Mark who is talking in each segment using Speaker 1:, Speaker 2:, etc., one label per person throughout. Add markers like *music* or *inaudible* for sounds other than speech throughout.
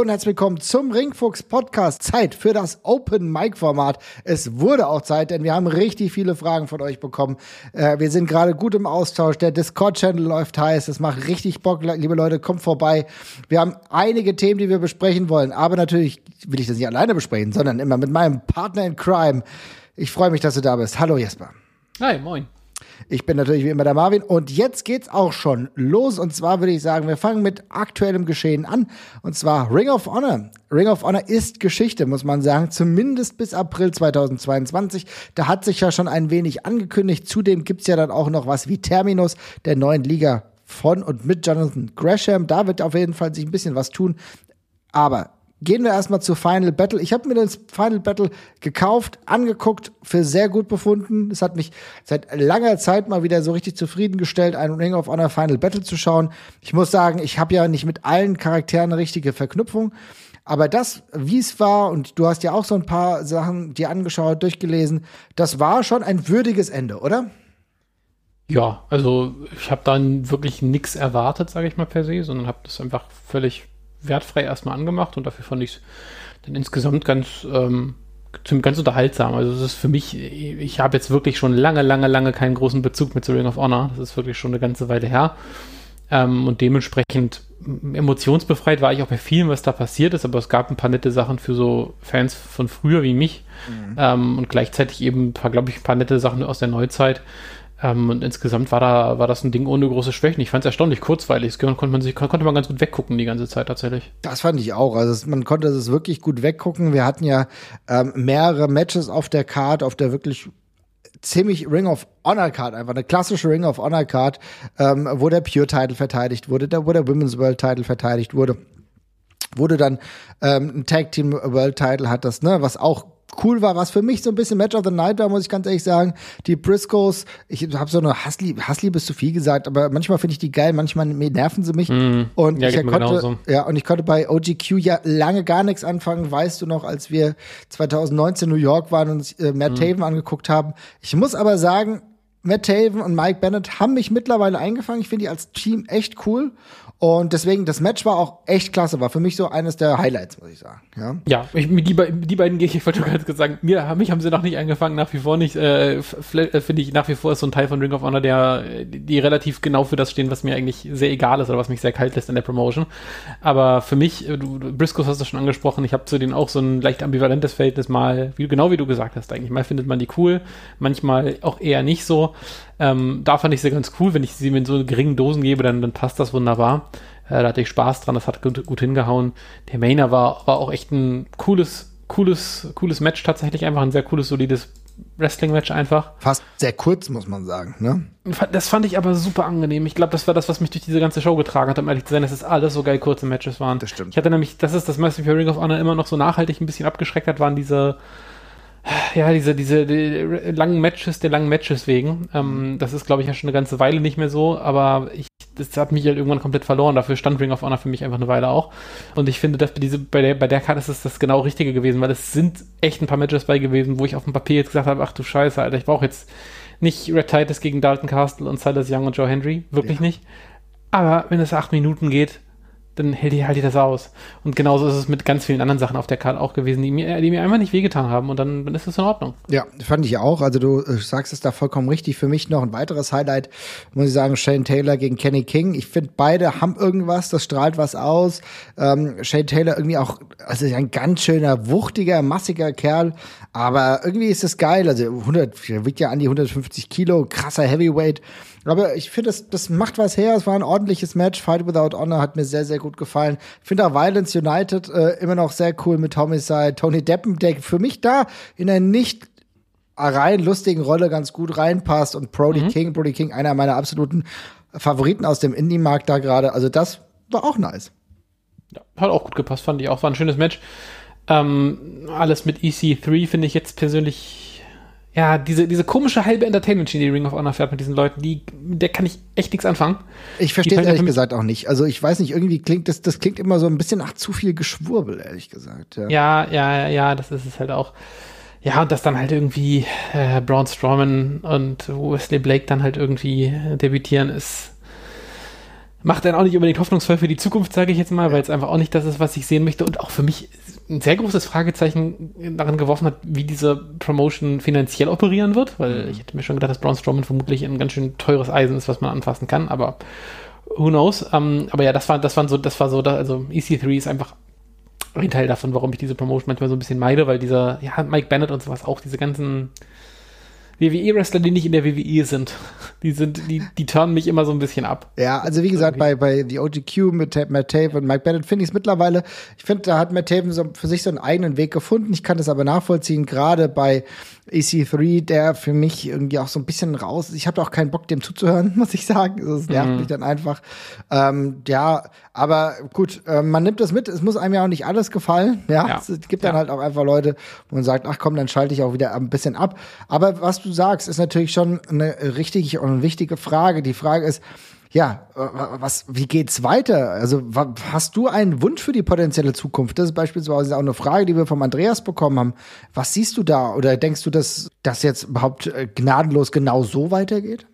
Speaker 1: Hallo und herzlich willkommen zum Ringfuchs Podcast. Zeit für das Open Mic Format. Es wurde auch Zeit, denn wir haben richtig viele Fragen von euch bekommen. Äh, wir sind gerade gut im Austausch. Der Discord-Channel läuft heiß. Es macht richtig Bock. Liebe Leute, kommt vorbei. Wir haben einige Themen, die wir besprechen wollen. Aber natürlich will ich das nicht alleine besprechen, sondern immer mit meinem Partner in Crime. Ich freue mich, dass du da bist. Hallo Jesper.
Speaker 2: Hi, moin.
Speaker 1: Ich bin natürlich wie immer der Marvin und jetzt geht's auch schon los und zwar würde ich sagen, wir fangen mit aktuellem Geschehen an und zwar Ring of Honor. Ring of Honor ist Geschichte, muss man sagen, zumindest bis April 2022. Da hat sich ja schon ein wenig angekündigt. Zudem gibt's ja dann auch noch was wie Terminus der neuen Liga von und mit Jonathan Gresham. Da wird auf jeden Fall sich ein bisschen was tun. Aber Gehen wir erstmal zu Final Battle. Ich habe mir das Final Battle gekauft, angeguckt, für sehr gut befunden. Es hat mich seit langer Zeit mal wieder so richtig zufriedengestellt, einen Ring of Honor Final Battle zu schauen. Ich muss sagen, ich habe ja nicht mit allen Charakteren eine richtige Verknüpfung. Aber das, wie es war, und du hast ja auch so ein paar Sachen dir angeschaut, durchgelesen, das war schon ein würdiges Ende, oder?
Speaker 2: Ja, also ich habe dann wirklich nichts erwartet, sage ich mal per se, sondern habe das einfach völlig wertfrei erstmal angemacht und dafür fand ich es dann insgesamt ganz, ähm, ganz unterhaltsam. Also es ist für mich, ich habe jetzt wirklich schon lange, lange, lange keinen großen Bezug mit zu Ring of Honor. Das ist wirklich schon eine ganze Weile her. Ähm, und dementsprechend emotionsbefreit war ich auch bei vielem, was da passiert ist, aber es gab ein paar nette Sachen für so Fans von früher wie mich mhm. ähm, und gleichzeitig eben ein paar, glaube ich, ein paar nette Sachen aus der Neuzeit. Ähm, und insgesamt war da, war das ein Ding ohne große Schwächen. Ich fand es erstaunlich kurzweilig. Das konnte man sich, konnte man ganz gut weggucken die ganze Zeit tatsächlich.
Speaker 1: Das fand ich auch. Also man konnte es wirklich gut weggucken. Wir hatten ja ähm, mehrere Matches auf der Card, auf der wirklich ziemlich Ring of Honor Card, einfach eine klassische Ring of Honor Card, ähm, wo der Pure Title verteidigt wurde, wo der Women's World Title verteidigt wurde, wurde dann ähm, ein Tag Team World Title hat das, ne, was auch cool war, was für mich so ein bisschen Match of the Night war, muss ich ganz ehrlich sagen. Die Briscoes, ich habe so eine Hassliebe, Hassliebe ist zu viel gesagt, aber manchmal finde ich die geil, manchmal nerven sie mich. Mm, und ja, ich konnte, genauso. ja, und ich konnte bei OGQ ja lange gar nichts anfangen, weißt du noch, als wir 2019 in New York waren und uns äh, Matt mm. Taven angeguckt haben. Ich muss aber sagen, Matt Taven und Mike Bennett haben mich mittlerweile eingefangen. Ich finde die als Team echt cool. Und deswegen, das Match war auch echt klasse, war für mich so eines der Highlights, muss ich sagen. Ja,
Speaker 2: ja ich, die, die beiden gehe ich wollte gerade sagen, mir, mich haben sie noch nicht angefangen, nach wie vor nicht. Äh, äh, Finde ich nach wie vor ist so ein Teil von Ring of Honor, der die relativ genau für das stehen, was mir eigentlich sehr egal ist oder was mich sehr kalt lässt in der Promotion. Aber für mich, äh, du, Briscoes hast du schon angesprochen, ich habe zu denen auch so ein leicht ambivalentes Verhältnis mal, wie, genau wie du gesagt hast eigentlich. Mal findet man die cool, manchmal auch eher nicht so. Ähm, da fand ich sie ganz cool. Wenn ich sie in so geringen Dosen gebe, dann, dann passt das wunderbar. Äh, da hatte ich Spaß dran, das hat gut, gut hingehauen. Der Mainer war, war auch echt ein cooles, cooles, cooles Match tatsächlich. Einfach ein sehr cooles, solides Wrestling-Match einfach.
Speaker 1: Fast sehr kurz, muss man sagen, ne?
Speaker 2: Das fand ich aber super angenehm. Ich glaube, das war das, was mich durch diese ganze Show getragen hat, um ehrlich zu sein, dass es alles so geil kurze Matches waren.
Speaker 1: Das stimmt.
Speaker 2: Ich hatte nämlich, das ist das, was mich für Ring of Honor immer noch so nachhaltig ein bisschen abgeschreckt hat, waren diese ja, diese, diese die langen Matches der langen Matches wegen. Ähm, das ist, glaube ich, ja schon eine ganze Weile nicht mehr so, aber ich, das hat mich halt irgendwann komplett verloren. Dafür stand Ring of Honor für mich einfach eine Weile auch. Und ich finde, dass bei, diese, bei, der, bei der Karte ist es das genau Richtige gewesen, weil es sind echt ein paar Matches bei gewesen, wo ich auf dem Papier jetzt gesagt habe, ach du Scheiße, Alter, ich brauche jetzt nicht Red Titus gegen Dalton Castle und Silas Young und Joe Henry. Wirklich ja. nicht. Aber wenn es acht Minuten geht, dann hält die, halt das aus. Und genauso ist es mit ganz vielen anderen Sachen auf der Karte auch gewesen, die mir, die mir einfach nicht wehgetan haben und dann, dann ist es in Ordnung.
Speaker 1: Ja, fand ich auch. Also du äh, sagst es da vollkommen richtig. Für mich noch ein weiteres Highlight, muss ich sagen, Shane Taylor gegen Kenny King. Ich finde, beide haben irgendwas, das strahlt was aus. Ähm, Shane Taylor irgendwie auch, also ein ganz schöner, wuchtiger, massiger Kerl, aber irgendwie ist es geil. Also 100, wiegt ja an die 150 Kilo, krasser Heavyweight. Aber ich finde, das, das macht was her. Es war ein ordentliches Match. Fight Without Honor hat mir sehr, sehr gut gefallen. Ich finde auch Violence United äh, immer noch sehr cool mit Homicide. Tony Deppen, der für mich da in einer nicht rein lustigen Rolle ganz gut reinpasst. Und Brody mhm. King, Brody King, einer meiner absoluten Favoriten aus dem Indie-Markt da gerade. Also das war auch nice.
Speaker 2: Ja, hat auch gut gepasst, fand ich auch. War ein schönes Match. Ähm, alles mit EC3 finde ich jetzt persönlich ja, diese, diese komische halbe Entertainment-Schiene, die Ring of Honor fährt mit diesen Leuten, die, mit der kann ich echt nichts anfangen.
Speaker 1: Ich verstehe es ehrlich gesagt auch nicht. Also ich weiß nicht, irgendwie klingt das, das klingt immer so ein bisschen nach zu viel Geschwurbel, ehrlich gesagt.
Speaker 2: Ja. ja, ja, ja, das ist es halt auch. ja, und dass dann halt irgendwie äh, Braun Strowman und Wesley Blake dann halt irgendwie debütieren, ist macht dann auch nicht unbedingt hoffnungsvoll für die Zukunft, sage ich jetzt mal, weil es einfach auch nicht das ist, was ich sehen möchte. Und auch für mich ein sehr großes Fragezeichen daran geworfen hat, wie diese Promotion finanziell operieren wird, weil mhm. ich hätte mir schon gedacht, dass Braun Strowman vermutlich ein ganz schön teures Eisen ist, was man anfassen kann, aber who knows. Ähm, aber ja, das war, das waren so, das war so, da, also EC3 ist einfach ein Teil davon, warum ich diese Promotion manchmal so ein bisschen meide, weil dieser, ja, Mike Bennett und sowas auch, diese ganzen WWE-Wrestler, die nicht in der WWE sind, die sind, die, die turnen mich immer so ein bisschen ab.
Speaker 1: Ja, also wie gesagt, bei, bei The OGQ mit Matt Taven und Mike Bennett finde ich es mittlerweile, ich finde, da hat Matt Taven so für sich so einen eigenen Weg gefunden. Ich kann das aber nachvollziehen, gerade bei EC3, der für mich irgendwie auch so ein bisschen raus ist. Ich habe auch keinen Bock, dem zuzuhören, *laughs* muss ich sagen. Das nervt mhm. mich dann einfach. Ähm, ja, aber gut, äh, man nimmt das mit. Es muss einem ja auch nicht alles gefallen. Ja, ja. es gibt dann ja. halt auch einfach Leute, wo man sagt, ach komm, dann schalte ich auch wieder ein bisschen ab. Aber was du sagst, ist natürlich schon eine richtige und wichtige Frage. Die Frage ist, ja, äh, was, wie geht's weiter? Also, hast du einen Wunsch für die potenzielle Zukunft? Das ist beispielsweise auch eine Frage, die wir vom Andreas bekommen haben. Was siehst du da? Oder denkst du, dass das jetzt überhaupt äh, gnadenlos genau so weitergeht?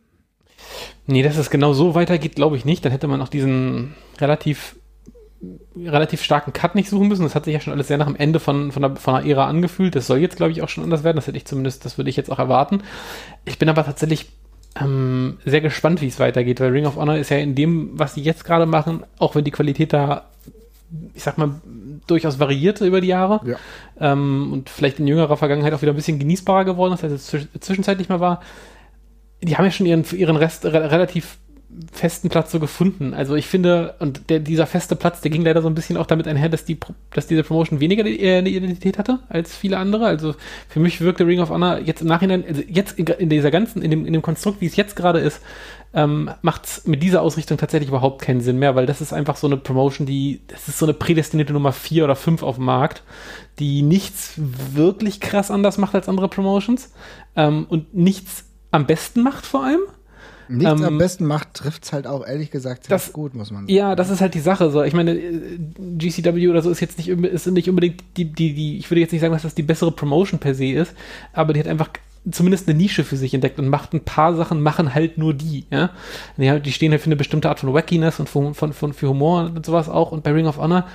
Speaker 2: Nee, dass es genau so weitergeht, glaube ich nicht. Dann hätte man auch diesen relativ relativ starken Cut nicht suchen müssen. Das hat sich ja schon alles sehr nach dem Ende von, von, einer, von einer Ära angefühlt. Das soll jetzt, glaube ich, auch schon anders werden. Das hätte ich zumindest, das würde ich jetzt auch erwarten. Ich bin aber tatsächlich ähm, sehr gespannt, wie es weitergeht, weil Ring of Honor ist ja in dem, was sie jetzt gerade machen, auch wenn die Qualität da, ich sag mal, durchaus variierte über die Jahre ja. ähm, und vielleicht in jüngerer Vergangenheit auch wieder ein bisschen genießbarer geworden ist, als es zwischenzeitlich mal war. Die haben ja schon ihren, ihren Rest re relativ festen Platz so gefunden. Also ich finde, und der, dieser feste Platz, der ging leider so ein bisschen auch damit einher, dass, die, dass diese Promotion weniger äh, eine Identität hatte als viele andere. Also für mich wirkte Ring of Honor jetzt im Nachhinein, also jetzt in, dieser ganzen, in dem, in dem Konstrukt, wie es jetzt gerade ist, ähm, macht es mit dieser Ausrichtung tatsächlich überhaupt keinen Sinn mehr, weil das ist einfach so eine Promotion, die, das ist so eine prädestinierte Nummer 4 oder 5 auf dem Markt, die nichts wirklich krass anders macht als andere Promotions ähm, und nichts am besten macht vor allem.
Speaker 1: Nichts ähm, am besten macht, trifft es halt auch ehrlich gesagt
Speaker 2: das, gut, muss man sagen. Ja, das ist halt die Sache. So, ich meine, äh, GCW oder so ist jetzt nicht, ist nicht unbedingt die, die, die, ich würde jetzt nicht sagen, dass das die bessere Promotion per se ist, aber die hat einfach zumindest eine Nische für sich entdeckt und macht ein paar Sachen, machen halt nur die, ja. Die, stehen halt für eine bestimmte Art von Wackiness und von, von, von, für Humor und sowas auch und bei Ring of Honor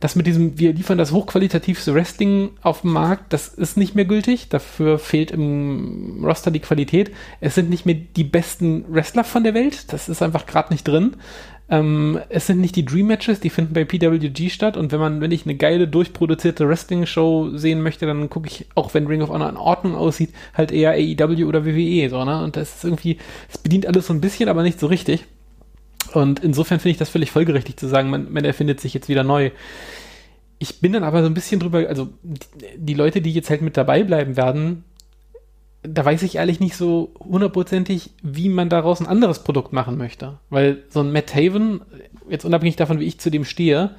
Speaker 2: das mit diesem, wir liefern das hochqualitativste Wrestling auf dem Markt, das ist nicht mehr gültig. Dafür fehlt im Roster die Qualität. Es sind nicht mehr die besten Wrestler von der Welt. Das ist einfach gerade nicht drin. Ähm, es sind nicht die Dream Matches, die finden bei PWG statt. Und wenn man, wenn ich eine geile, durchproduzierte Wrestling-Show sehen möchte, dann gucke ich, auch wenn Ring of Honor in Ordnung aussieht, halt eher AEW oder WWE, so, ne? Und das ist irgendwie, es bedient alles so ein bisschen, aber nicht so richtig. Und insofern finde ich das völlig folgerichtig zu sagen, man, man erfindet sich jetzt wieder neu. Ich bin dann aber so ein bisschen drüber, also die, die Leute, die jetzt halt mit dabei bleiben werden, da weiß ich ehrlich nicht so hundertprozentig, wie man daraus ein anderes Produkt machen möchte. Weil so ein Matt Haven, jetzt unabhängig davon, wie ich zu dem stehe,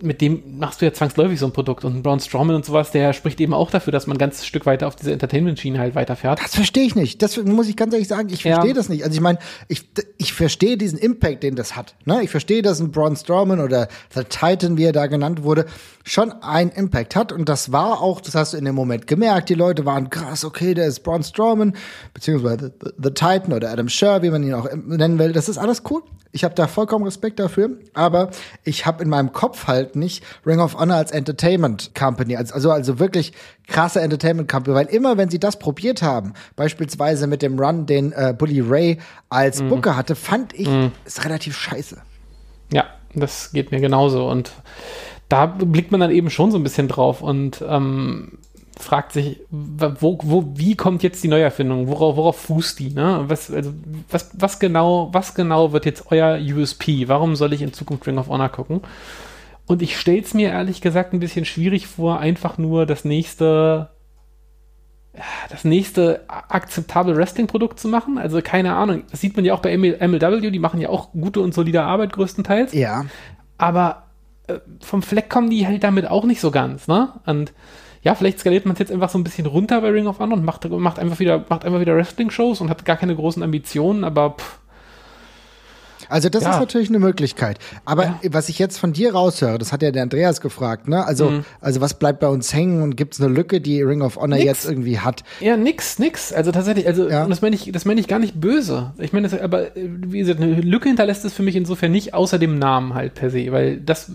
Speaker 2: mit dem machst du ja zwangsläufig so ein Produkt. Und Braun Strowman und sowas, der spricht eben auch dafür, dass man ein ganzes Stück weiter auf diese Entertainment-Schiene halt weiterfährt.
Speaker 1: Das verstehe ich nicht. Das muss ich ganz ehrlich sagen. Ich verstehe ja. das nicht. Also ich meine, ich, ich verstehe diesen Impact, den das hat. Ne? Ich verstehe, dass ein Braun Strowman oder The Titan, wie er da genannt wurde, schon einen Impact hat. Und das war auch, das hast du in dem Moment gemerkt. Die Leute waren krass, okay, der ist Braun Strowman, beziehungsweise The, The Titan oder Adam Sher, wie man ihn auch nennen will. Das ist alles cool. Ich habe da vollkommen Respekt dafür. Aber ich habe in meinem Kopf halt nicht Ring of Honor als Entertainment Company, also, also wirklich krasse Entertainment Company, weil immer wenn sie das probiert haben, beispielsweise mit dem Run, den äh, Bully Ray als mm. Booker hatte, fand ich, mm. ist relativ scheiße.
Speaker 2: Ja, das geht mir genauso und da blickt man dann eben schon so ein bisschen drauf und ähm, fragt sich, wo, wo, wie kommt jetzt die Neuerfindung? Worauf, worauf fußt die? Ne? Was, also, was, was, genau, was genau wird jetzt euer USP? Warum soll ich in Zukunft Ring of Honor gucken? Und ich stelle es mir ehrlich gesagt ein bisschen schwierig vor, einfach nur das nächste das nächste akzeptable Wrestling-Produkt zu machen. Also keine Ahnung, das sieht man ja auch bei MLW, die machen ja auch gute und solide Arbeit größtenteils.
Speaker 1: Ja.
Speaker 2: Aber äh, vom Fleck kommen die halt damit auch nicht so ganz, ne? Und ja, vielleicht skaliert man es jetzt einfach so ein bisschen runter bei Ring of Honor und macht, macht einfach wieder, macht einfach wieder Wrestling-Shows und hat gar keine großen Ambitionen, aber pff,
Speaker 1: Also das ja. ist natürlich eine Möglichkeit. Aber ja. was ich jetzt von dir raushöre, das hat ja der Andreas gefragt, ne? Also, mhm. also was bleibt bei uns hängen und gibt es eine Lücke, die Ring of Honor nix. jetzt irgendwie hat?
Speaker 2: Ja, nix, nix. Also tatsächlich, also ja. das meine ich, das meine ich gar nicht böse. Ich meine, aber wie gesagt, eine Lücke hinterlässt es für mich insofern nicht, außer dem Namen halt per se, weil das,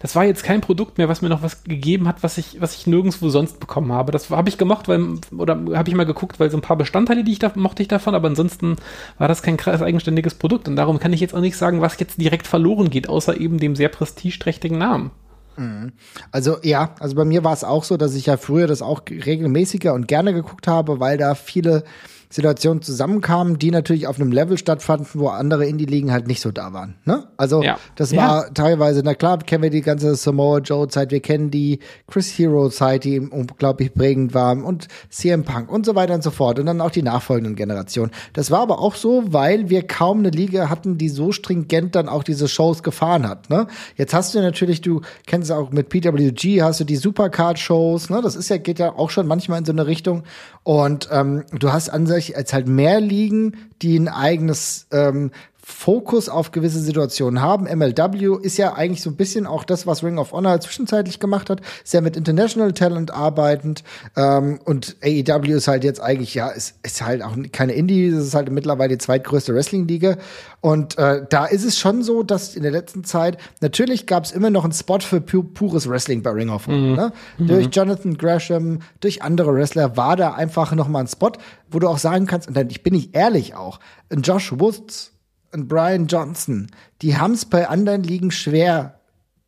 Speaker 2: das war jetzt kein Produkt mehr, was mir noch was gegeben hat, was ich, was ich nirgendwo sonst bekommen habe. Das habe ich gemacht, weil, oder habe ich mal geguckt, weil so ein paar Bestandteile, die ich da mochte ich davon, aber ansonsten war das kein krass eigenständiges Produkt und darum kann ich jetzt auch nicht sagen, was jetzt direkt verloren geht, außer eben dem sehr prestigeträchtigen Namen.
Speaker 1: Mhm. Also ja, also bei mir war es auch so, dass ich ja früher das auch regelmäßiger und gerne geguckt habe, weil da viele Situationen zusammenkamen, die natürlich auf einem Level stattfanden, wo andere Indie-Ligen halt nicht so da waren. Ne? Also ja. das war ja. teilweise, na klar, kennen wir die ganze Samoa Joe-Zeit, wir kennen die Chris Hero-Zeit, die unglaublich prägend war und CM Punk und so weiter und so fort und dann auch die nachfolgenden Generationen. Das war aber auch so, weil wir kaum eine Liga hatten, die so stringent dann auch diese Shows gefahren hat. Ne? Jetzt hast du natürlich, du kennst auch mit PWG, hast du die Supercard-Shows, ne? das ist ja, geht ja auch schon manchmal in so eine Richtung und ähm, du hast an sich als halt mehr Ligen, die ein eigenes ähm, Fokus auf gewisse Situationen haben. MLW ist ja eigentlich so ein bisschen auch das, was Ring of Honor zwischenzeitlich gemacht hat, sehr mit International Talent arbeitend. Ähm, und AEW ist halt jetzt eigentlich, ja, ist, ist halt auch keine Indie, es ist halt mittlerweile die zweitgrößte Wrestling-Liga. Und äh, da ist es schon so, dass in der letzten Zeit, natürlich gab es immer noch einen Spot für pu pures Wrestling bei Ring of Honor. Mhm. Ne? Mhm. Durch Jonathan Gresham, durch andere Wrestler war da einfach noch mal ein Spot, wo du auch sagen kannst, und dann, ich bin nicht ehrlich auch, Josh Woods, und Brian Johnson, die haben es bei anderen Ligen schwer,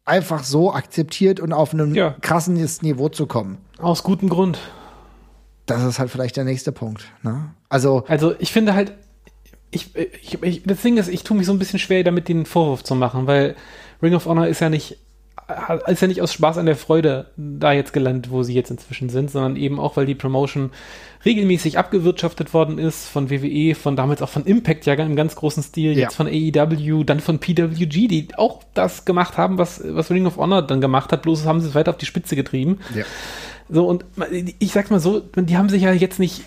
Speaker 1: einfach so akzeptiert und auf einem ja. krassen Niveau zu kommen.
Speaker 2: Aus gutem Grund.
Speaker 1: Das ist halt vielleicht der nächste Punkt. Ne? Also,
Speaker 2: also ich finde halt, ich, ich, ich, das Ding ist, ich tue mich so ein bisschen schwer, damit den Vorwurf zu machen, weil Ring of Honor ist ja nicht ist ja nicht aus Spaß an der Freude da jetzt gelandet, wo sie jetzt inzwischen sind, sondern eben auch, weil die Promotion regelmäßig abgewirtschaftet worden ist von WWE, von damals auch von Impact ja im ganz großen Stil, ja. jetzt von AEW, dann von PWG, die auch das gemacht haben, was, was Ring of Honor dann gemacht hat, bloß haben sie es weiter auf die Spitze getrieben. Ja. So, und ich sag's mal so, die haben sich ja jetzt nicht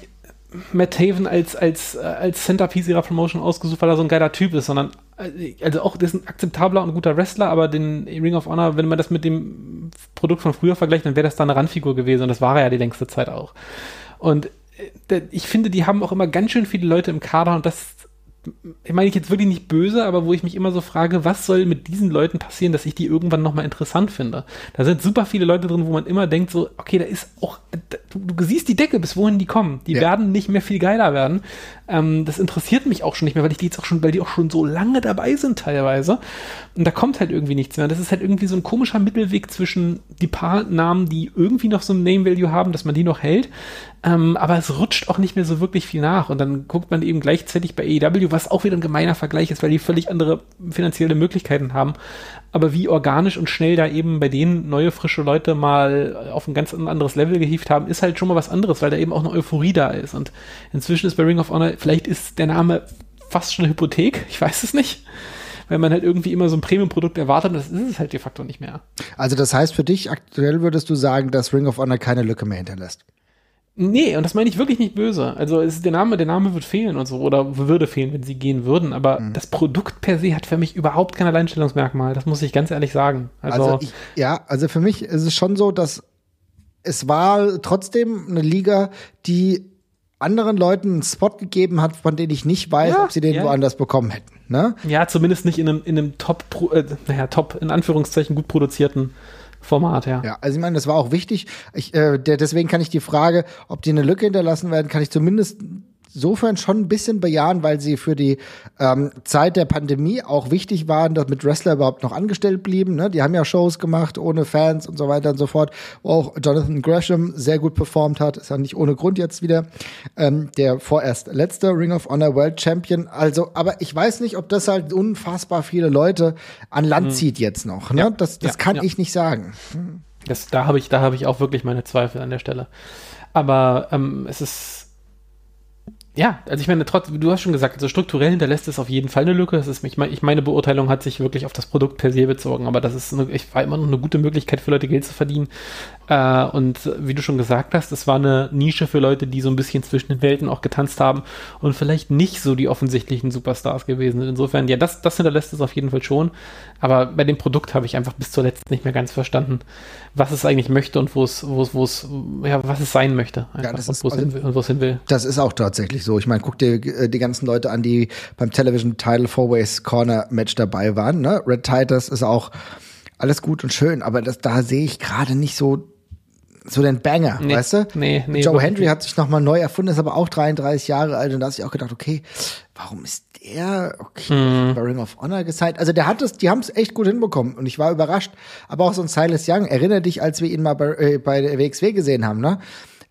Speaker 2: Matt Haven als, als, als Centerpiece ihrer Promotion ausgesucht, weil er so ein geiler Typ ist, sondern also auch, das ist ein akzeptabler und guter Wrestler, aber den Ring of Honor, wenn man das mit dem Produkt von früher vergleicht, dann wäre das da eine Randfigur gewesen und das war er ja die längste Zeit auch. Und äh, ich finde, die haben auch immer ganz schön viele Leute im Kader und das ich meine ich jetzt wirklich nicht böse, aber wo ich mich immer so frage, was soll mit diesen Leuten passieren, dass ich die irgendwann nochmal interessant finde. Da sind super viele Leute drin, wo man immer denkt so, okay, da ist auch, du, du siehst die Decke, bis wohin die kommen. Die ja. werden nicht mehr viel geiler werden. Ähm, das interessiert mich auch schon nicht mehr, weil ich die jetzt auch schon, weil die auch schon so lange dabei sind teilweise. Und da kommt halt irgendwie nichts mehr. Das ist halt irgendwie so ein komischer Mittelweg zwischen die paar Namen, die irgendwie noch so ein Name Value haben, dass man die noch hält, ähm, aber es rutscht auch nicht mehr so wirklich viel nach. Und dann guckt man eben gleichzeitig bei AEW, was auch wieder ein gemeiner Vergleich ist, weil die völlig andere finanzielle Möglichkeiten haben. Aber wie organisch und schnell da eben bei denen neue, frische Leute mal auf ein ganz anderes Level gehievt haben, ist halt schon mal was anderes, weil da eben auch eine Euphorie da ist. Und inzwischen ist bei Ring of Honor, vielleicht ist der Name fast schon eine Hypothek, ich weiß es nicht weil man halt irgendwie immer so ein Premium-Produkt erwartet das ist es halt de facto nicht mehr.
Speaker 1: Also das heißt für dich aktuell würdest du sagen, dass Ring of Honor keine Lücke mehr hinterlässt?
Speaker 2: Nee, und das meine ich wirklich nicht böse. Also es ist der Name, der Name wird fehlen und so, oder würde fehlen, wenn sie gehen würden, aber mhm. das Produkt per se hat für mich überhaupt kein Alleinstellungsmerkmal. Das muss ich ganz ehrlich sagen.
Speaker 1: Also, also ich, ja, also für mich ist es schon so, dass es war trotzdem eine Liga, die anderen Leuten einen Spot gegeben hat, von denen ich nicht weiß, ja, ob sie den ja. woanders bekommen hätten. Ne?
Speaker 2: Ja, zumindest nicht in einem, in einem Top, äh, naja, Top, in Anführungszeichen gut produzierten Format, ja.
Speaker 1: Ja, also ich meine, das war auch wichtig. Ich, äh, der, deswegen kann ich die Frage, ob die eine Lücke hinterlassen werden, kann ich zumindest insofern schon ein bisschen bejahen, weil sie für die ähm, Zeit der Pandemie auch wichtig waren, dass mit Wrestler überhaupt noch angestellt blieben. Ne? Die haben ja Shows gemacht ohne Fans und so weiter und so fort, wo auch Jonathan Gresham sehr gut performt hat. Ist ja nicht ohne Grund jetzt wieder ähm, der vorerst letzte Ring of Honor World Champion. Also, aber ich weiß nicht, ob das halt unfassbar viele Leute an Land mhm. zieht jetzt noch. Ne? Ja, das das ja, kann ja. ich nicht sagen.
Speaker 2: Das, da habe ich, da habe ich auch wirklich meine Zweifel an der Stelle. Aber ähm, es ist ja, also ich meine, trotzdem, du hast schon gesagt, also strukturell hinterlässt es auf jeden Fall eine Lücke. Das ist, ich meine, meine Beurteilung hat sich wirklich auf das Produkt per se bezogen, aber das ist eine, ich war immer noch eine gute Möglichkeit für Leute Geld zu verdienen. Äh, und wie du schon gesagt hast, es war eine Nische für Leute, die so ein bisschen zwischen den Welten auch getanzt haben und vielleicht nicht so die offensichtlichen Superstars gewesen sind. Insofern, ja, das, das hinterlässt es auf jeden Fall schon. Aber bei dem Produkt habe ich einfach bis zuletzt nicht mehr ganz verstanden, was es eigentlich möchte und wo es, wo es, wo es, ja, was es sein möchte.
Speaker 1: Ja, das
Speaker 2: ist,
Speaker 1: wo also, hin und wo es hin will. Das ist auch tatsächlich so. Ich meine, guck dir äh, die ganzen Leute an, die beim Television Title Four Ways Corner Match dabei waren. Ne? Red Titus ist auch alles gut und schön, aber das, da sehe ich gerade nicht so so den Banger, nee, weißt du? Nee, nee. Joe Hendry hat sich nochmal neu erfunden, ist aber auch 33 Jahre alt und da hast ich auch gedacht, okay, warum ist der okay mm. bei Ring of Honor gesigned? Also der hat es, die haben es echt gut hinbekommen und ich war überrascht. Aber auch so ein Silas Young, erinnere dich, als wir ihn mal bei, äh, bei der WXW gesehen haben, ne?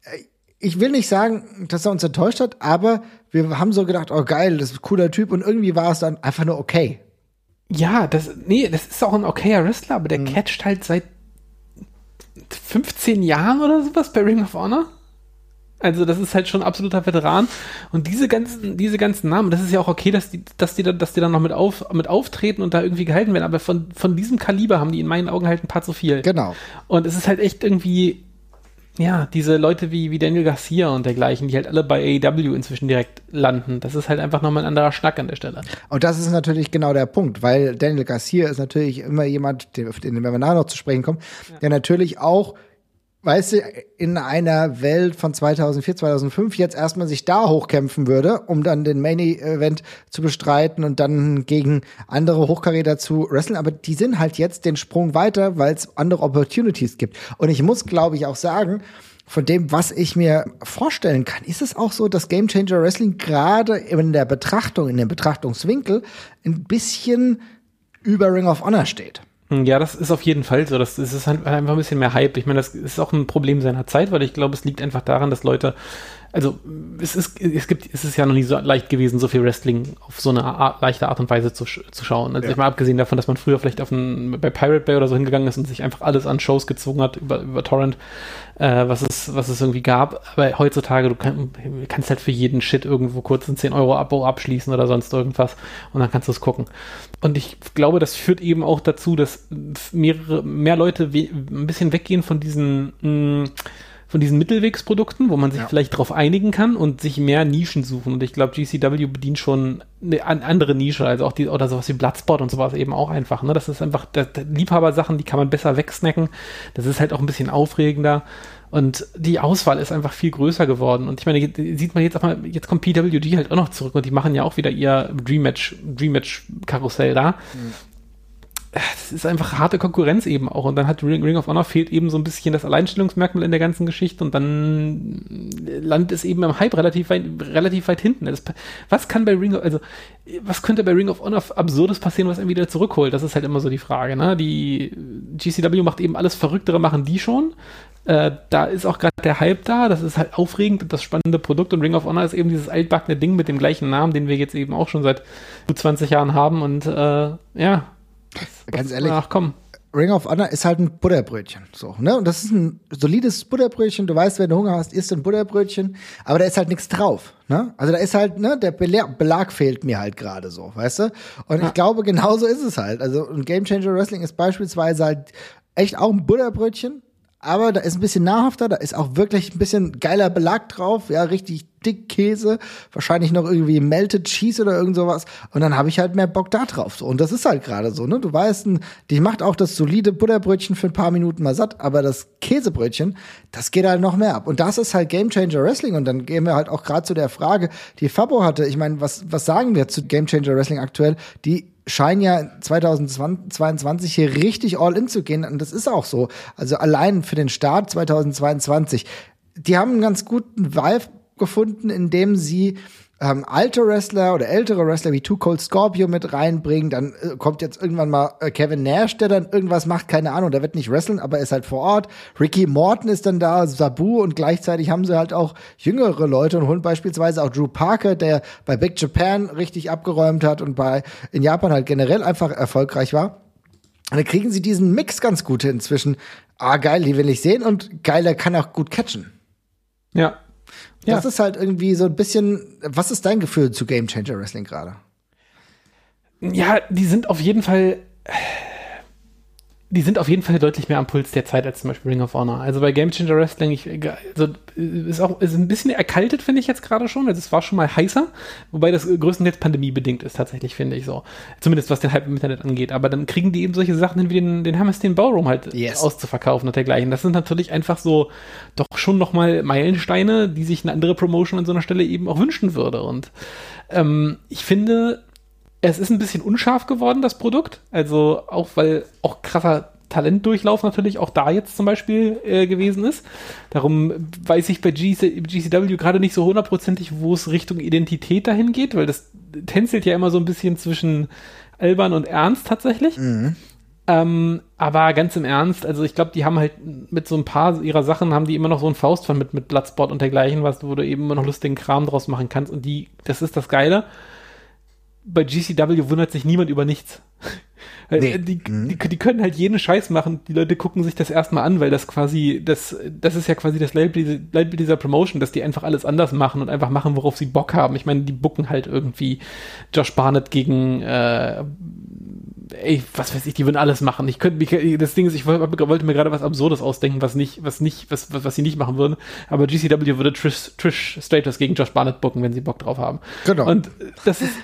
Speaker 1: Äh, ich will nicht sagen, dass er uns enttäuscht hat, aber wir haben so gedacht, oh geil, das ist ein cooler Typ und irgendwie war es dann einfach nur okay.
Speaker 2: Ja, das, nee, das ist auch ein okayer Wrestler, aber der mhm. catcht halt seit 15 Jahren oder sowas bei Ring of Honor. Also das ist halt schon ein absoluter Veteran. Und diese ganzen, diese ganzen Namen, das ist ja auch okay, dass die, dass die, dass die dann noch mit, auf, mit auftreten und da irgendwie gehalten werden. Aber von, von diesem Kaliber haben die in meinen Augen halt ein paar zu viel.
Speaker 1: Genau.
Speaker 2: Und es ist halt echt irgendwie ja, diese Leute wie, wie Daniel Garcia und dergleichen, die halt alle bei AEW inzwischen direkt landen. Das ist halt einfach nochmal ein anderer Schnack an der Stelle.
Speaker 1: Und das ist natürlich genau der Punkt, weil Daniel Garcia ist natürlich immer jemand, den, den wir nachher noch zu sprechen kommen, ja. der natürlich auch weißt du, in einer Welt von 2004, 2005 jetzt erstmal sich da hochkämpfen würde, um dann den Main Event zu bestreiten und dann gegen andere Hochkaräter zu wresteln. Aber die sind halt jetzt den Sprung weiter, weil es andere Opportunities gibt. Und ich muss, glaube ich, auch sagen, von dem, was ich mir vorstellen kann, ist es auch so, dass Game Changer Wrestling gerade in der Betrachtung, in dem Betrachtungswinkel ein bisschen über Ring of Honor steht.
Speaker 2: Ja, das ist auf jeden Fall so. Das, ist halt einfach ein bisschen mehr Hype. Ich meine, das ist auch ein Problem seiner Zeit, weil ich glaube, es liegt einfach daran, dass Leute also es ist, es gibt, es ist ja noch nie so leicht gewesen, so viel Wrestling auf so eine Art, leichte Art und Weise zu, zu schauen. Also ja. ich mal abgesehen davon, dass man früher vielleicht auf ein, bei Pirate Bay oder so hingegangen ist und sich einfach alles an Shows gezogen hat über, über Torrent, äh, was es, was es irgendwie gab. Aber heutzutage, du kann, kannst halt für jeden Shit irgendwo kurz ein 10 Euro Abo abschließen oder sonst irgendwas und dann kannst du es gucken. Und ich glaube, das führt eben auch dazu, dass mehrere, mehr Leute ein bisschen weggehen von diesen, mh, von diesen Mittelwegsprodukten, wo man sich ja. vielleicht darauf einigen kann und sich mehr Nischen suchen. Und ich glaube, GCW bedient schon eine andere Nische, also auch die, oder sowas wie Bloodsport und sowas eben auch einfach. Ne? Das ist einfach, das, das Liebhabersachen, die kann man besser wegsnacken. Das ist halt auch ein bisschen aufregender. Und die Auswahl ist einfach viel größer geworden. Und ich meine, sieht man jetzt auch mal, jetzt kommt PWG halt auch noch zurück und die machen ja auch wieder ihr Dream Match, Dream Match Karussell da. Mhm das ist einfach harte Konkurrenz eben auch. Und dann hat Ring, Ring of Honor fehlt eben so ein bisschen das Alleinstellungsmerkmal in der ganzen Geschichte und dann landet es eben im Hype relativ weit, relativ weit hinten. Das, was kann bei Ring of, also was könnte bei Ring of Honor Absurdes passieren, was er wieder zurückholt? Das ist halt immer so die Frage. Ne? Die GCW macht eben alles Verrücktere, machen die schon. Äh, da ist auch gerade der Hype da, das ist halt aufregend, das spannende Produkt und Ring of Honor ist eben dieses altbackene Ding mit dem gleichen Namen, den wir jetzt eben auch schon seit gut 20 Jahren haben und äh, ja,
Speaker 1: Ganz ehrlich. Ach komm. Ring of Honor ist halt ein Butterbrötchen. So, ne? Und das ist ein solides Butterbrötchen. Du weißt, wenn du Hunger hast, isst du ein Butterbrötchen. Aber da ist halt nichts drauf. Ne? Also da ist halt, ne, der Belag fehlt mir halt gerade so, weißt du? Und ja. ich glaube, genauso ist es halt. Also ein Game Changer Wrestling ist beispielsweise halt echt auch ein Butterbrötchen, aber da ist ein bisschen nahrhafter, da ist auch wirklich ein bisschen geiler Belag drauf, ja, richtig dick Käse, wahrscheinlich noch irgendwie Melted Cheese oder irgend sowas. Und dann habe ich halt mehr Bock da drauf. So und das ist halt gerade so, ne? Du weißt, die macht auch das solide Butterbrötchen für ein paar Minuten mal satt, aber das Käsebrötchen, das geht halt noch mehr ab. Und das ist halt Game Changer Wrestling. Und dann gehen wir halt auch gerade zu der Frage, die Fabo hatte, ich meine, was was sagen wir zu Game Changer Wrestling aktuell? Die scheinen ja 2022 hier richtig all in zu gehen und das ist auch so. Also allein für den Start 2022. Die haben einen ganz guten Vibe gefunden, indem sie ähm, alte Wrestler oder ältere Wrestler wie Too Cold Scorpio mit reinbringen. Dann äh, kommt jetzt irgendwann mal äh, Kevin Nash, der dann irgendwas macht, keine Ahnung, der wird nicht wresteln, aber ist halt vor Ort. Ricky Morton ist dann da, Sabu und gleichzeitig haben sie halt auch jüngere Leute und holen beispielsweise auch Drew Parker, der bei Big Japan richtig abgeräumt hat und bei in Japan halt generell einfach erfolgreich war. Und dann kriegen sie diesen Mix ganz gut inzwischen. Ah, geil, die will ich sehen und geil, der kann auch gut catchen.
Speaker 2: Ja,
Speaker 1: Ja. Das ist halt irgendwie so ein bisschen, was ist dein Gefühl zu Game Changer Wrestling gerade?
Speaker 2: Ja, die sind auf jeden Fall die sind auf jeden Fall deutlich mehr am Puls der Zeit als zum Beispiel Ring of Honor. Also bei Game Changer Wrestling, ich, also ist auch ist ein bisschen erkaltet, finde ich jetzt gerade schon. Also es war schon mal heißer, wobei das größtenteils pandemiebedingt ist tatsächlich, finde ich so. Zumindest was den Hype im Internet angeht. Aber dann kriegen die eben solche Sachen hin, wie den, den Hammerstein Ballroom halt yes. auszuverkaufen und dergleichen. Das sind natürlich einfach so doch schon nochmal Meilensteine, die sich eine andere Promotion an so einer Stelle eben auch wünschen würde. Und ähm, ich finde, es ist ein bisschen unscharf geworden, das Produkt. Also auch, weil auch krasser Talentdurchlauf natürlich auch da jetzt zum Beispiel äh, gewesen ist. Darum weiß ich bei GC, GCW gerade nicht so hundertprozentig, wo es Richtung Identität dahin geht, weil das tänzelt ja immer so ein bisschen zwischen albern und ernst tatsächlich. Mhm. Ähm, aber ganz im Ernst, also ich glaube, die haben halt mit so ein paar ihrer Sachen haben die immer noch so ein Faustpfand mit, mit Bloodsport und dergleichen, was, wo du eben immer noch lustigen Kram draus machen kannst. Und die, das ist das Geile bei GCW wundert sich niemand über nichts. *laughs* Nee. Die, mhm. die, die, können halt jeden Scheiß machen. Die Leute gucken sich das erstmal an, weil das quasi, das, das ist ja quasi das Leitbild dieser Promotion, dass die einfach alles anders machen und einfach machen, worauf sie Bock haben. Ich meine, die bucken halt irgendwie Josh Barnett gegen äh, ey, was weiß ich, die würden alles machen. Ich könnte das Ding ist, ich wollte mir gerade was Absurdes ausdenken, was nicht, was nicht, was, was, was sie nicht machen würden. Aber GCW würde Trish, Trish Stratus gegen Josh Barnett bucken, wenn sie Bock drauf haben. Genau. Und das ist,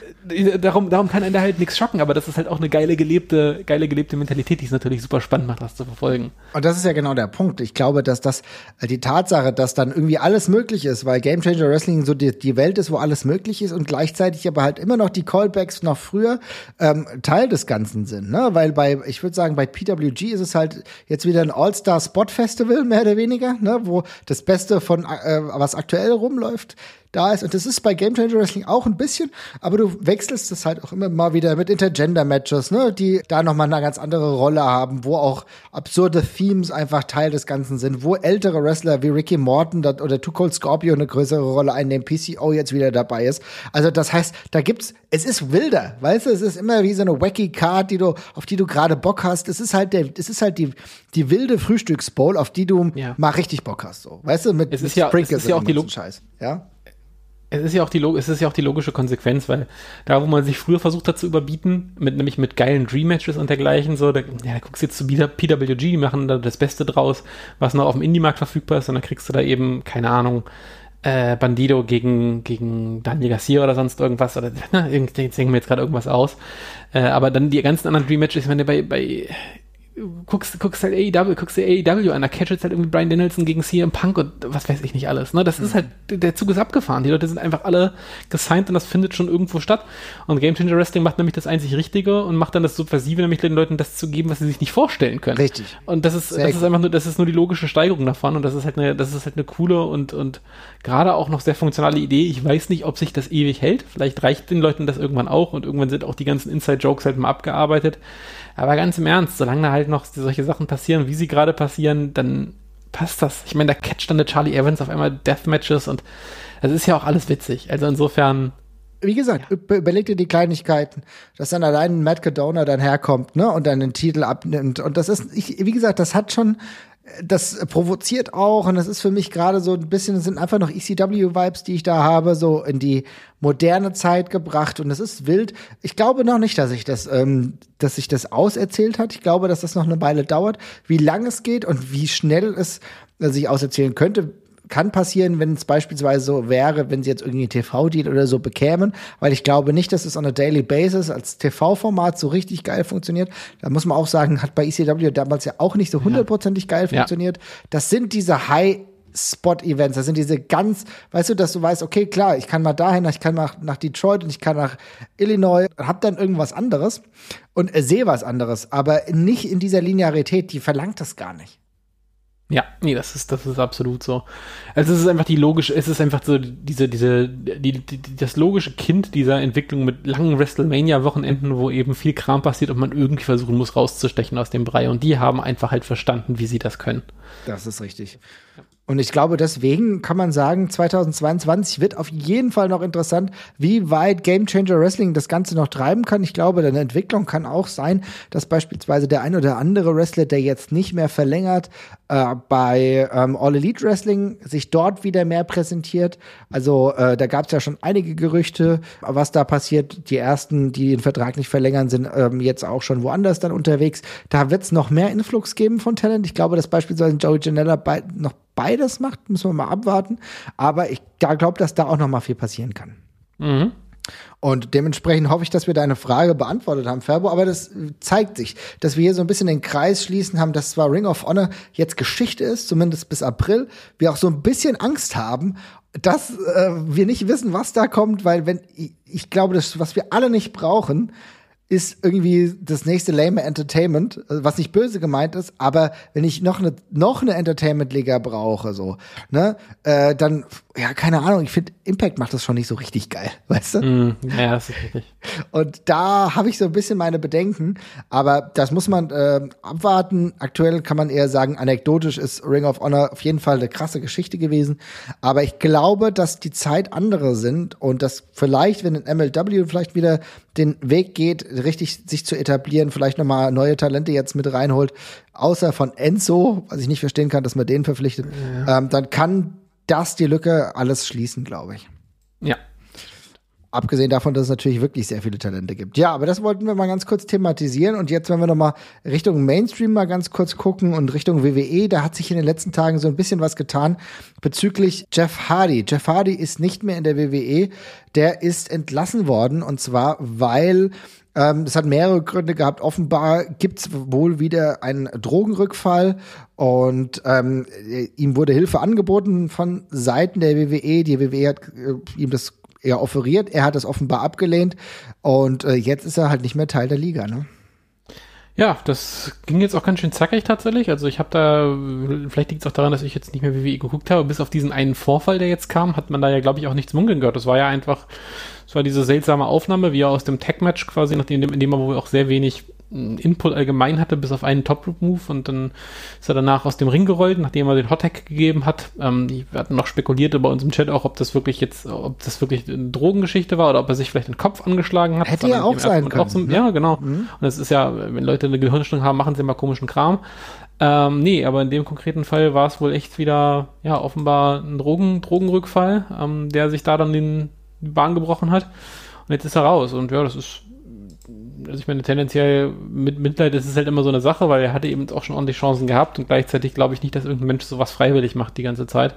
Speaker 2: darum, darum kann einen da halt nichts schocken, aber das ist halt auch eine geile gelebte, geile gelebte Mentalität, die es natürlich super spannend macht, das zu verfolgen.
Speaker 1: Und das ist ja genau der Punkt. Ich glaube, dass das, äh, die Tatsache, dass dann irgendwie alles möglich ist, weil Game Changer Wrestling so die, die Welt ist, wo alles möglich ist und gleichzeitig aber halt immer noch die Callbacks noch früher ähm, Teil des Ganzen sind, ne? Weil bei, ich würde sagen, bei PWG ist es halt jetzt wieder ein All-Star Spot Festival, mehr oder weniger, ne? Wo das Beste von, äh, was aktuell rumläuft, da ist. Und das ist bei Game Changer Wrestling auch ein bisschen, aber du wechselst es halt auch immer mal wieder mit Intergender-Matches, ne, die da nochmal eine ganz andere Rolle haben, wo auch absurde Themes einfach Teil des Ganzen sind, wo ältere Wrestler wie Ricky Morton oder Too Cold Scorpio eine größere Rolle einnehmen, PCO jetzt wieder dabei ist. Also das heißt, da gibt's, es ist wilder, weißt du, es ist immer wie so eine wacky Card, die du, auf die du gerade Bock hast. Es ist halt der, es ist halt die, die wilde Frühstücksbowl, auf die du ja. mal richtig Bock hast, so. Weißt du, mit,
Speaker 2: es ist mit ja, es ist ja auch die
Speaker 1: Scheiß, ja?
Speaker 2: Es ist ja auch die, es ist ja auch die logische Konsequenz, weil da, wo man sich früher versucht hat zu überbieten, mit, nämlich mit geilen Dream-Matches und dergleichen, so, da, ja, da guckst du jetzt zu PWG, die machen da das Beste draus, was noch auf dem Indie-Markt verfügbar ist, und dann kriegst du da eben, keine Ahnung, äh, Bandido gegen, gegen Daniel Garcia oder sonst irgendwas, oder, *laughs* na, jetzt denken wir jetzt gerade irgendwas aus, äh, aber dann die ganzen anderen Dream-Matches, wenn du bei, bei guckst, guckst halt AEW, guckst dir AEW an, da catcht halt irgendwie Brian Danielson gegen CM Punk und was weiß ich nicht alles. Ne? Das mhm. ist halt, der Zug ist abgefahren. Die Leute sind einfach alle gesigned und das findet schon irgendwo statt. Und Game Changer Wrestling macht nämlich das einzig Richtige und macht dann das Subversive, nämlich den Leuten das zu geben, was sie sich nicht vorstellen können.
Speaker 1: Richtig.
Speaker 2: Und das ist, Sehr das ist einfach nur, das ist nur die logische Steigerung davon und das ist halt eine, das ist halt eine coole und, und gerade auch noch sehr funktionale Idee. Ich weiß nicht, ob sich das ewig hält. Vielleicht reicht den Leuten das irgendwann auch und irgendwann sind auch die ganzen Inside-Jokes halt mal abgearbeitet. Aber ganz im Ernst, solange da halt noch solche Sachen passieren, wie sie gerade passieren, dann passt das. Ich meine, da catcht dann der Charlie Evans auf einmal Deathmatches und das ist ja auch alles witzig. Also insofern.
Speaker 1: Wie gesagt, ja. überleg dir die Kleinigkeiten, dass dann allein Matt Cadona dann herkommt, ne, und dann den Titel abnimmt. Und das ist, ich, wie gesagt, das hat schon, das provoziert auch und das ist für mich gerade so ein bisschen, das sind einfach noch ECW-Vibes, die ich da habe, so in die moderne Zeit gebracht und es ist wild. Ich glaube noch nicht, dass sich das, ähm, dass sich das auserzählt hat. Ich glaube, dass das noch eine Weile dauert. Wie lang es geht und wie schnell es sich auserzählen könnte, kann passieren, wenn es beispielsweise so wäre, wenn sie jetzt irgendwie TV-Deal oder so bekämen, weil ich glaube nicht, dass es on a daily basis als TV-Format so richtig geil funktioniert. Da muss man auch sagen, hat bei ECW damals ja auch nicht so hundertprozentig geil funktioniert. Ja. Das sind diese High Spot-Events, das sind diese ganz, weißt du, dass du weißt, okay, klar, ich kann mal dahin, ich kann nach, nach Detroit und ich kann nach Illinois, hab dann irgendwas anderes und äh, sehe was anderes, aber nicht in dieser Linearität, die verlangt das gar nicht.
Speaker 2: Ja, nee, das ist, das ist absolut so. Also es ist einfach die logische, es ist einfach so diese, diese, die, die, das logische Kind dieser Entwicklung mit langen WrestleMania-Wochenenden, wo eben viel Kram passiert und man irgendwie versuchen muss, rauszustechen aus dem Brei. Und die haben einfach halt verstanden, wie sie das können.
Speaker 1: Das ist richtig. Und ich glaube, deswegen kann man sagen, 2022 wird auf jeden Fall noch interessant, wie weit Game Changer Wrestling das Ganze noch treiben kann. Ich glaube, eine Entwicklung kann auch sein, dass beispielsweise der ein oder andere Wrestler, der jetzt nicht mehr verlängert, äh, bei ähm, All Elite Wrestling sich dort wieder mehr präsentiert. Also äh, da gab es ja schon einige Gerüchte, was da passiert. Die ersten, die den Vertrag nicht verlängern, sind ähm, jetzt auch schon woanders dann unterwegs. Da wird es noch mehr Influx geben von Talent. Ich glaube, dass beispielsweise Joey Janella noch beides macht, müssen wir mal abwarten. Aber ich glaube, dass da auch noch mal viel passieren kann. Mhm. Und dementsprechend hoffe ich, dass wir deine Frage beantwortet haben, Ferbo. Aber das zeigt sich, dass wir hier so ein bisschen den Kreis schließen haben, dass zwar Ring of Honor jetzt Geschichte ist, zumindest bis April, wir auch so ein bisschen Angst haben, dass äh, wir nicht wissen, was da kommt, weil wenn ich, ich glaube, das, was wir alle nicht brauchen, ist irgendwie das nächste lame Entertainment, was nicht böse gemeint ist, aber wenn ich noch eine noch eine Entertainment-Liga brauche, so, ne, äh, dann ja, keine Ahnung, ich finde, Impact macht das schon nicht so richtig geil, *laughs* weißt du? Mm, ja, das ist richtig. Und da habe ich so ein bisschen meine Bedenken, aber das muss man äh, abwarten. Aktuell kann man eher sagen, anekdotisch ist Ring of Honor auf jeden Fall eine krasse Geschichte gewesen. Aber ich glaube, dass die Zeit andere sind und dass vielleicht, wenn ein MLW vielleicht wieder den Weg geht, richtig sich zu etablieren, vielleicht nochmal neue Talente jetzt mit reinholt, außer von Enzo, was ich nicht verstehen kann, dass man den verpflichtet, ja. ähm, dann kann das die Lücke alles schließen, glaube ich.
Speaker 2: Ja.
Speaker 1: Abgesehen davon, dass es natürlich wirklich sehr viele Talente gibt. Ja, aber das wollten wir mal ganz kurz thematisieren. Und jetzt, wenn wir noch mal Richtung Mainstream mal ganz kurz gucken und Richtung WWE, da hat sich in den letzten Tagen so ein bisschen was getan bezüglich Jeff Hardy. Jeff Hardy ist nicht mehr in der WWE. Der ist entlassen worden. Und zwar, weil ähm, das hat mehrere Gründe gehabt. Offenbar gibt es wohl wieder einen Drogenrückfall und ähm, ihm wurde Hilfe angeboten von Seiten der WWE. Die WWE hat äh, ihm das eher offeriert. Er hat es offenbar abgelehnt und äh, jetzt ist er halt nicht mehr Teil der Liga. Ne?
Speaker 2: Ja, das ging jetzt auch ganz schön zackig tatsächlich. Also ich habe da, vielleicht liegt es auch daran, dass ich jetzt nicht mehr WWE geguckt habe. Bis auf diesen einen Vorfall, der jetzt kam, hat man da ja, glaube ich, auch nichts munkeln gehört. Das war ja einfach es war diese seltsame Aufnahme, wie er aus dem Tag-Match quasi, nachdem in dem er wohl auch sehr wenig hm, Input allgemein hatte, bis auf einen Top-Move und dann ist er danach aus dem Ring gerollt, nachdem er den Hot-Tag gegeben hat. Ähm, wir hatten noch spekuliert bei uns im Chat auch, ob das wirklich jetzt, ob das wirklich eine Drogengeschichte war oder ob er sich vielleicht den Kopf angeschlagen hat.
Speaker 1: Hätte ja auch sein können. Auch
Speaker 2: zum, ne? Ja, genau. Mhm. Und es ist ja, wenn Leute eine Gehirnstörung haben, machen sie immer komischen Kram. Ähm, nee, aber in dem konkreten Fall war es wohl echt wieder, ja, offenbar ein Drogen, Drogenrückfall, ähm, der sich da dann den, die Bahn gebrochen hat. Und jetzt ist er raus. Und ja, das ist, also ich meine, tendenziell mit Mitleid ist es halt immer so eine Sache, weil er hatte eben auch schon ordentlich Chancen gehabt und gleichzeitig glaube ich nicht, dass irgendein Mensch sowas freiwillig macht die ganze Zeit.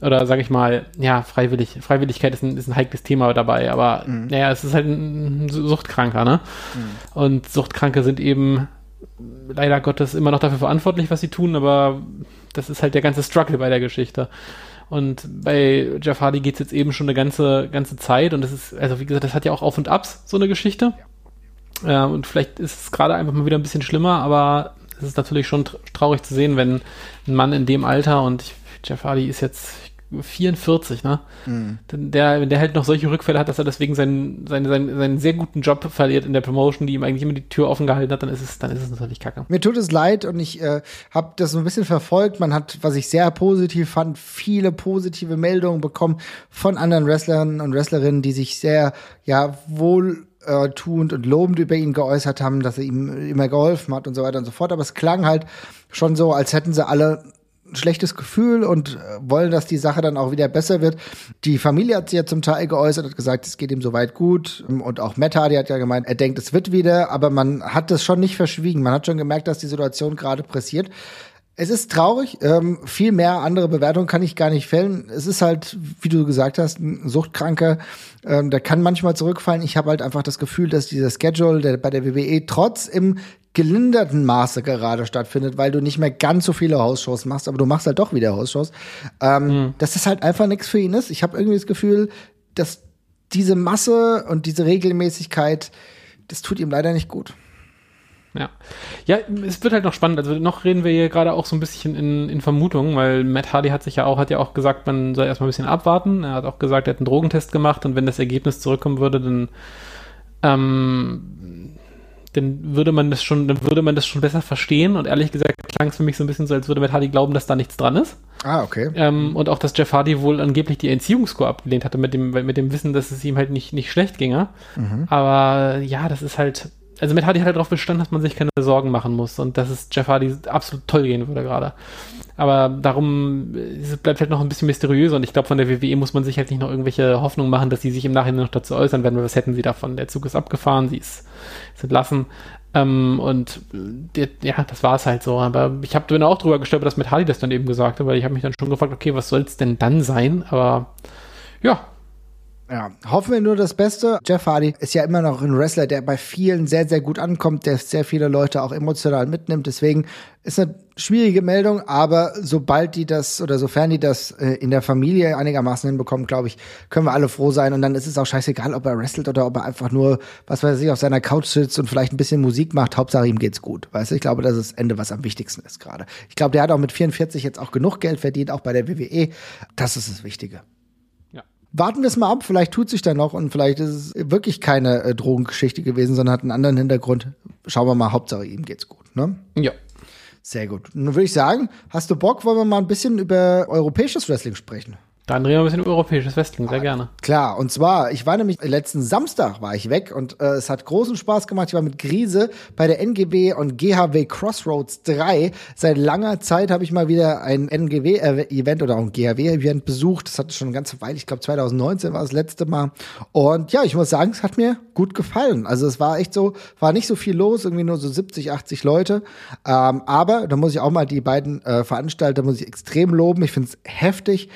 Speaker 2: Oder sage ich mal, ja, freiwillig, Freiwilligkeit ist ein, ist ein heikles Thema dabei, aber mhm. naja, es ist halt ein Suchtkranker, ne? Mhm. Und Suchtkranke sind eben leider Gottes immer noch dafür verantwortlich, was sie tun, aber das ist halt der ganze Struggle bei der Geschichte. Und bei Jeff Hardy geht es jetzt eben schon eine ganze, ganze Zeit und das ist, also wie gesagt, das hat ja auch Auf und Abs, so eine Geschichte. Ja. Äh, und vielleicht ist es gerade einfach mal wieder ein bisschen schlimmer, aber es ist natürlich schon traurig zu sehen, wenn ein Mann in dem Alter und ich, Jeff Hardy ist jetzt, 44, ne? Mhm. Der, wenn der halt noch solche Rückfälle hat, dass er deswegen seinen, seinen, seinen, seinen sehr guten Job verliert in der Promotion, die ihm eigentlich immer die Tür offen gehalten hat, dann ist es, dann ist es natürlich kacke.
Speaker 1: Mir tut es leid und ich äh, habe das so ein bisschen verfolgt. Man hat, was ich sehr positiv fand, viele positive Meldungen bekommen von anderen Wrestlern und Wrestlerinnen, die sich sehr, ja, wohl äh, tuend und lobend über ihn geäußert haben, dass er ihm immer geholfen hat und so weiter und so fort. Aber es klang halt schon so, als hätten sie alle ein schlechtes Gefühl und äh, wollen, dass die Sache dann auch wieder besser wird. Die Familie hat sich ja zum Teil geäußert, hat gesagt, es geht ihm soweit gut. Und auch Meta, die hat ja gemeint, er denkt, es wird wieder, aber man hat das schon nicht verschwiegen. Man hat schon gemerkt, dass die Situation gerade pressiert. Es ist traurig, ähm, viel mehr andere Bewertungen kann ich gar nicht fällen. Es ist halt, wie du gesagt hast, ein Suchtkranker, ähm, der kann manchmal zurückfallen. Ich habe halt einfach das Gefühl, dass dieser Schedule, der bei der WWE trotz im gelinderten Maße gerade stattfindet, weil du nicht mehr ganz so viele Hausshows machst, aber du machst halt doch wieder Hausshows, ähm, mhm. dass das halt einfach nichts für ihn ist. Ich habe irgendwie das Gefühl, dass diese Masse und diese Regelmäßigkeit, das tut ihm leider nicht gut.
Speaker 2: Ja. Ja, es wird halt noch spannend. Also noch reden wir hier gerade auch so ein bisschen in, in Vermutungen, weil Matt Hardy hat sich ja auch, hat ja auch gesagt, man soll erstmal ein bisschen abwarten. Er hat auch gesagt, er hat einen Drogentest gemacht und wenn das Ergebnis zurückkommen würde, dann ähm, dann würde man das schon, dann würde man das schon besser verstehen. Und ehrlich gesagt klang es für mich so ein bisschen so, als würde Matt Hardy glauben, dass da nichts dran ist.
Speaker 1: Ah, okay.
Speaker 2: Ähm, und auch, dass Jeff Hardy wohl angeblich die Entziehungskur abgelehnt hatte mit dem, mit dem Wissen, dass es ihm halt nicht, nicht schlecht ginge. Mhm. Aber ja, das ist halt, also Matt Hardy hat halt darauf bestanden, dass man sich keine Sorgen machen muss und dass es Jeff Hardy absolut toll gehen würde gerade. Aber darum es bleibt halt noch ein bisschen mysteriöser und ich glaube, von der WWE muss man sich halt nicht noch irgendwelche Hoffnungen machen, dass sie sich im Nachhinein noch dazu äußern werden, weil was hätten sie davon? Der Zug ist abgefahren, sie ist, ist entlassen. Ähm, und der, ja, das war es halt so. Aber ich habe dann auch drüber gestolpert, dass mit Hardy das dann eben gesagt hat, weil ich habe mich dann schon gefragt, okay, was soll es denn dann sein? Aber ja,
Speaker 1: ja, hoffen wir nur das Beste. Jeff Hardy ist ja immer noch ein Wrestler, der bei vielen sehr, sehr gut ankommt, der sehr viele Leute auch emotional mitnimmt. Deswegen ist eine schwierige Meldung, aber sobald die das oder sofern die das äh, in der Familie einigermaßen hinbekommen, glaube ich, können wir alle froh sein. Und dann ist es auch scheißegal, ob er wrestelt oder ob er einfach nur, was weiß ich, auf seiner Couch sitzt und vielleicht ein bisschen Musik macht. Hauptsache ihm geht's gut. Weißt du, ich glaube, das ist das Ende, was am wichtigsten ist gerade. Ich glaube, der hat auch mit 44 jetzt auch genug Geld verdient, auch bei der WWE. Das ist das Wichtige warten wir es mal ab, vielleicht tut sich da noch und vielleicht ist es wirklich keine äh, Drogengeschichte gewesen, sondern hat einen anderen Hintergrund. Schauen wir mal, Hauptsache ihm geht's gut, ne?
Speaker 2: Ja.
Speaker 1: Sehr gut. Nun würde ich sagen, hast du Bock, wollen wir mal ein bisschen über europäisches Wrestling sprechen?
Speaker 2: Dann reden wir ein bisschen über europäisches Wrestling, sehr gerne.
Speaker 1: Klar, und zwar, ich war nämlich letzten Samstag war ich weg und äh, es hat großen Spaß gemacht. Ich war mit Grise bei der NGW und GHW Crossroads 3. Seit langer Zeit habe ich mal wieder ein NGW-Event oder auch ein GHW-Event besucht. Das hatte schon eine ganze Weile, ich glaube 2019 war das letzte Mal. Und ja, ich muss sagen, es hat mir gut gefallen. Also es war echt so, war nicht so viel los, irgendwie nur so 70, 80 Leute. Ähm, aber da muss ich auch mal die beiden äh, Veranstalter muss ich extrem loben. Ich finde es heftig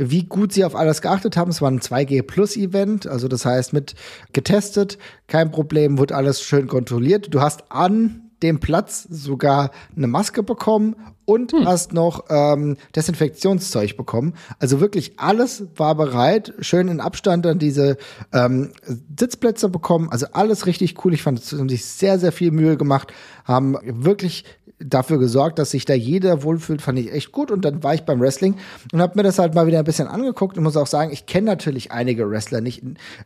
Speaker 1: wie gut sie auf alles geachtet haben. Es war ein 2G Plus Event, also das heißt mit getestet, kein Problem, wird alles schön kontrolliert. Du hast an dem Platz sogar eine Maske bekommen und hm. hast noch ähm, Desinfektionszeug bekommen. Also wirklich alles war bereit, schön in Abstand dann diese ähm, Sitzplätze bekommen. Also alles richtig cool. Ich fand, es haben sich sehr, sehr viel Mühe gemacht, haben wirklich dafür gesorgt, dass sich da jeder wohlfühlt, fand ich echt gut. Und dann war ich beim Wrestling und habe mir das halt mal wieder ein bisschen angeguckt und muss auch sagen, ich kenne natürlich einige Wrestler nicht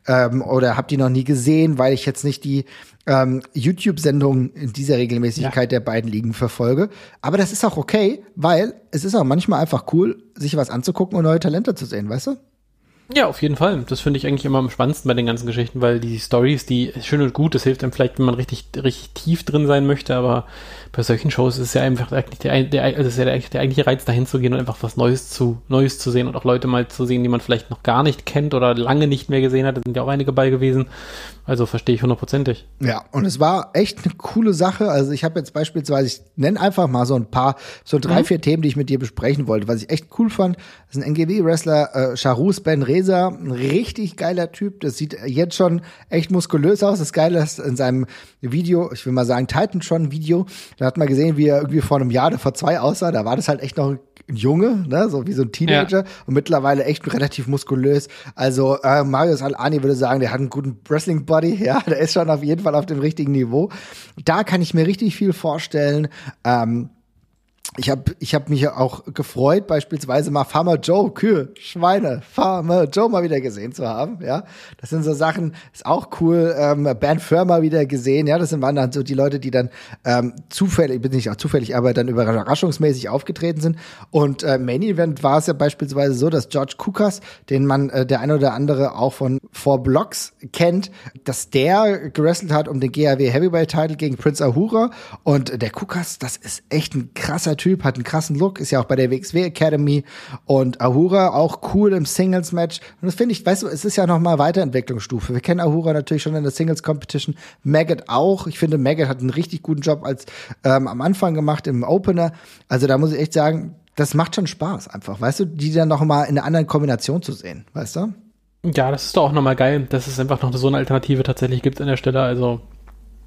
Speaker 1: ähm, oder habe die noch nie gesehen, weil ich jetzt nicht die ähm, YouTube-Sendungen in dieser Regelmäßigkeit ja. der beiden Ligen verfolge. Aber das ist auch okay, weil es ist auch manchmal einfach cool, sich was anzugucken und neue Talente zu sehen, weißt du?
Speaker 2: Ja, auf jeden Fall. Das finde ich eigentlich immer am spannendsten bei den ganzen Geschichten, weil die Stories, die schön und gut, das hilft einem vielleicht, wenn man richtig, richtig tief drin sein möchte, aber bei solchen Shows ist es ja einfach eigentlich der, der, also ist ja der, der eigentliche Reiz, dahin zu gehen und einfach was Neues zu, Neues zu sehen und auch Leute mal zu sehen, die man vielleicht noch gar nicht kennt oder lange nicht mehr gesehen hat. Da sind ja auch einige bei gewesen. Also verstehe ich hundertprozentig.
Speaker 1: Ja, und es war echt eine coole Sache. Also ich habe jetzt beispielsweise, ich nenne einfach mal so ein paar, so drei, mhm. vier Themen, die ich mit dir besprechen wollte. Was ich echt cool fand, das ist ein NGW-Wrestler, äh, Charus Ben Reza, ein richtig geiler Typ. Das sieht jetzt schon echt muskulös aus. Das Geile ist in seinem Video, ich will mal sagen, Titan schon Video, da hat man gesehen, wie er irgendwie vor einem Jahr oder vor zwei aussah. Da war das halt echt noch ein Junge, ne, so wie so ein Teenager ja. und mittlerweile echt relativ muskulös. Also äh, Marius Al-Ani würde sagen, der hat einen guten Wrestling-Body, *laughs* ja, der ist schon auf jeden Fall auf dem richtigen Niveau. Da kann ich mir richtig viel vorstellen. Ähm, ich habe ich hab mich auch gefreut, beispielsweise mal Farmer Joe, Kühe, Schweine, Farmer Joe mal wieder gesehen zu haben. Ja, das sind so Sachen, ist auch cool. Ähm, Band Firma wieder gesehen. Ja, das sind waren dann so die Leute, die dann ähm, zufällig, bin nicht auch zufällig, aber dann überraschungsmäßig aufgetreten sind. Und äh, Main Event war es ja beispielsweise so, dass George Kukas, den man äh, der eine oder andere auch von Four Blocks kennt, dass der gewrestelt hat um den GAW Heavyweight Title gegen Prince Ahura. Und der Kukas, das ist echt ein krasser Typ. Typ, hat einen krassen Look, ist ja auch bei der WXW Academy und Ahura auch cool im Singles Match. Und das finde ich, weißt du, es ist ja noch mal Weiterentwicklungsstufe. Wir kennen Ahura natürlich schon in der Singles Competition, Maggot auch. Ich finde, Maggot hat einen richtig guten Job als ähm, am Anfang gemacht im Opener. Also da muss ich echt sagen, das macht schon Spaß einfach, weißt du, die dann noch mal in einer anderen Kombination zu sehen, weißt du?
Speaker 2: Ja, das ist doch auch nochmal geil, dass es einfach noch so eine Alternative tatsächlich gibt an der Stelle. Also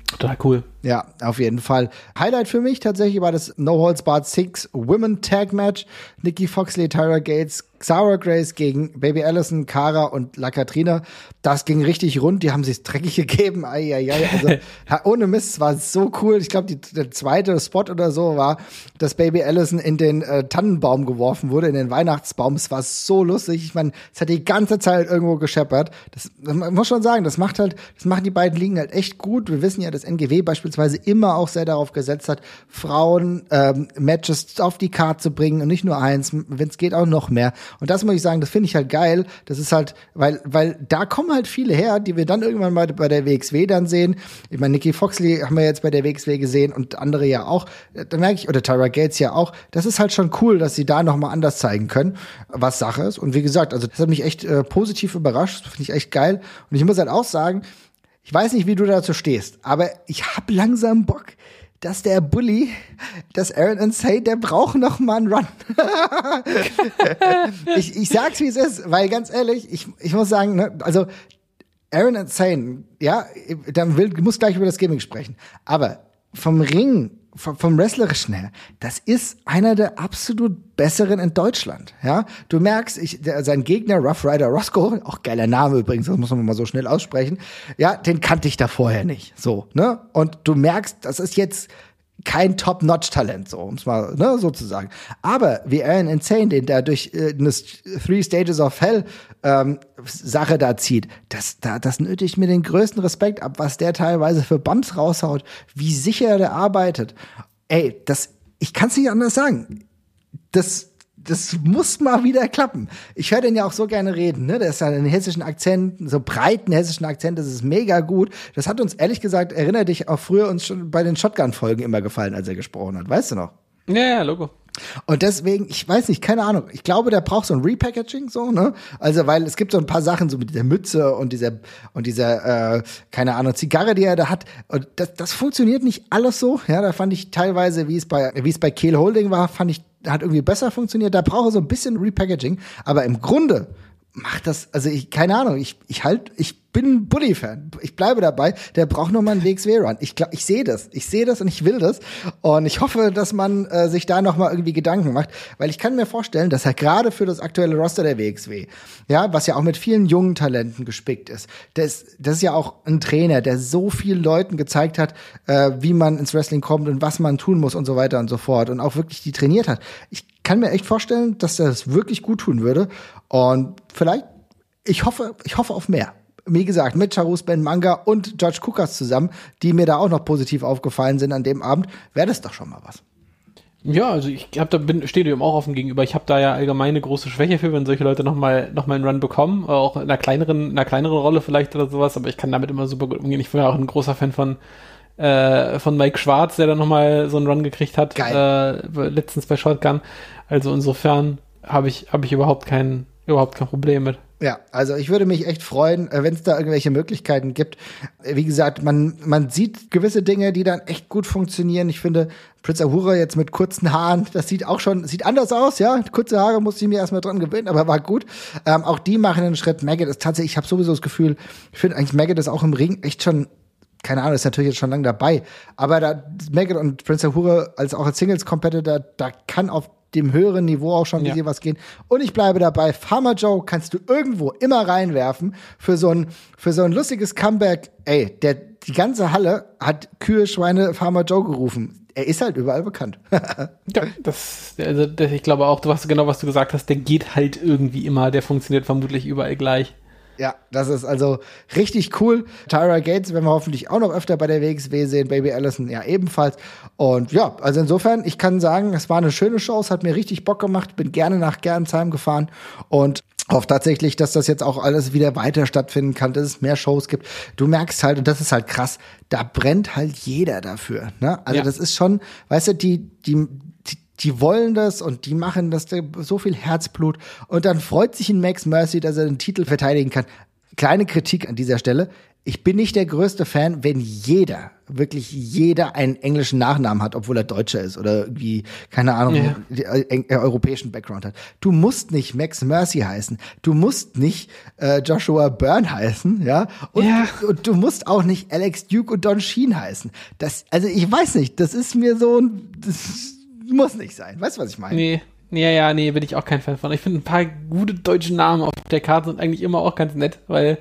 Speaker 2: Total cool.
Speaker 1: Ja, auf jeden Fall. Highlight für mich tatsächlich war das No Holds Barred Six Women Tag Match. Nikki Foxley, Tyra Gates Xara Grace gegen Baby Allison, Cara und La Katrina. Das ging richtig rund. Die haben sich dreckig *laughs* gegeben. Ai, ai, ai. Also, *laughs* ohne Mist, es war so cool. Ich glaube, der zweite Spot oder so war, dass Baby Allison in den äh, Tannenbaum geworfen wurde, in den Weihnachtsbaum. Es war so lustig. Ich meine, es hat die ganze Zeit irgendwo gescheppert. Das, das muss schon sagen, das macht halt, das machen die beiden Ligen halt echt gut. Wir wissen ja, dass NGW beispielsweise immer auch sehr darauf gesetzt hat, Frauen ähm, Matches auf die Karte zu bringen und nicht nur eins, wenn es geht auch noch mehr. Und das muss ich sagen, das finde ich halt geil. Das ist halt, weil, weil da kommen halt viele her, die wir dann irgendwann mal bei der WXW dann sehen. Ich meine, Nikki Foxley haben wir jetzt bei der WXW gesehen und andere ja auch. Da merke ich, oder Tyra Gates ja auch. Das ist halt schon cool, dass sie da noch mal anders zeigen können, was Sache ist. Und wie gesagt, also das hat mich echt äh, positiv überrascht. Finde ich echt geil. Und ich muss halt auch sagen, ich weiß nicht, wie du dazu stehst, aber ich hab langsam Bock, dass der Bully, dass Aaron Insane, der braucht noch mal einen Run. *laughs* ich, ich sag's, wie es ist, weil ganz ehrlich, ich, ich muss sagen, ne, also Aaron Insane, ja, dann will, muss gleich über das Gaming sprechen, aber vom Ring vom, Wrestlerischen her, das ist einer der absolut besseren in Deutschland. Ja, du merkst, ich, der, sein Gegner Rough Rider Roscoe, *laughs* auch geiler Name übrigens, das muss man mal so schnell aussprechen. Ja, den kannte ich da vorher nicht. So, ne? Und du merkst, das ist jetzt kein Top-Notch-Talent, so, um es mal ne, so zu sagen. Aber wie Aaron Insane, den der durch äh, eine Three Stages of Hell ähm, Sache da zieht, das, da, das nötigt mir den größten Respekt ab, was der teilweise für Bumps raushaut, wie sicher der arbeitet. Ey, das, ich kann es nicht anders sagen. Das, das muss mal wieder klappen. Ich höre den ja auch so gerne reden, ne? Der ist ja einen hessischen Akzent, so breiten hessischen Akzent, das ist mega gut. Das hat uns ehrlich gesagt, erinnere dich auch früher uns schon bei den Shotgun-Folgen immer gefallen, als er gesprochen hat. Weißt du noch?
Speaker 2: Ja, ja, Logo.
Speaker 1: Und deswegen, ich weiß nicht, keine Ahnung. Ich glaube, der braucht so ein Repackaging, so, ne? Also, weil es gibt so ein paar Sachen, so mit dieser Mütze und dieser, und dieser, äh, keine Ahnung, Zigarre, die er da hat. Und das, das funktioniert nicht alles so. Ja, da fand ich teilweise, wie es bei, wie es bei Kehl Holding war, fand ich hat irgendwie besser funktioniert. Da brauche so ein bisschen Repackaging. Aber im Grunde macht das, also ich, keine Ahnung, ich, ich halt, ich bin ein Bully-Fan. Ich bleibe dabei. Der braucht noch mal einen WXW-Run. Ich glaube, ich sehe das. Ich sehe das und ich will das. Und ich hoffe, dass man äh, sich da noch mal irgendwie Gedanken macht, weil ich kann mir vorstellen, dass er gerade für das aktuelle Roster der WXW, ja, was ja auch mit vielen jungen Talenten gespickt ist, das, das ist ja auch ein Trainer, der so vielen Leuten gezeigt hat, äh, wie man ins Wrestling kommt und was man tun muss und so weiter und so fort und auch wirklich die trainiert hat. Ich kann mir echt vorstellen, dass er das wirklich gut tun würde. Und vielleicht, ich hoffe, ich hoffe auf mehr wie gesagt, mit Charus Ben Manga und George Kukas zusammen, die mir da auch noch positiv aufgefallen sind an dem Abend, wäre das doch schon mal was.
Speaker 2: Ja, also ich hab da bin, stehe dem auch offen gegenüber. Ich habe da ja allgemein eine große Schwäche für, wenn solche Leute nochmal noch mal einen Run bekommen, auch in einer kleineren, in einer kleineren Rolle vielleicht oder sowas, aber ich kann damit immer super gut umgehen. Ich war ja auch ein großer Fan von äh, von Mike Schwarz, der da nochmal so einen Run gekriegt hat, äh, letztens bei Shotgun. Also insofern habe ich, hab ich überhaupt kein, überhaupt kein Problem mit.
Speaker 1: Ja, also ich würde mich echt freuen, äh, wenn es da irgendwelche Möglichkeiten gibt. Äh, wie gesagt, man, man sieht gewisse Dinge, die dann echt gut funktionieren. Ich finde, Prince Ahura jetzt mit kurzen Haaren, das sieht auch schon, sieht anders aus, ja. Kurze Haare musste ich mir erstmal dran gewöhnen, aber war gut. Ähm, auch die machen einen Schritt. Maggot ist tatsächlich, ich habe sowieso das Gefühl, ich finde eigentlich Maggot ist auch im Ring echt schon keine Ahnung, ist natürlich jetzt schon lange dabei, aber da Maggot und Prince Ahura als auch als Singles Competitor, da kann auf dem höheren Niveau auch schon ja. was gehen. Und ich bleibe dabei, Farmer Joe kannst du irgendwo immer reinwerfen für so ein, für so ein lustiges Comeback. Ey, der, die ganze Halle hat Kühe, Schweine, Farmer Joe gerufen. Er ist halt überall bekannt. *laughs*
Speaker 2: ja, das, also, das, ich glaube auch, du weißt genau, was du gesagt hast, der geht halt irgendwie immer, der funktioniert vermutlich überall gleich.
Speaker 1: Ja, das ist also richtig cool. Tyra Gates werden wir hoffentlich auch noch öfter bei der WXW sehen. Baby Allison ja ebenfalls. Und ja, also insofern, ich kann sagen, es war eine schöne Show. Es hat mir richtig Bock gemacht. Bin gerne nach Gernsheim gefahren und hoffe tatsächlich, dass das jetzt auch alles wieder weiter stattfinden kann, dass es mehr Shows gibt. Du merkst halt, und das ist halt krass, da brennt halt jeder dafür. Ne? Also ja. das ist schon, weißt du, die, die, die wollen das und die machen das so viel Herzblut. Und dann freut sich ein Max Mercy, dass er den Titel verteidigen kann. Kleine Kritik an dieser Stelle. Ich bin nicht der größte Fan, wenn jeder, wirklich jeder einen englischen Nachnamen hat, obwohl er Deutscher ist oder irgendwie, keine Ahnung, ja. äh, äh, europäischen Background hat. Du musst nicht Max Mercy heißen. Du musst nicht äh, Joshua Byrne heißen, ja? Und, ja. und du musst auch nicht Alex Duke und Don Sheen heißen. Das, also ich weiß nicht, das ist mir so ein, das, muss nicht sein. Weißt du, was ich meine?
Speaker 2: Nee. Ja, ja, nee, bin ich auch kein Fan von. Ich finde ein paar gute deutsche Namen auf der Karte sind eigentlich immer auch ganz nett, weil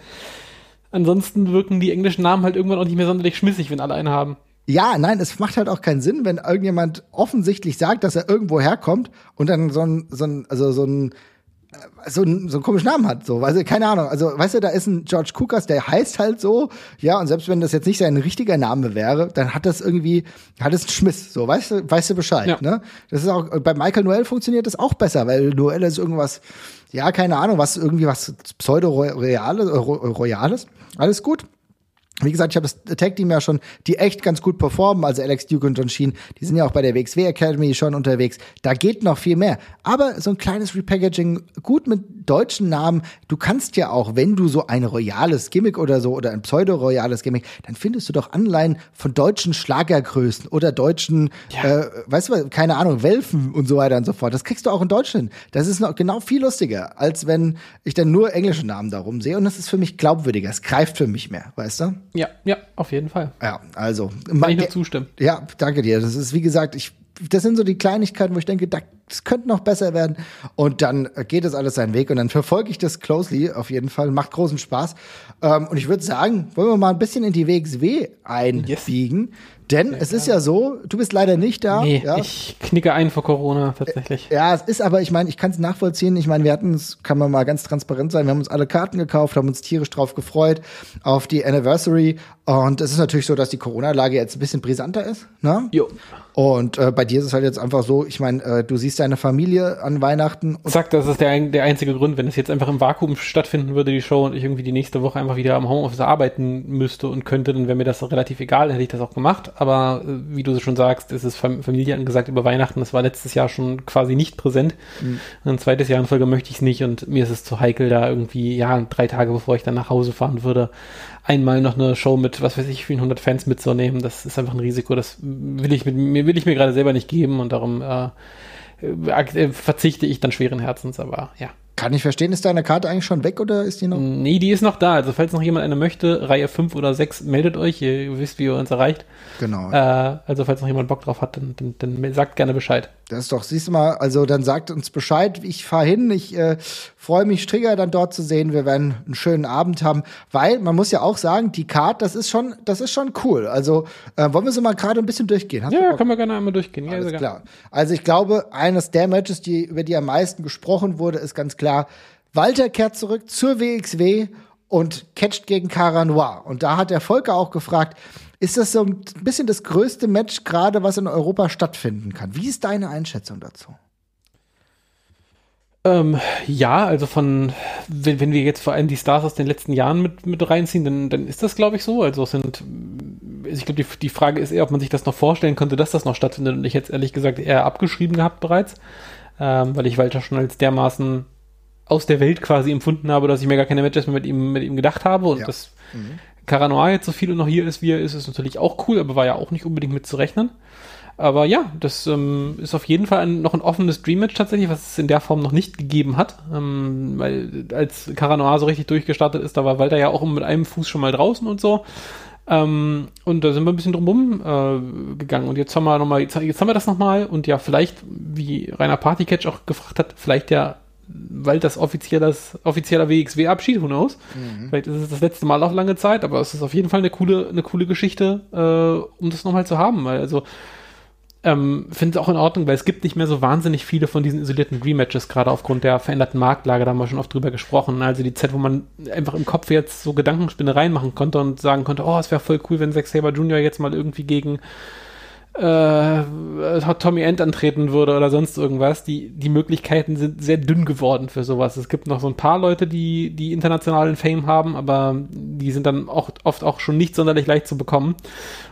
Speaker 2: ansonsten wirken die englischen Namen halt irgendwann auch nicht mehr sonderlich schmissig, wenn alle einen haben.
Speaker 1: Ja, nein, es macht halt auch keinen Sinn, wenn irgendjemand offensichtlich sagt, dass er irgendwo herkommt und dann so ein, so ein, also so ein, so ein, so einen komischen Namen hat, so, du, keine Ahnung. Also, weißt du, da ist ein George Kukas, der heißt halt so, ja, und selbst wenn das jetzt nicht sein richtiger Name wäre, dann hat das irgendwie, hat es einen Schmiss, so, weißt du, weißt du Bescheid, ja. ne? Das ist auch, bei Michael Noel funktioniert das auch besser, weil Noel ist irgendwas, ja, keine Ahnung, was, irgendwie was Pseudo-Royales, Royales, alles gut. Wie gesagt, ich habe das Tag Team ja schon, die echt ganz gut performen, also Alex Duke und John Sheen, die sind ja auch bei der WXW Academy schon unterwegs. Da geht noch viel mehr. Aber so ein kleines Repackaging, gut mit deutschen Namen. Du kannst ja auch, wenn du so ein royales Gimmick oder so oder ein pseudo-royales Gimmick, dann findest du doch Anleihen von deutschen Schlagergrößen oder deutschen, ja. äh, weißt du, keine Ahnung, Welfen und so weiter und so fort. Das kriegst du auch in Deutschland. Das ist noch genau viel lustiger, als wenn ich dann nur englische Namen darum sehe. Und das ist für mich glaubwürdiger. Es greift für mich mehr, weißt du?
Speaker 2: Ja, ja, auf jeden Fall.
Speaker 1: Ja, also.
Speaker 2: Kann ich nur zustimmen.
Speaker 1: Ja, danke dir. Das ist, wie gesagt, ich, das sind so die Kleinigkeiten, wo ich denke, das könnte noch besser werden. Und dann geht es alles seinen Weg und dann verfolge ich das closely auf jeden Fall. Macht großen Spaß. Ähm, und ich würde sagen, wollen wir mal ein bisschen in die WXW einbiegen. Yes. Denn es ist ja so, du bist leider nicht da.
Speaker 2: Nee,
Speaker 1: ja.
Speaker 2: ich knicke ein vor Corona tatsächlich.
Speaker 1: Ja, es ist aber, ich meine, ich kann es nachvollziehen. Ich meine, wir hatten es, kann man mal ganz transparent sein, wir haben uns alle Karten gekauft, haben uns tierisch drauf gefreut auf die Anniversary. Und es ist natürlich so, dass die Corona-Lage jetzt ein bisschen brisanter ist. Ne?
Speaker 2: Jo.
Speaker 1: Und äh, bei dir ist es halt jetzt einfach so, ich meine, äh, du siehst deine Familie an Weihnachten.
Speaker 2: Zack, das ist der, der einzige Grund, wenn es jetzt einfach im Vakuum stattfinden würde, die Show, und ich irgendwie die nächste Woche einfach wieder am Homeoffice arbeiten müsste und könnte, dann wäre mir das relativ egal, hätte ich das auch gemacht. Aber äh, wie du schon sagst, ist es Familie angesagt über Weihnachten. Das war letztes Jahr schon quasi nicht präsent. Mhm. Ein zweites Jahr in Folge möchte ich es nicht und mir ist es zu heikel, da irgendwie, ja, drei Tage bevor ich dann nach Hause fahren würde, einmal noch eine Show mit, was weiß ich, vielen hundert Fans mitzunehmen. Das ist einfach ein Risiko. Das will ich mit mir, will ich mir gerade selber nicht geben und darum äh, äh, verzichte ich dann schweren Herzens, aber ja.
Speaker 1: Kann ich verstehen, ist deine Karte eigentlich schon weg oder ist die noch?
Speaker 2: Nee, die ist noch da. Also falls noch jemand eine möchte, Reihe 5 oder 6, meldet euch. Ihr wisst, wie ihr uns erreicht.
Speaker 1: Genau.
Speaker 2: Äh, also falls noch jemand Bock drauf hat, dann, dann, dann sagt gerne Bescheid.
Speaker 1: Das ist doch, siehst du mal, also dann sagt uns Bescheid. Ich fahre hin. Ich äh, freue mich, Trigger dann dort zu sehen. Wir werden einen schönen Abend haben. Weil, man muss ja auch sagen, die Karte, das ist schon, das ist schon cool. Also äh, wollen wir so mal gerade ein bisschen durchgehen?
Speaker 2: Hast ja, können wir gerne einmal durchgehen.
Speaker 1: Alles ja, klar. Also ich glaube, eines der Matches, die, über die am meisten gesprochen wurde, ist ganz klar, Walter kehrt zurück zur WXW und catcht gegen Cara Noir. Und da hat der Volker auch gefragt, ist das so ein bisschen das größte Match gerade, was in Europa stattfinden kann? Wie ist deine Einschätzung dazu?
Speaker 2: Ähm, ja, also von, wenn, wenn, wir jetzt vor allem die Stars aus den letzten Jahren mit, mit reinziehen, dann, dann ist das, glaube ich, so. Also es sind, ich glaube, die, die Frage ist eher, ob man sich das noch vorstellen könnte, dass das noch stattfindet. Und ich hätte ehrlich gesagt eher abgeschrieben gehabt bereits, ähm, weil ich Walter schon als dermaßen aus der Welt quasi empfunden habe, dass ich mir gar keine Matches mehr mit ihm, mit ihm gedacht habe und ja. das mhm. Caranoa jetzt so viel noch hier ist, wie er ist, ist natürlich auch cool, aber war ja auch nicht unbedingt mit zu rechnen. Aber ja, das ähm, ist auf jeden Fall ein, noch ein offenes Dream-Match tatsächlich, was es in der Form noch nicht gegeben hat. Ähm, weil als Caranoa so richtig durchgestartet ist, da war Walter ja auch mit einem Fuß schon mal draußen und so. Ähm, und da sind wir ein bisschen drumherum äh, gegangen. Und jetzt haben wir noch mal, jetzt, jetzt haben wir das nochmal und ja, vielleicht, wie Rainer Partycatch auch gefragt hat, vielleicht ja weil das offizieller, offizieller WXW-Abschied, who knows? Mhm. Vielleicht ist es das letzte Mal auch lange Zeit, aber es ist auf jeden Fall eine coole, eine coole Geschichte, äh, um das nochmal zu haben. Weil also ähm, finde es auch in Ordnung, weil es gibt nicht mehr so wahnsinnig viele von diesen isolierten Rematches, gerade aufgrund der veränderten Marktlage, da haben wir schon oft drüber gesprochen. Also die Zeit, wo man einfach im Kopf jetzt so Gedankenspinnereien machen konnte und sagen konnte, oh, es wäre voll cool, wenn Zack Saber Jr. jetzt mal irgendwie gegen äh, Tommy End antreten würde oder sonst irgendwas. Die, die Möglichkeiten sind sehr dünn geworden für sowas. Es gibt noch so ein paar Leute, die, die internationalen Fame haben, aber die sind dann auch oft auch schon nicht sonderlich leicht zu bekommen.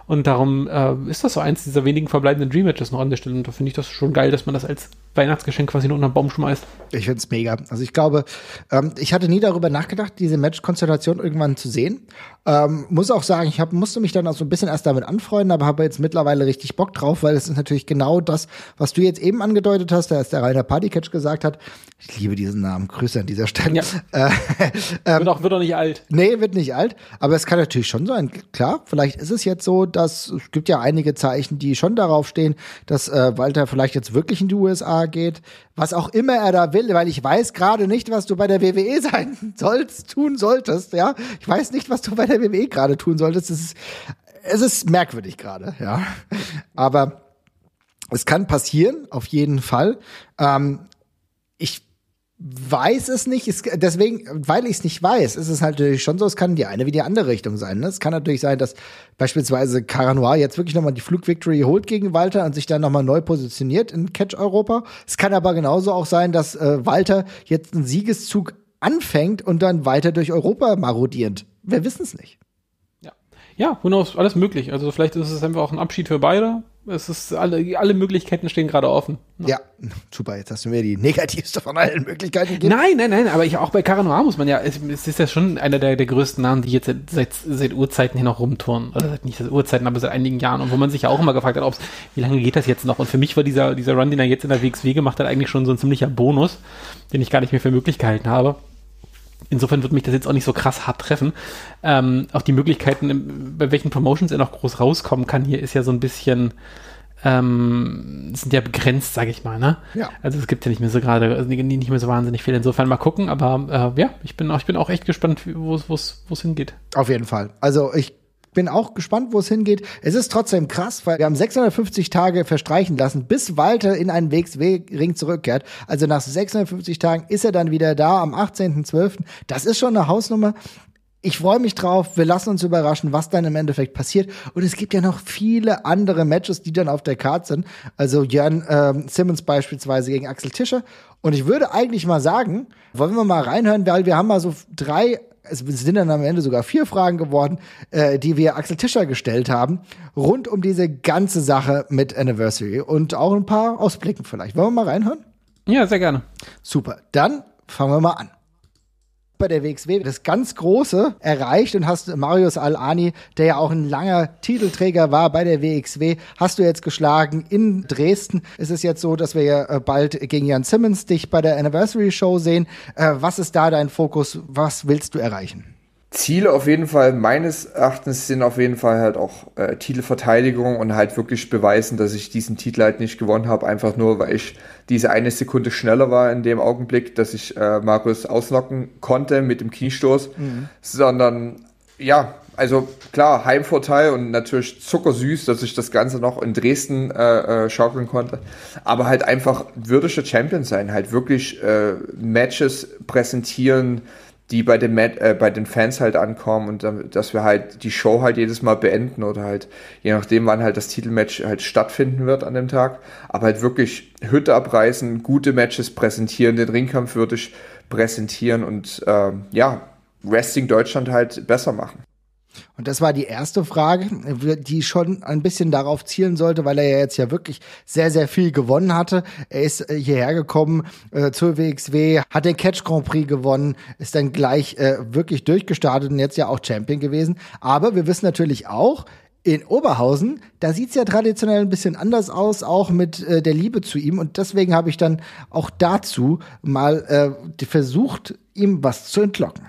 Speaker 2: Und darum äh, ist das so eins dieser wenigen verbleibenden Dream Matches noch an der Stelle. Und da finde ich das schon geil, dass man das als Weihnachtsgeschenk quasi nur unter den Baum schmeißt.
Speaker 1: Ich finde es mega. Also ich glaube, ähm, ich hatte nie darüber nachgedacht, diese Match-Konstellation irgendwann zu sehen. Ähm, muss auch sagen, ich hab, musste mich dann auch so ein bisschen erst damit anfreunden, aber habe jetzt mittlerweile richtig Bock drauf, weil es ist natürlich genau das, was du jetzt eben angedeutet hast, da ist der Rainer Partycatch gesagt hat. Ich liebe diesen Namen. Grüße an dieser Stelle. Ja. *laughs*
Speaker 2: Äh, ähm, wird, auch, wird auch nicht alt.
Speaker 1: Nee, wird nicht alt. Aber es kann natürlich schon sein. Klar, vielleicht ist es jetzt so, dass es gibt ja einige Zeichen, die schon darauf stehen, dass äh, Walter vielleicht jetzt wirklich in die USA geht, was auch immer er da will, weil ich weiß gerade nicht, was du bei der WWE sein *laughs* sollst, tun solltest, ja. Ich weiß nicht, was du bei der WWE gerade tun solltest. Es ist, es ist merkwürdig gerade, ja. Aber es kann passieren, auf jeden Fall. Ähm, ich weiß es nicht. Es, deswegen, weil ich es nicht weiß, ist es halt natürlich schon so, es kann die eine wie die andere Richtung sein. Ne? Es kann natürlich sein, dass beispielsweise Caranoir jetzt wirklich nochmal die Flugvictory holt gegen Walter und sich dann nochmal neu positioniert in Catch Europa. Es kann aber genauso auch sein, dass äh, Walter jetzt einen Siegeszug anfängt und dann weiter durch Europa marodiert. Wir wissen es nicht.
Speaker 2: Ja, ja, who knows, alles möglich. Also vielleicht ist es einfach auch ein Abschied für beide es ist alle, alle Möglichkeiten stehen gerade offen.
Speaker 1: Ne? Ja, super. Jetzt hast du mir die negativste von allen Möglichkeiten gegeben.
Speaker 2: Nein, nein, nein. Aber ich, auch bei Caranoir muss man ja, es, es, ist ja schon einer der, der größten Namen, die jetzt seit, seit, seit Urzeiten hier noch rumtouren. Oder seit, nicht seit Urzeiten, aber seit einigen Jahren. Und wo man sich ja auch immer gefragt hat, ob's, wie lange geht das jetzt noch? Und für mich war dieser, dieser Run, den er jetzt in der WXW gemacht hat, eigentlich schon so ein ziemlicher Bonus, den ich gar nicht mehr für möglich gehalten habe. Insofern wird mich das jetzt auch nicht so krass hart treffen. Ähm, auch die Möglichkeiten, bei welchen Promotions er noch groß rauskommen kann, hier ist ja so ein bisschen, ähm, sind ja begrenzt, sage ich mal, ne?
Speaker 1: Ja.
Speaker 2: Also es gibt ja nicht mehr so gerade, also nicht mehr so wahnsinnig viel. Insofern mal gucken, aber äh, ja, ich bin auch, ich bin auch echt gespannt, wo es hingeht.
Speaker 1: Auf jeden Fall. Also ich bin auch gespannt, wo es hingeht. Es ist trotzdem krass, weil wir haben 650 Tage verstreichen lassen, bis Walter in einen WXW-Ring zurückkehrt. Also nach 650 Tagen ist er dann wieder da am 18.12. Das ist schon eine Hausnummer. Ich freue mich drauf. Wir lassen uns überraschen, was dann im Endeffekt passiert. Und es gibt ja noch viele andere Matches, die dann auf der Karte sind. Also Jan ähm, Simmons beispielsweise gegen Axel Tischer. Und ich würde eigentlich mal sagen, wollen wir mal reinhören, weil wir haben mal so drei es sind dann am Ende sogar vier Fragen geworden, äh, die wir Axel Tischer gestellt haben, rund um diese ganze Sache mit Anniversary und auch ein paar Ausblicken vielleicht. Wollen wir mal reinhören?
Speaker 2: Ja, sehr gerne.
Speaker 1: Super. Dann fangen wir mal an bei der WXW das ganz Große erreicht und hast Marius Al-Ani, der ja auch ein langer Titelträger war bei der WXW, hast du jetzt geschlagen. In Dresden ist es jetzt so, dass wir ja äh, bald gegen Jan Simmons dich bei der Anniversary Show sehen. Äh, was ist da dein Fokus? Was willst du erreichen?
Speaker 3: Ziele auf jeden Fall meines Erachtens sind auf jeden Fall halt auch äh, Titelverteidigung und halt wirklich beweisen, dass ich diesen Titel halt nicht gewonnen habe, einfach nur, weil ich diese eine Sekunde schneller war in dem Augenblick, dass ich äh, Markus auslocken konnte mit dem Kniestoß, mhm. sondern ja, also klar, Heimvorteil und natürlich zuckersüß, dass ich das Ganze noch in Dresden äh, äh, schaukeln konnte. Aber halt einfach würdiger Champion sein, halt wirklich äh, Matches präsentieren, die bei den, äh, bei den Fans halt ankommen und dann, dass wir halt die Show halt jedes Mal beenden oder halt, je nachdem, wann halt das Titelmatch halt stattfinden wird an dem Tag, aber halt wirklich Hütte abreißen, gute Matches präsentieren, den Ringkampf würdig präsentieren und äh, ja, Wrestling Deutschland halt besser machen.
Speaker 1: Und das war die erste Frage, die schon ein bisschen darauf zielen sollte, weil er ja jetzt ja wirklich sehr, sehr viel gewonnen hatte. Er ist äh, hierher gekommen äh, zur WXW, hat den Catch Grand Prix gewonnen, ist dann gleich äh, wirklich durchgestartet und jetzt ja auch Champion gewesen. Aber wir wissen natürlich auch, in Oberhausen, da sieht's ja traditionell ein bisschen anders aus, auch mit äh, der Liebe zu ihm. Und deswegen habe ich dann auch dazu mal äh, versucht, ihm was zu entlocken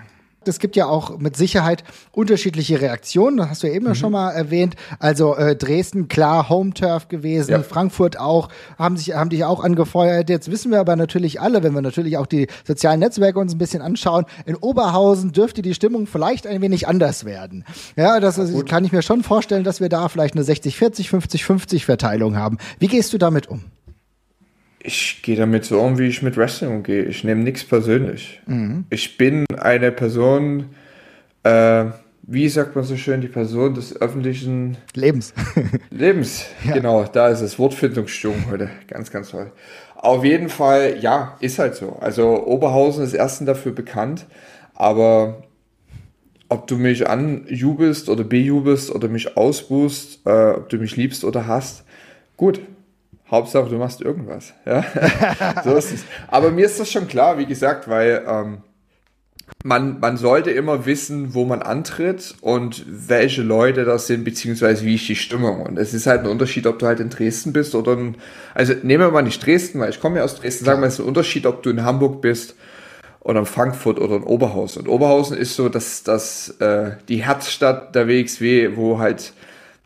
Speaker 1: es gibt ja auch mit Sicherheit unterschiedliche Reaktionen. Das hast du ja eben mhm. schon mal erwähnt. Also äh, Dresden, klar, Home Turf gewesen, ja. Frankfurt auch, haben sich, haben dich auch angefeuert. Jetzt wissen wir aber natürlich alle, wenn wir natürlich auch die sozialen Netzwerke uns ein bisschen anschauen, in Oberhausen dürfte die Stimmung vielleicht ein wenig anders werden. Ja, das ja, kann ich mir schon vorstellen, dass wir da vielleicht eine 60-40, 50-50 Verteilung haben. Wie gehst du damit um?
Speaker 3: Ich gehe damit so um, wie ich mit Wrestling umgehe. Ich nehme nichts persönlich. Mhm. Ich bin eine Person, äh, wie sagt man so schön, die Person des öffentlichen
Speaker 1: Lebens. *laughs*
Speaker 3: Lebens, ja. genau, da ist es. Wortfindungsstörung heute. Ganz, ganz toll. Auf jeden Fall, ja, ist halt so. Also Oberhausen ist erstens dafür bekannt, aber ob du mich anjubelst oder bejubelst oder mich ausbuchst, äh, ob du mich liebst oder hast, gut, Hauptsache, du machst irgendwas. Ja? *laughs* so ist es. Aber mir ist das schon klar, wie gesagt, weil ähm, man, man sollte immer wissen, wo man antritt und welche Leute das sind, beziehungsweise wie ist die Stimmung. Und es ist halt ein Unterschied, ob du halt in Dresden bist oder in, also nehmen wir mal nicht Dresden, weil ich komme ja aus Dresden, sagen wir, es ist ein Unterschied, ob du in Hamburg bist oder in Frankfurt oder in Oberhausen. Und Oberhausen ist so, dass das äh, die Herzstadt der WXW, wo halt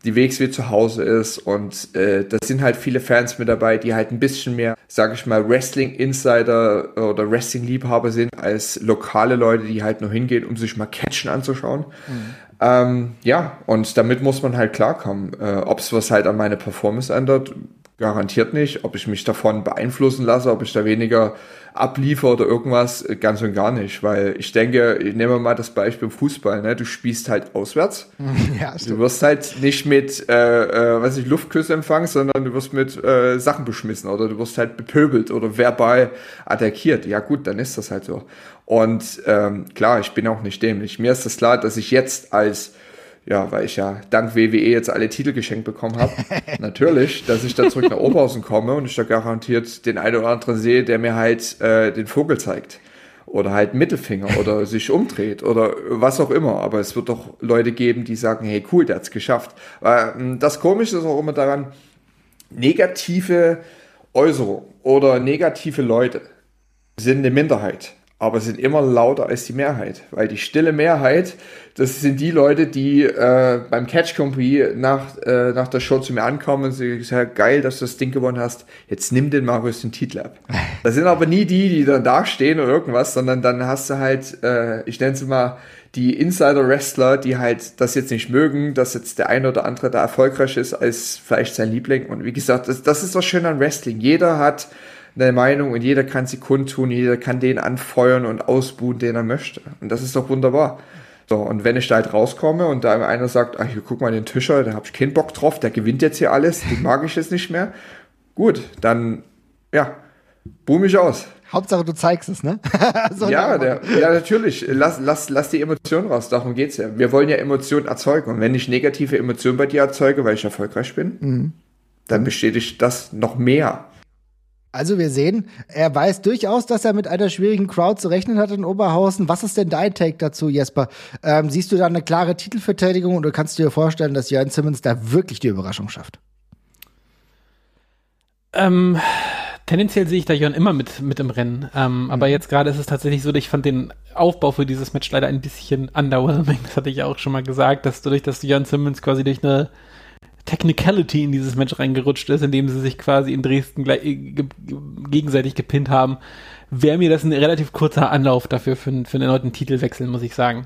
Speaker 3: die WXW zu Hause ist und äh, da sind halt viele Fans mit dabei, die halt ein bisschen mehr, sage ich mal, Wrestling-Insider oder Wrestling-Liebhaber sind als lokale Leute, die halt nur hingehen, um sich mal Catchen anzuschauen. Mhm. Ähm, ja, und damit muss man halt klarkommen. Äh, Ob es was halt an meine Performance ändert, garantiert nicht. Ob ich mich davon beeinflussen lasse, ob ich da weniger abliefer oder irgendwas, äh, ganz und gar nicht. Weil ich denke, ich nehme mal das Beispiel Fußball, ne? Du spielst halt auswärts. *laughs* Ja, du wirst halt nicht mit, äh, äh, weiß ich, Luftküsse empfangen, sondern du wirst mit äh, Sachen beschmissen oder du wirst halt bepöbelt oder verbal attackiert. Ja gut, dann ist das halt so. Und ähm, klar, ich bin auch nicht dämlich. Mir ist das klar, dass ich jetzt als ja, weil ich ja dank WWE jetzt alle Titel geschenkt bekommen habe, *laughs* natürlich, dass ich da zurück nach Oberhausen komme und ich da garantiert den einen oder anderen sehe, der mir halt äh, den Vogel zeigt. Oder halt Mittelfinger oder *laughs* sich umdreht oder was auch immer. Aber es wird doch Leute geben, die sagen, hey cool, der hat's geschafft. Weil, ähm, das Komische ist auch immer daran, negative Äußerungen oder negative Leute sind eine Minderheit aber sind immer lauter als die Mehrheit, weil die stille Mehrheit, das sind die Leute, die äh, beim Catch Company nach, äh, nach der Show zu mir ankommen und sagen, ja, geil, dass du das Ding gewonnen hast, jetzt nimm den Marius den Titel ab. *laughs* Das sind aber nie die, die dann da stehen oder irgendwas, sondern dann hast du halt, äh, ich nenne es mal, die Insider-Wrestler, die halt das jetzt nicht mögen, dass jetzt der eine oder andere da erfolgreich ist als vielleicht sein Liebling. Und wie gesagt, das, das ist doch schön an Wrestling. Jeder hat eine Meinung und jeder kann sie kundtun, jeder kann den anfeuern und ausbuhen, den er möchte. Und das ist doch wunderbar. So, und wenn ich da halt rauskomme und da einer sagt, ach, hier guck mal den Tischer, da habe ich keinen Bock drauf, der gewinnt jetzt hier alles, den mag ich jetzt nicht mehr. Gut, dann, ja, boom ich aus.
Speaker 1: Hauptsache, du zeigst es, ne? *laughs*
Speaker 3: so ja, der, ja, natürlich. Lass, lass, lass die Emotionen raus. Darum geht's ja. Wir wollen ja Emotionen erzeugen. Und wenn ich negative Emotionen bei dir erzeuge, weil ich erfolgreich bin, mhm. dann bestätigt das noch mehr.
Speaker 1: Also wir sehen, er weiß durchaus, dass er mit einer schwierigen Crowd zu rechnen hat in Oberhausen. Was ist denn dein Take dazu, Jesper? Ähm, siehst du da eine klare Titelverteidigung oder kannst du dir vorstellen, dass Jörn Simmons da wirklich die Überraschung schafft?
Speaker 2: Ähm, tendenziell sehe ich da Jörn immer mit, mit im Rennen. Ähm, mhm. Aber jetzt gerade ist es tatsächlich so, dass ich fand den Aufbau für dieses Match leider ein bisschen underwhelming. Das hatte ich ja auch schon mal gesagt, dass dadurch, dass Jörn Simmons quasi durch eine Technicality in dieses Match reingerutscht ist, indem sie sich quasi in Dresden gleich, äh, gegenseitig gepinnt haben, wäre mir das ein relativ kurzer Anlauf dafür für, für einen erneuten Titelwechsel, muss ich sagen.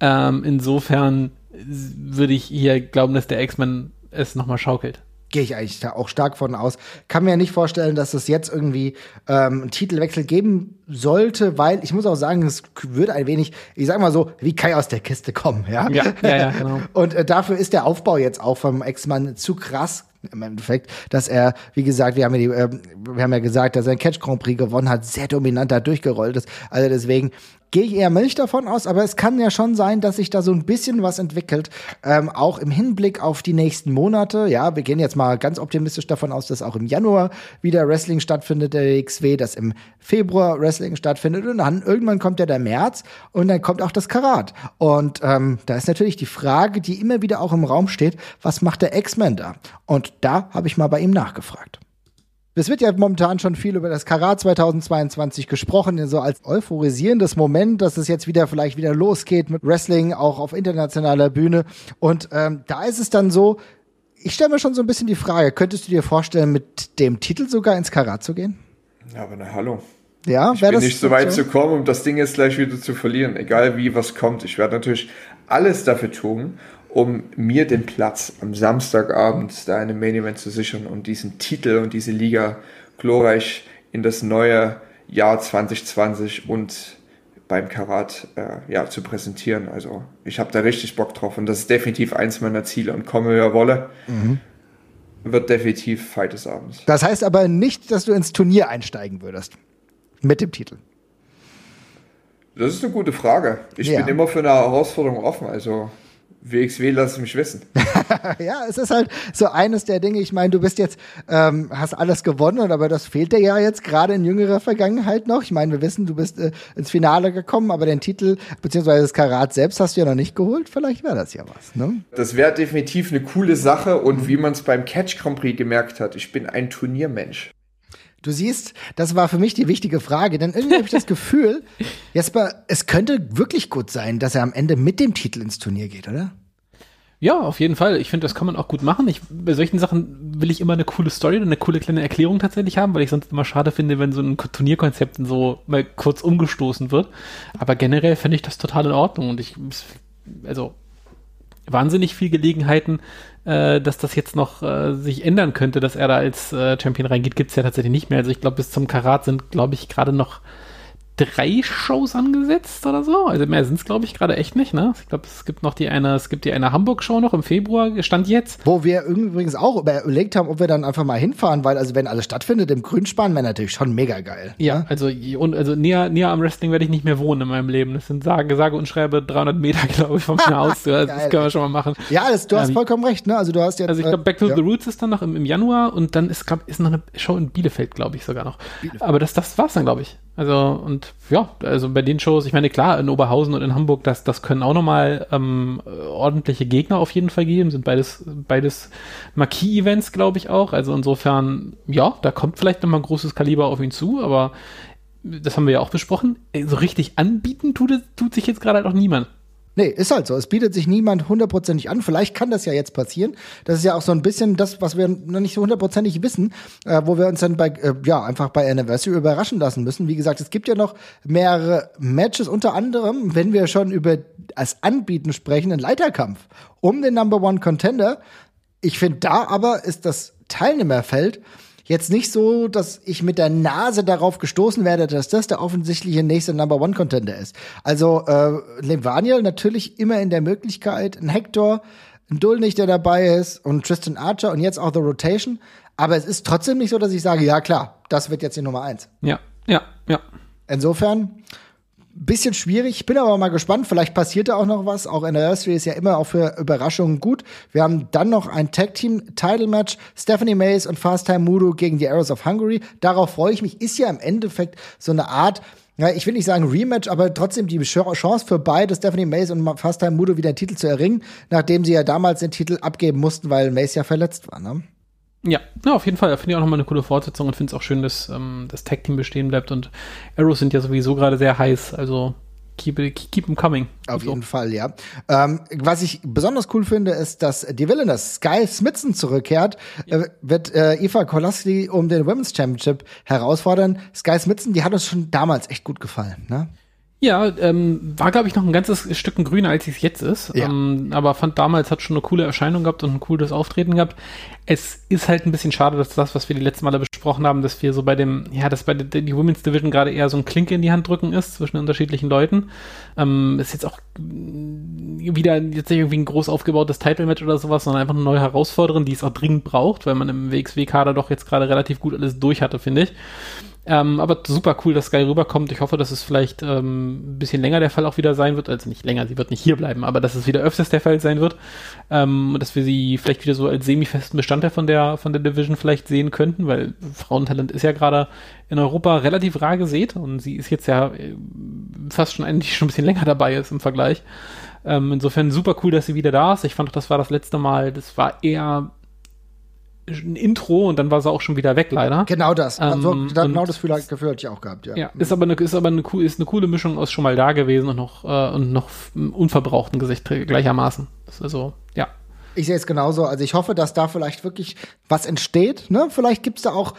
Speaker 2: Ähm, insofern würde ich hier glauben, dass der X-Men es nochmal schaukelt
Speaker 1: gehe ich eigentlich auch stark von aus. Kann mir nicht vorstellen, dass es jetzt irgendwie ähm, einen Titelwechsel geben sollte, weil ich muss auch sagen, es würde ein wenig, ich sag mal so, wie Kai aus der Kiste kommen, ja. Ja, ja, ja genau. *laughs* Und äh, dafür ist der Aufbau jetzt auch vom Ex-Mann zu krass im Endeffekt, dass er, wie gesagt, wir haben ja, die, äh, wir haben ja gesagt, dass er ein Catch Grand Prix gewonnen hat, sehr dominant da durchgerollt ist. Also deswegen gehe ich eher Milch davon aus, aber es kann ja schon sein, dass sich da so ein bisschen was entwickelt, ähm, auch im Hinblick auf die nächsten Monate. Ja, wir gehen jetzt mal ganz optimistisch davon aus, dass auch im Januar wieder Wrestling stattfindet, der XW, dass im Februar Wrestling stattfindet und dann irgendwann kommt ja der März und dann kommt auch das Karat. Und ähm, da ist natürlich die Frage, die immer wieder auch im Raum steht, was macht der X-Men da? Und da habe ich mal bei ihm nachgefragt. Es wird ja momentan schon viel über das Karat 2022 gesprochen, so als euphorisierendes Moment, dass es jetzt wieder vielleicht wieder losgeht mit Wrestling, auch auf internationaler Bühne. Und ähm, da ist es dann so, ich stelle mir schon so ein bisschen die Frage, könntest du dir vorstellen, mit dem Titel sogar ins Karat zu gehen?
Speaker 3: Ja, aber na hallo.
Speaker 1: Ja,
Speaker 3: ich bin das nicht so weit zu kommen, um das Ding jetzt gleich wieder zu verlieren, egal wie was kommt. Ich werde natürlich alles dafür tun, um mir den Platz am Samstagabend da in einem Main Event zu sichern und diesen Titel und diese Liga glorreich in das neue Jahr 2020 und beim Karat äh, ja, zu präsentieren. Also ich habe da richtig Bock drauf und das ist definitiv eins meiner Ziele und komme wer wolle. Mhm. Wird definitiv Fight des Abends.
Speaker 1: Das heißt aber nicht, dass du ins Turnier einsteigen würdest. Mit dem Titel.
Speaker 3: Das ist eine gute Frage. Ich ja. bin immer für eine Herausforderung offen. Also WXW lass es mich wissen. *laughs*
Speaker 1: ja, es ist halt so eines der Dinge. Ich meine, du bist jetzt, ähm, hast alles gewonnen, aber das fehlt dir ja jetzt gerade in jüngerer Vergangenheit noch. Ich meine, wir wissen, du bist äh, ins Finale gekommen, aber den Titel beziehungsweise das Karat selbst hast du ja noch nicht geholt. Vielleicht wäre das ja was. Ne?
Speaker 3: Das wäre definitiv eine coole Sache und wie man es beim Catch Grand Prix gemerkt hat, ich bin ein Turniermensch.
Speaker 1: Du siehst, das war für mich die wichtige Frage, denn irgendwie habe ich das *laughs* Gefühl, Jesper, es könnte wirklich gut sein, dass er am Ende mit dem Titel ins Turnier geht, oder?
Speaker 2: Ja, auf jeden Fall. Ich finde, das kann man auch gut machen. Ich, bei solchen Sachen will ich immer eine coole Story und eine coole kleine Erklärung tatsächlich haben, weil ich sonst immer schade finde, wenn so ein Turnierkonzept so mal kurz umgestoßen wird. Aber generell finde ich das total in Ordnung und ich, also wahnsinnig viel Gelegenheiten, äh, dass das jetzt noch äh, sich ändern könnte, dass er da als äh, Champion reingeht, gibt's ja tatsächlich nicht mehr. Also ich glaube, bis zum Karat sind, glaube ich, gerade noch drei Shows angesetzt oder so. Also mehr sind es, glaube ich, gerade echt nicht, ne? Ich glaube, es gibt noch die eine, es gibt die eine Hamburg-Show noch im Februar, stand jetzt.
Speaker 1: Wo wir übrigens auch überlegt haben, ob wir dann einfach mal hinfahren, weil also wenn alles stattfindet im Grünspan, wäre natürlich schon mega geil.
Speaker 2: Ja, ne? also und also näher, näher am Wrestling werde ich nicht mehr wohnen in meinem Leben. Das sind sage, sage und schreibe 300 Meter, *laughs* glaube ich, von mir aus. *laughs* Das, können wir schon mal machen.
Speaker 1: Ja, das, du hast ähm, vollkommen recht, ne? Also du hast jetzt.
Speaker 2: Also ich glaube, Back to äh, the Roots ist dann noch im, im Januar und dann ist, glaub, ist noch eine Show in Bielefeld, glaube ich, sogar noch. Bielefeld. Aber das, das war's dann, glaube ich. Also, und ja, also bei den Shows, ich meine, klar, in Oberhausen und in Hamburg, das, das können auch nochmal ähm, ordentliche Gegner auf jeden Fall geben, sind beides, beides Marquis-Events, glaube ich auch. Also insofern, ja, da kommt vielleicht nochmal ein großes Kaliber auf ihn zu, aber das haben wir ja auch besprochen. So richtig anbieten tut, tut sich jetzt gerade halt auch niemand.
Speaker 1: Nee, ist halt so. Es bietet sich niemand hundertprozentig an. Vielleicht kann das ja jetzt passieren. Das ist ja auch so ein bisschen das, was wir noch nicht so hundertprozentig wissen, äh, wo wir uns dann bei, äh, ja, einfach bei Anniversary überraschen lassen müssen. Wie gesagt, es gibt ja noch mehrere Matches, unter anderem, wenn wir schon über als Anbieten sprechen, einen Leiterkampf um den Number One Contender. Ich finde, da aber ist das Teilnehmerfeld jetzt nicht so, dass ich mit der Nase darauf gestoßen werde, dass das der offensichtliche nächste Number One Contender ist. Also äh, Levaniel natürlich immer in der Möglichkeit, ein Hector, ein Dulnich, der dabei ist und Tristan Archer und jetzt auch The Rotation. Aber es ist trotzdem nicht so, dass ich sage, ja klar, das wird jetzt die Nummer eins.
Speaker 2: Ja, ja, ja.
Speaker 1: Insofern bisschen schwierig. Bin aber mal gespannt. Vielleicht passiert da auch noch was. Auch Anniversary ist ja immer auch für Überraschungen gut. Wir haben dann noch ein Tag Team Title Match. Stephanie Mays und Fast Time Mudo gegen die Arrows of Hungary. Darauf freue ich mich. Ist ja im Endeffekt so eine Art ja, ich will nicht sagen Rematch, aber trotzdem die Chance für beide, Stephanie Mays und Fast Time Mudo wieder den Titel zu erringen, nachdem sie ja damals den Titel abgeben mussten, weil Mays ja verletzt war. Ne?
Speaker 2: Ja, ja, auf jeden Fall. Finde ich auch nochmal eine coole Fortsetzung und finde es auch schön, dass ähm, das Tag-Team bestehen bleibt. Und Arrows sind ja sowieso gerade sehr heiß. Also keep, keep them coming.
Speaker 1: Auf so. jeden Fall, ja. Ähm, was ich besonders cool finde, ist, dass die Villainous Sky Smithson zurückkehrt. Ja. Äh, wird äh, Eva Kolaski um den Women's Championship herausfordern. Sky Smithson, die hat uns schon damals echt gut gefallen, ne?
Speaker 2: Ja, ähm, war, glaube ich, noch ein ganzes Stück grüner, als es jetzt ist. Ja. Ähm, aber fand damals hat schon eine coole Erscheinung gehabt und ein cooles Auftreten gehabt. Es ist halt ein bisschen schade, dass das, was wir die letzten Male besprochen haben, dass wir so bei dem, ja, dass bei der die Women's Division gerade eher so ein Klinke in die Hand drücken ist zwischen unterschiedlichen Leuten. Ähm, ist jetzt auch wieder jetzt nicht irgendwie ein groß aufgebautes Title-Match oder sowas, sondern einfach eine neue Herausforderin, die es auch dringend braucht, weil man im WXW-Kader doch jetzt gerade relativ gut alles durch hatte, finde ich. Ähm, aber super cool, dass Sky rüberkommt. Ich hoffe, dass es vielleicht ähm, ein bisschen länger der Fall auch wieder sein wird. Also nicht länger, sie wird nicht hier bleiben, aber dass es wieder öfters der Fall sein wird. Ähm, dass wir sie vielleicht wieder so als semi-festen Bestandteil von der, von der Division vielleicht sehen könnten, weil Frauentalent ist ja gerade in Europa relativ rar gesät und sie ist jetzt ja äh, fast schon eigentlich schon ein bisschen länger dabei ist im Vergleich. Ähm, insofern super cool, dass sie wieder da ist. Ich fand auch, das war das letzte Mal, das war eher ein Intro und dann war sie auch schon wieder weg, leider.
Speaker 1: Genau das. Also, ähm, genau das Gefühl, Gefühl hatte ich auch gehabt, ja.
Speaker 2: Ja, ist aber eine, ist aber eine, ist eine coole Mischung aus schon mal da gewesen und noch, äh, und noch unverbrauchten Gesicht gleichermaßen. Also, ja.
Speaker 1: Ich sehe es genauso. Also ich hoffe, dass da vielleicht wirklich was entsteht. Ne? Vielleicht gibt's da auch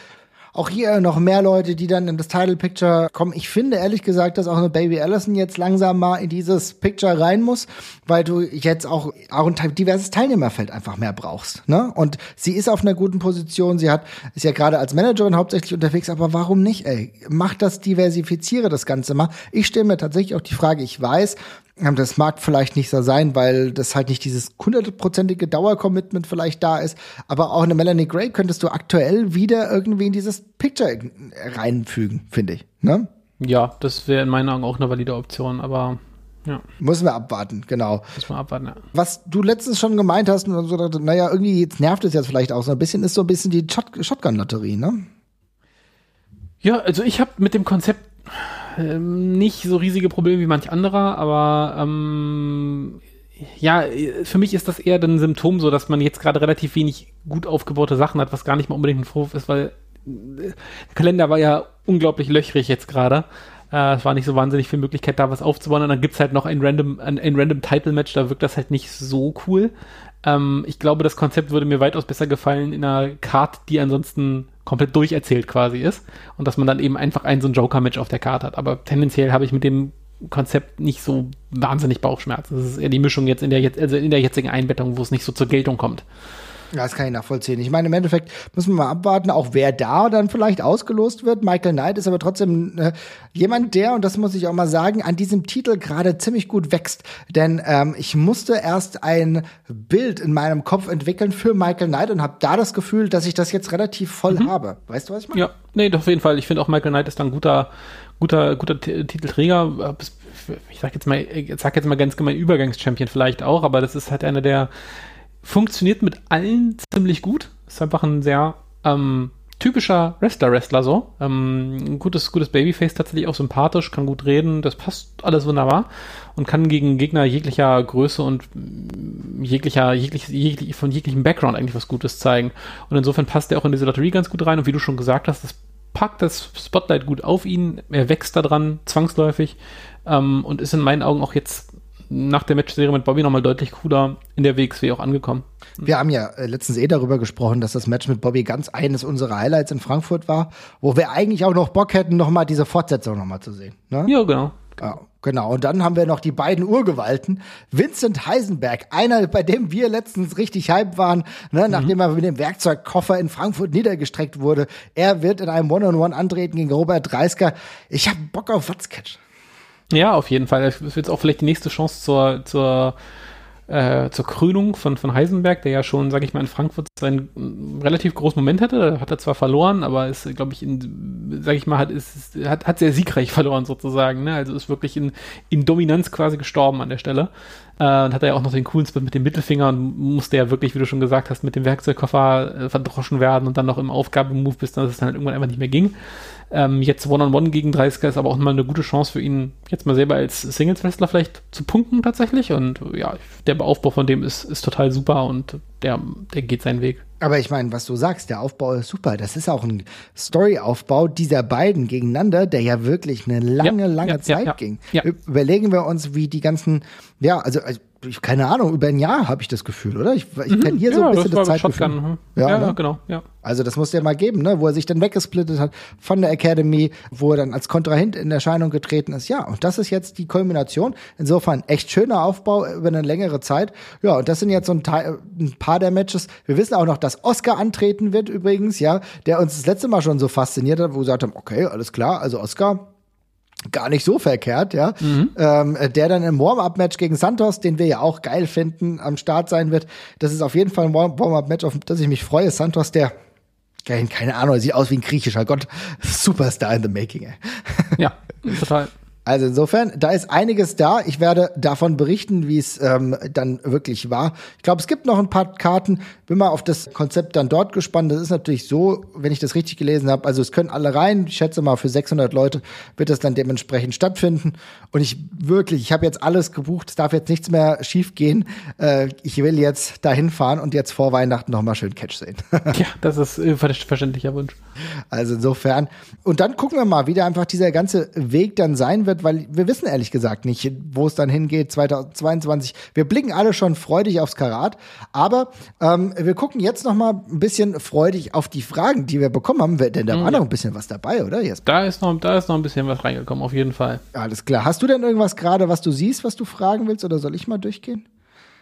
Speaker 1: auch hier noch mehr Leute, die dann in das Title Picture kommen. Ich finde ehrlich gesagt, dass auch eine Baby Allison jetzt langsam mal in dieses Picture rein muss, weil du jetzt auch, auch ein diverses Teilnehmerfeld einfach mehr brauchst. Ne? Und sie ist auf einer guten Position. Sie hat, ist ja gerade als Managerin hauptsächlich unterwegs, aber warum nicht, ey? Mach das, diversifiziere das Ganze mal. Ich stelle mir tatsächlich auch die Frage, ich weiß, das mag vielleicht nicht so sein, weil das halt nicht dieses hundertprozentige Dauercommitment vielleicht da ist. Aber auch eine Melanie Gray könntest du aktuell wieder irgendwie in dieses Picture reinfügen, finde ich. Ne?
Speaker 2: Ja, das wäre in meinen Augen auch eine valide Option, aber ja.
Speaker 1: Müssen wir abwarten, genau.
Speaker 2: Müssen wir abwarten, ja.
Speaker 1: Was du letztens schon gemeint hast, und so, naja, irgendwie jetzt nervt es jetzt vielleicht auch so ein bisschen, ist so ein bisschen die Shot Shotgun-Lotterie, ne?
Speaker 2: Ja, also ich habe mit dem Konzept ähm, nicht so riesige Probleme wie manch anderer, aber ähm, ja, für mich ist das eher ein Symptom so, dass man jetzt gerade relativ wenig gut aufgebaute Sachen hat, was gar nicht mal unbedingt ein Vorwurf ist, weil äh, der Kalender war ja unglaublich löchrig jetzt gerade. Äh, es war nicht so wahnsinnig viel Möglichkeit, da was aufzubauen. Und dann gibt's halt noch ein random, ein, ein random Title-Match, da wirkt das halt nicht so cool. Ähm, ich glaube, das Konzept würde mir weitaus besser gefallen in einer Karte, die ansonsten komplett durcherzählt quasi ist. Und dass man dann eben einfach ein so ein Joker-Match auf der Karte hat. Aber tendenziell habe ich mit dem Konzept nicht so wahnsinnig Bauchschmerzen. Das ist eher die Mischung jetzt in der, also in der jetzigen Einbettung, wo es nicht so zur Geltung kommt.
Speaker 1: Ja, das kann ich nachvollziehen. Ich meine, im Endeffekt müssen wir mal abwarten, auch wer da dann vielleicht ausgelost wird. Michael Knight ist aber trotzdem äh, jemand, der, und das muss ich auch mal sagen, an diesem Titel gerade ziemlich gut wächst. Denn ähm, ich musste erst ein Bild in meinem Kopf entwickeln für Michael Knight und habe da das Gefühl, dass ich das jetzt relativ voll mhm. habe. Weißt du, was ich meine?
Speaker 2: Ja, nee, auf jeden Fall. Ich finde auch Michael Knight ist ein guter, guter, guter Titelträger. Ich sag jetzt mal, ich sag jetzt mal ganz gemein Übergangschampion vielleicht auch, aber das ist halt einer der funktioniert mit allen ziemlich gut. Ist einfach ein sehr ähm, typischer Wrestler-Wrestler so. Ähm, ein gutes, gutes Babyface, tatsächlich auch sympathisch, kann gut reden, das passt alles wunderbar und kann gegen Gegner jeglicher Größe und mm, jeglicher, jeglich, jeglich, von jeglichem Background eigentlich was Gutes zeigen. Und insofern passt er auch in diese Lotterie ganz gut rein und wie du schon gesagt hast, das packt das Spotlight gut auf ihn, er wächst da dran, zwangsläufig ähm, und ist in meinen Augen auch jetzt nach der Matchserie mit Bobby nochmal deutlich cooler in der WXW auch angekommen.
Speaker 1: Wir haben ja äh, letztens eh darüber gesprochen, dass das Match mit Bobby ganz eines unserer Highlights in Frankfurt war, wo wir eigentlich auch noch Bock hätten, nochmal diese Fortsetzung nochmal zu sehen.
Speaker 2: Ne? Ja, genau.
Speaker 1: Ja, genau. Und dann haben wir noch die beiden Urgewalten. Vincent Heisenberg, einer, bei dem wir letztens richtig hype waren, ne, mhm. nachdem er mit dem Werkzeugkoffer in Frankfurt niedergestreckt wurde. Er wird in einem One-on-One -on -One antreten gegen Robert Dreisker. Ich habe Bock auf Watzketch.
Speaker 2: Ja, auf jeden Fall. Das wird auch vielleicht die nächste Chance zur, zur, äh, zur Krönung von, von Heisenberg, der ja schon, sage ich mal, in Frankfurt seinen relativ großen Moment hatte. Hat er zwar verloren, aber ist, glaube ich, in, sage ich mal, hat, ist, hat, hat sehr siegreich *laughs* verloren sozusagen. Ne? Also ist wirklich in, in Dominanz quasi gestorben an der Stelle. Äh, und hat er ja auch noch den coolen Spot mit dem Mittelfinger und musste ja wirklich, wie du schon gesagt hast, mit dem Werkzeugkoffer äh, verdroschen werden und dann noch im Aufgabemove, bis dann es dann halt irgendwann einfach nicht mehr ging. Ähm, jetzt One-on-One -on -one gegen 30er ist aber auch mal eine gute Chance für ihn, jetzt mal selber als Singles-Wrestler vielleicht zu punkten tatsächlich. Und ja, der Aufbau von dem ist, ist total super und der, der geht seinen Weg.
Speaker 1: Aber ich meine, was du sagst, der Aufbau ist super. Das ist auch ein Story-Aufbau dieser beiden gegeneinander, der ja wirklich eine lange, ja, lange ja, Zeit ja, ging. Überlegen wir uns, wie die ganzen, ja, also, also ich, keine Ahnung, über ein Jahr habe ich das Gefühl, oder? Ich, ich mhm, kenne hier so ein bisschen das, das Zeitgefühl.
Speaker 2: Hm. Ja, ja ne? genau, ja.
Speaker 1: Also das musste ja mal geben, ne? wo er sich dann weggesplittet hat von der Academy, wo er dann als Kontrahent in Erscheinung getreten ist. Ja, und das ist jetzt die Kulmination. Insofern echt schöner Aufbau über eine längere Zeit. Ja, und das sind jetzt so ein, Teil, ein paar der Matches. Wir wissen auch noch, dass Oscar antreten wird übrigens, ja, der uns das letzte Mal schon so fasziniert hat, wo wir gesagt haben, okay, alles klar, also Oscar, gar nicht so verkehrt, ja. Mhm. Ähm, der dann im Warm-Up-Match gegen Santos, den wir ja auch geil finden, am Start sein wird. Das ist auf jeden Fall ein Warm-Up-Match, auf das ich mich freue. Santos, der keine Ahnung, sieht aus wie ein griechischer Gott. *laughs* Superstar in the making, ey.
Speaker 2: Ja, total.
Speaker 1: Also insofern, da ist einiges da. Ich werde davon berichten, wie es ähm, dann wirklich war. Ich glaube, es gibt noch ein paar Karten. Bin mal auf das Konzept dann dort gespannt. Das ist natürlich so, wenn ich das richtig gelesen habe. Also es können alle rein. Ich schätze mal, für 600 Leute wird es dann dementsprechend stattfinden. Und ich wirklich, ich habe jetzt alles gebucht. Es darf jetzt nichts mehr schief gehen. Äh, ich will jetzt dahin fahren und jetzt vor Weihnachten noch mal schön Catch sehen. *laughs*
Speaker 2: ja, das ist äh, verständlicher Wunsch.
Speaker 1: Also insofern. Und dann gucken wir mal, wie da einfach dieser ganze Weg dann sein wird wird, weil wir wissen ehrlich gesagt nicht, wo es dann hingeht 2022. Wir blicken alle schon freudig aufs Karat, aber ähm, wir gucken jetzt noch mal ein bisschen freudig auf die Fragen, die wir bekommen haben, denn da war noch ein bisschen was dabei, oder?
Speaker 2: Jesper? Da ist noch, da ist noch ein bisschen was reingekommen, auf jeden Fall.
Speaker 1: Alles klar. Hast du denn irgendwas gerade, was du siehst, was du fragen willst, oder soll ich mal durchgehen?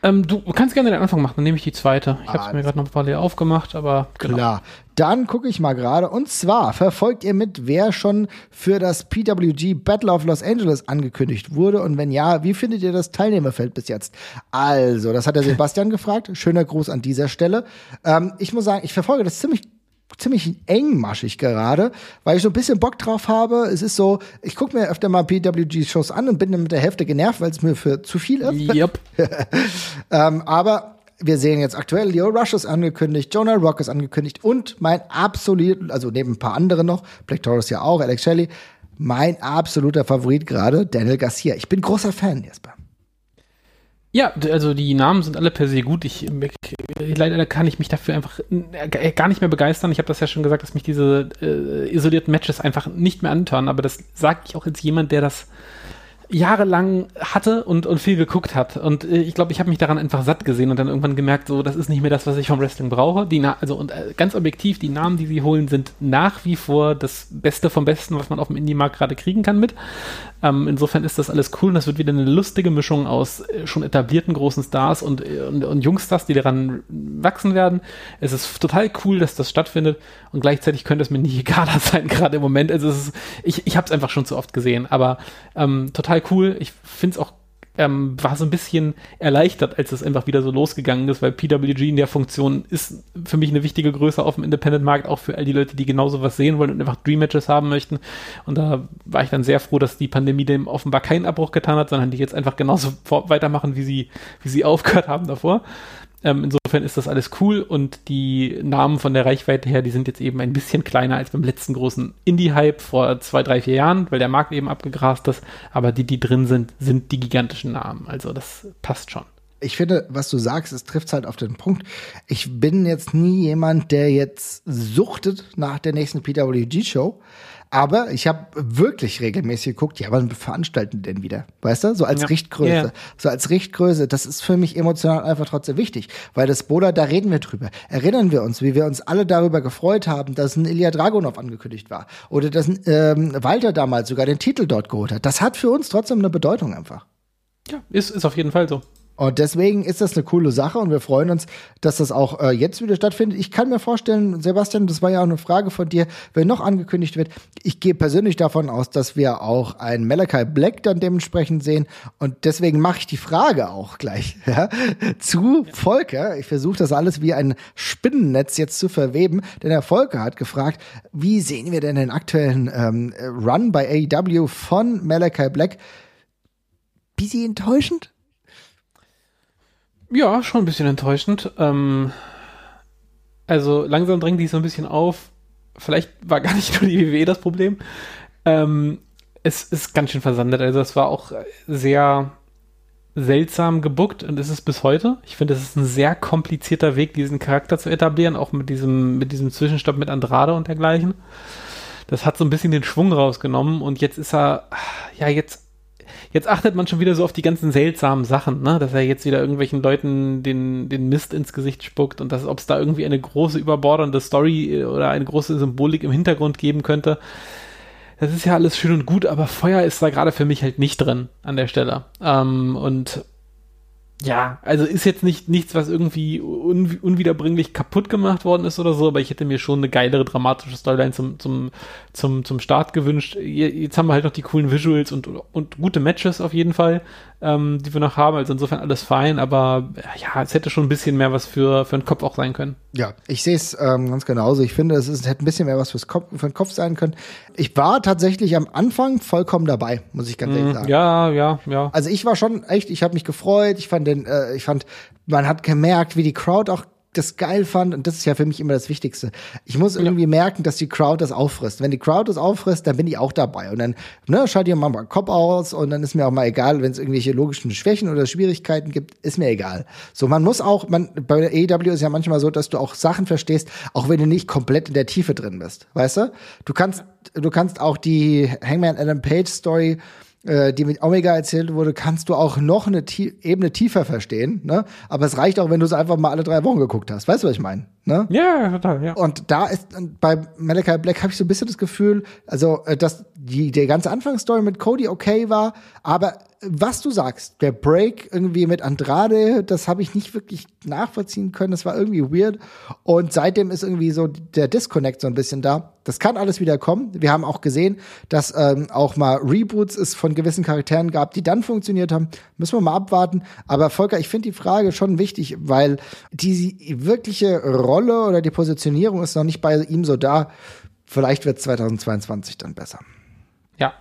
Speaker 2: Ähm, du kannst gerne den Anfang machen, dann nehme ich die zweite. Ich ah, habe es mir gerade noch parallel aufgemacht, aber
Speaker 1: genau. klar. Dann gucke ich mal gerade. Und zwar verfolgt ihr mit, wer schon für das PWG Battle of Los Angeles angekündigt wurde? Und wenn ja, wie findet ihr das Teilnehmerfeld bis jetzt? Also, das hat der *laughs* Sebastian gefragt. Schöner Gruß an dieser Stelle. Ähm, ich muss sagen, ich verfolge das ziemlich ziemlich engmaschig gerade, weil ich so ein bisschen Bock drauf habe. Es ist so, ich gucke mir öfter mal PWG-Shows an und bin dann mit der Hälfte genervt, weil es mir für zu viel ist. *laughs*
Speaker 2: Yep.
Speaker 1: ähm, aber wir sehen jetzt aktuell, Leo Rush ist angekündigt, Jonah Rock ist angekündigt und mein absolut, also neben ein paar andere noch, Black Taurus ja auch, Alex Shelley, mein absoluter Favorit gerade, Daniel Garcia. Ich bin großer Fan, Jesper.
Speaker 2: Ja, also die Namen sind alle per se gut. Ich, leider kann ich mich dafür einfach äh, gar nicht mehr begeistern. Ich habe das ja schon gesagt, dass mich diese äh, isolierten Matches einfach nicht mehr antören. Aber das sage ich auch als jemand, der das jahrelang hatte und, und viel geguckt hat. Und äh, ich glaube, ich habe mich daran einfach satt gesehen und dann irgendwann gemerkt, so, das ist nicht mehr das, was ich vom Wrestling brauche. Die Na also und äh, ganz objektiv, die Namen, die sie holen, sind nach wie vor das Beste vom Besten, was man auf dem Indie-Markt gerade kriegen kann mit. Ähm, insofern ist das alles cool und das wird wieder eine lustige Mischung aus äh, schon etablierten großen Stars und, äh, und, und Jungstars, die daran wachsen werden. Es ist total cool, dass das stattfindet und gleichzeitig könnte es mir nicht *laughs* egaler sein, gerade im Moment. Also ist, ich, ich habe es einfach schon zu oft gesehen, aber ähm, total cool. Ich finde es auch ähm, war so ein bisschen erleichtert, als es einfach wieder so losgegangen ist, weil PWG in der Funktion ist für mich eine wichtige Größe auf dem Independent-Markt, auch für all die Leute, die genauso was sehen wollen und einfach Dream-Matches haben möchten. Und da war ich dann sehr froh, dass die Pandemie dem offenbar keinen Abbruch getan hat, sondern die jetzt einfach genauso *laughs* weitermachen, wie sie, wie sie aufgehört haben davor. Ähm, insofern ist das alles cool und die Namen von der Reichweite her, die sind jetzt eben ein bisschen kleiner als beim letzten großen Indie-Hype vor zwei, drei, vier Jahren, weil der Markt eben abgegrast ist. Aber die, die drin sind, sind die gigantischen Namen. Also das passt schon
Speaker 1: ich finde, was du sagst, es trifft halt auf den Punkt. Ich bin jetzt nie jemand, der jetzt suchtet nach der nächsten PWG-Show. Aber ich habe wirklich regelmäßig geguckt, ja, wann veranstalten denn wieder? Weißt du? So als ja. Richtgröße. Ja. So als Richtgröße. Das ist für mich emotional einfach trotzdem wichtig. Weil das Bola, da reden wir drüber. Erinnern wir uns, wie wir uns alle darüber gefreut haben, dass ein Ilya Dragunov angekündigt war. Oder dass ein ähm, Walter damals sogar den Titel dort geholt hat. Das hat für uns trotzdem eine Bedeutung einfach.
Speaker 2: Ja, ist, ist auf jeden Fall so.
Speaker 1: Und deswegen ist das eine coole Sache und wir freuen uns, dass das auch äh, jetzt wieder stattfindet. Ich kann mir vorstellen, Sebastian, das war ja auch eine Frage von dir, wenn noch angekündigt wird. Ich gehe persönlich davon aus, dass wir auch einen Malachi Black dann dementsprechend sehen. Und deswegen mache ich die Frage auch gleich *laughs* ja, zu Volker. Ich versuche das alles wie ein Spinnennetz jetzt zu verweben, denn der Volker hat gefragt, wie sehen wir denn den aktuellen ähm, Run bei AEW von Malachi Black? Bisschen enttäuschend?
Speaker 2: Ja, schon ein bisschen enttäuschend. Ähm, also langsam drängt sich so ein bisschen auf. Vielleicht war gar nicht *laughs* nur die WWE das Problem. Ähm, es ist ganz schön versandet. Also es war auch sehr seltsam gebuckt und ist es bis heute. Ich finde, es ist ein sehr komplizierter Weg, diesen Charakter zu etablieren, auch mit diesem, mit diesem Zwischenstopp mit Andrade und dergleichen. Das hat so ein bisschen den Schwung rausgenommen und jetzt ist er, ja, jetzt jetzt achtet man schon wieder so auf die ganzen seltsamen Sachen, ne? dass er jetzt wieder irgendwelchen Leuten den, den Mist ins Gesicht spuckt und ob es da irgendwie eine große überbordernde Story äh, oder eine große Symbolik im Hintergrund geben könnte. Das ist ja alles schön und gut, aber Feuer ist da gerade für mich halt nicht drin an der Stelle. Ähm, und ja, also ist jetzt nicht nichts, was irgendwie un unwiederbringlich kaputt gemacht worden ist oder so, aber ich hätte mir schon eine geilere dramatische Storyline zum, zum, zum, zum Start gewünscht. Jetzt haben wir halt noch die coolen Visuals und, und gute Matches auf jeden Fall, ähm, die wir noch haben. Also insofern alles fein, aber ja, es hätte schon ein bisschen mehr was für, für den Kopf auch sein können.
Speaker 1: Ja, ich sehe es ähm, ganz genauso. Ich finde, es, ist, es hätte ein bisschen mehr was fürs Kopf, für den Kopf sein können. Ich war tatsächlich am Anfang vollkommen dabei, muss ich ganz ehrlich mm, sagen.
Speaker 2: Ja, ja, ja.
Speaker 1: Also ich war schon echt, ich habe mich gefreut. Ich fand den, äh, ich fand, man hat gemerkt, wie die Crowd auch das geil fand, und das ist ja für mich immer das Wichtigste. Ich muss irgendwie ja. merken, dass die Crowd das auffrisst. Wenn die Crowd das auffrisst, dann bin ich auch dabei. Und dann ne, schalte ich mal meinen Kopf aus und dann ist mir auch mal egal, wenn es irgendwelche logischen Schwächen oder Schwierigkeiten gibt, ist mir egal. So, man muss auch, man, bei der AEW ist ja manchmal so, dass du auch Sachen verstehst, auch wenn du nicht komplett in der Tiefe drin bist. Weißt du? Du kannst, du kannst auch die Hangman Adam Page Story die mit Omega erzählt wurde, kannst du auch noch eine Tie Ebene tiefer verstehen. Ne? Aber es reicht auch, wenn du es einfach mal alle drei Wochen geguckt hast. Weißt du, was ich meine? Ne?
Speaker 2: Ja, total, ja.
Speaker 1: Und da ist bei Malachi Black habe ich so ein bisschen das Gefühl, also äh, dass die der ganze Anfangsstory mit Cody okay war, aber was du sagst, der Break irgendwie mit Andrade, das habe ich nicht wirklich nachvollziehen können. Das war irgendwie weird. Und seitdem ist irgendwie so der Disconnect so ein bisschen da. Das kann alles wieder kommen. Wir haben auch gesehen, dass ähm, auch mal Reboots es von gewissen Charakteren gab, die dann funktioniert haben. Müssen wir mal abwarten. Aber Volker, ich finde die Frage schon wichtig, weil die wirkliche Rolle oder die Positionierung ist noch nicht bei ihm so da. Vielleicht wird 2022 dann besser.
Speaker 2: Ja,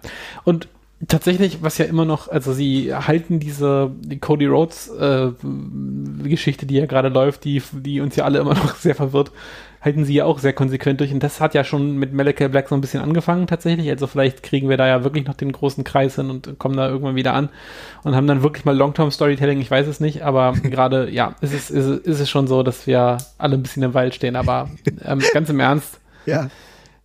Speaker 2: und tatsächlich, was ja immer noch, also sie halten diese die Cody Rhodes äh, Geschichte, die ja gerade läuft, die, die uns ja alle immer *laughs* noch sehr verwirrt, halten sie ja auch sehr konsequent durch. Und das hat ja schon mit Malachi Black so ein bisschen angefangen tatsächlich. Also vielleicht kriegen wir da ja wirklich noch den großen Kreis hin und kommen da irgendwann wieder an und haben dann wirklich mal Long-Term-Storytelling, ich weiß es nicht, aber *laughs* gerade, ja, ist es, ist, ist es schon so, dass wir alle ein bisschen im Wald stehen. Aber ähm, ganz im Ernst.
Speaker 1: Ja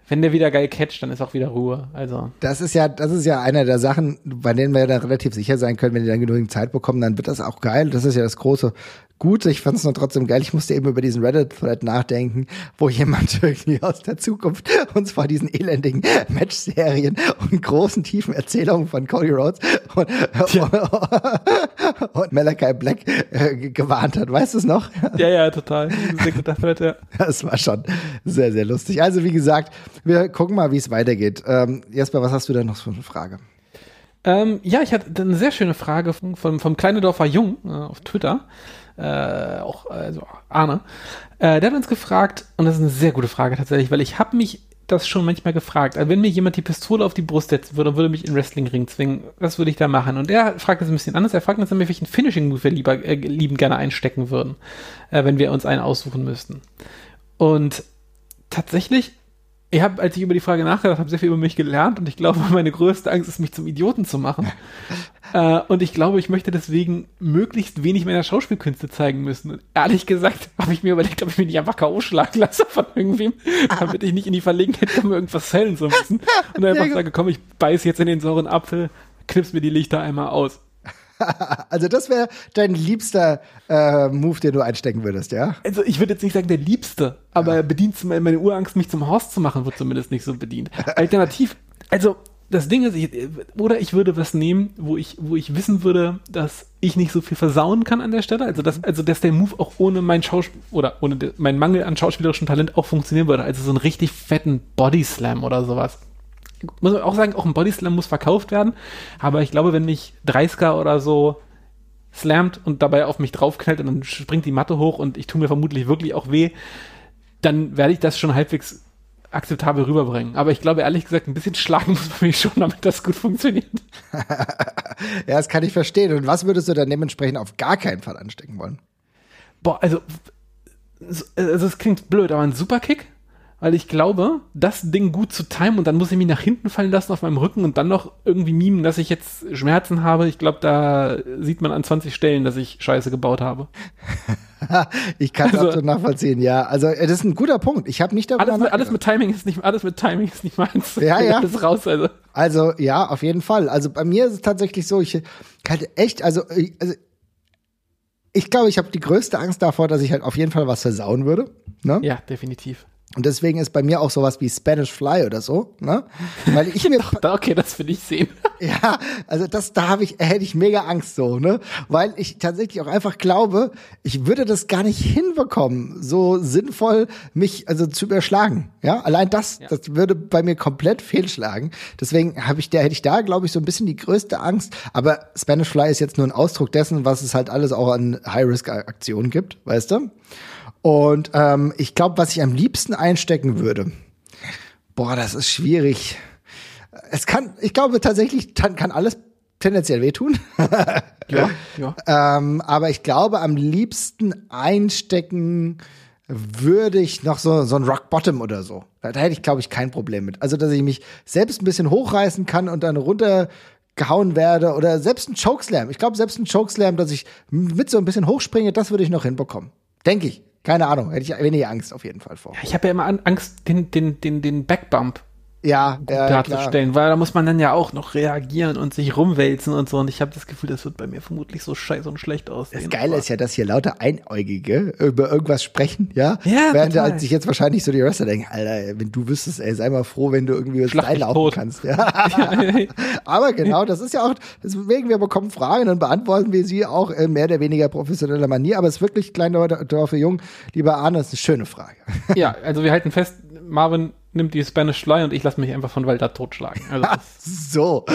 Speaker 2: wenn der wieder geil catcht, dann ist auch wieder Ruhe. Also.
Speaker 1: Das ist ja, das ist ja einer der Sachen, bei denen wir dann relativ sicher sein können, wenn die dann genügend Zeit bekommen, dann wird das auch geil. Das ist ja das große gut. Ich fand es nur trotzdem geil. Ich musste eben über diesen Reddit-Thread nachdenken, wo jemand *laughs* irgendwie aus der Zukunft uns vor diesen elendigen Match-Serien und großen, tiefen Erzählungen von Cody Rhodes und, ja. *laughs* und Malachi Black äh, gewarnt hat. Weißt du es noch?
Speaker 2: Ja, ja, total. ja. *laughs*
Speaker 1: Das war schon sehr, sehr lustig. Also, wie gesagt, wir gucken mal, wie es weitergeht. Ähm, Jesper, was hast du da noch für eine Frage?
Speaker 2: Ähm, ja, ich hatte eine sehr schöne Frage vom, vom, vom Kleinedorfer Jung äh, auf Twitter äh, auch also Arne, äh, der hat uns gefragt, und das ist eine sehr gute Frage tatsächlich, weil ich habe mich das schon manchmal gefragt. Also wenn mir jemand die Pistole auf die Brust setzen würde und würde mich in Wrestlingring zwingen, was würde ich da machen? Und er fragt das ein bisschen anders. Er fragt uns nämlich, welchen Finishing-Move wir lieber, äh, liebend gerne einstecken würden, äh, wenn wir uns einen aussuchen müssten. Und tatsächlich ich habe, als ich über die Frage nachgedacht habe, sehr viel über mich gelernt und ich glaube, *laughs* meine größte Angst ist, mich zum Idioten zu machen. *laughs* äh, und ich glaube, ich möchte deswegen möglichst wenig meiner Schauspielkünste zeigen müssen. Und ehrlich gesagt habe ich mir überlegt, ob ich mich nicht einfach K.O. schlagen lasse von irgendwem, damit ich nicht in die Verlegenheit komme, irgendwas zählen zu müssen. *laughs* Und dann einfach sage, komm, ich beiß jetzt in den sauren Apfel, knips mir die Lichter einmal aus. *laughs*
Speaker 1: also das wäre dein liebster äh, Move, den du einstecken würdest, ja?
Speaker 2: Also ich würde jetzt nicht sagen der liebste, aber ja. bedient meine Urangst, mich zum Horst zu machen, wird zumindest nicht so bedient. *laughs* Alternativ, also das Ding ist, ich, oder ich würde was nehmen, wo ich, wo ich wissen würde, dass ich nicht so viel versauen kann an der Stelle. Also, dass, also, dass der Move auch ohne mein Schauspiel oder ohne de, mein Mangel an schauspielerischem Talent auch funktionieren würde. Also so einen richtig fetten Body Slam oder sowas muss man auch sagen, auch ein Bodyslam muss verkauft werden. Aber ich glaube, wenn mich 30er oder so slammt und dabei auf mich draufknallt und dann springt die Matte hoch und ich tue mir vermutlich wirklich auch weh, dann werde ich das schon halbwegs akzeptabel rüberbringen. Aber ich glaube, ehrlich gesagt, ein bisschen schlagen *laughs* muss man mich schon, damit das gut funktioniert. *laughs*
Speaker 1: ja, das kann ich verstehen. Und was würdest du dann dementsprechend auf gar keinen Fall anstecken wollen?
Speaker 2: Boah, also, also es klingt blöd, aber ein Superkick? Weil ich glaube, das Ding gut zu timen und dann muss ich mich nach hinten fallen lassen auf meinem Rücken und dann noch irgendwie mimen, dass ich jetzt Schmerzen habe. Ich glaube, da sieht man an 20 Stellen, dass ich Scheiße gebaut habe. *laughs*
Speaker 1: ich kann das also, nachvollziehen, ja. Also äh, das ist ein guter Punkt. Ich habe nicht
Speaker 2: darüber alles mit, alles mit Timing ist nicht alles mit Timing ist nicht meins.
Speaker 1: Ja, ja. *laughs*
Speaker 2: Alles raus, also.
Speaker 1: Also ja, auf jeden Fall. Also bei mir ist es tatsächlich so, ich halt echt, also, äh, also ich glaube, ich habe die größte Angst davor, dass ich halt auf jeden Fall was versauen würde. Ne?
Speaker 2: Ja, definitiv.
Speaker 1: Und deswegen ist bei mir auch sowas wie Spanish Fly oder so, ne? Weil ich *laughs* mir
Speaker 2: okay, das will ich sehen. *laughs*
Speaker 1: ja, also das da habe ich hätte ich mega Angst so, ne? Weil ich tatsächlich auch einfach glaube, ich würde das gar nicht hinbekommen, so sinnvoll mich also zu überschlagen, ja? Allein das, ja. das würde bei mir komplett fehlschlagen. Deswegen habe ich da hätte ich da glaube ich so ein bisschen die größte Angst, aber Spanish Fly ist jetzt nur ein Ausdruck dessen, was es halt alles auch an High Risk Aktionen gibt, weißt du? Und ähm, ich glaube, was ich am liebsten einstecken würde, boah, das ist schwierig. Es kann, ich glaube tatsächlich, kann alles tendenziell wehtun. *laughs* ja, ja. Ähm, aber ich glaube, am liebsten einstecken würde ich noch so, so ein Rock Bottom oder so. Da, da hätte ich, glaube ich, kein Problem mit. Also, dass ich mich selbst ein bisschen hochreißen kann und dann runtergehauen werde oder selbst ein Chokeslam. Ich glaube, selbst ein Chokeslam, dass ich mit so ein bisschen hochspringe, das würde ich noch hinbekommen. Denke ich. Keine Ahnung, hätte ich weniger Angst auf jeden Fall vor.
Speaker 2: Ja, ich habe ja immer Angst, den, den, den, den Backbump
Speaker 1: ja,
Speaker 2: ja, darzustellen, klar. weil da muss man dann ja auch noch reagieren und sich rumwälzen und so. Und ich habe das Gefühl, das wird bei mir vermutlich so scheiße und schlecht aussehen.
Speaker 1: Das Geile ist ja, dass hier lauter Einäugige über irgendwas sprechen, ja. Ja. Während total. sich jetzt wahrscheinlich so die Wrestler denken, Alter, wenn du wüsstest, ey, sei mal froh, wenn du irgendwie was laufen kannst. Ja. *laughs* *laughs* Aber genau, das ist ja auch, deswegen wir bekommen Fragen und beantworten wir sie auch in mehr oder weniger professioneller Manier. Aber es ist wirklich klein Dorfe Jung, lieber Arne, das ist eine schöne Frage.
Speaker 2: Ja, also wir halten fest, Marvin nimmt die Spanish Fly und ich lasse mich einfach von Walter totschlagen. Also
Speaker 1: so. *laughs*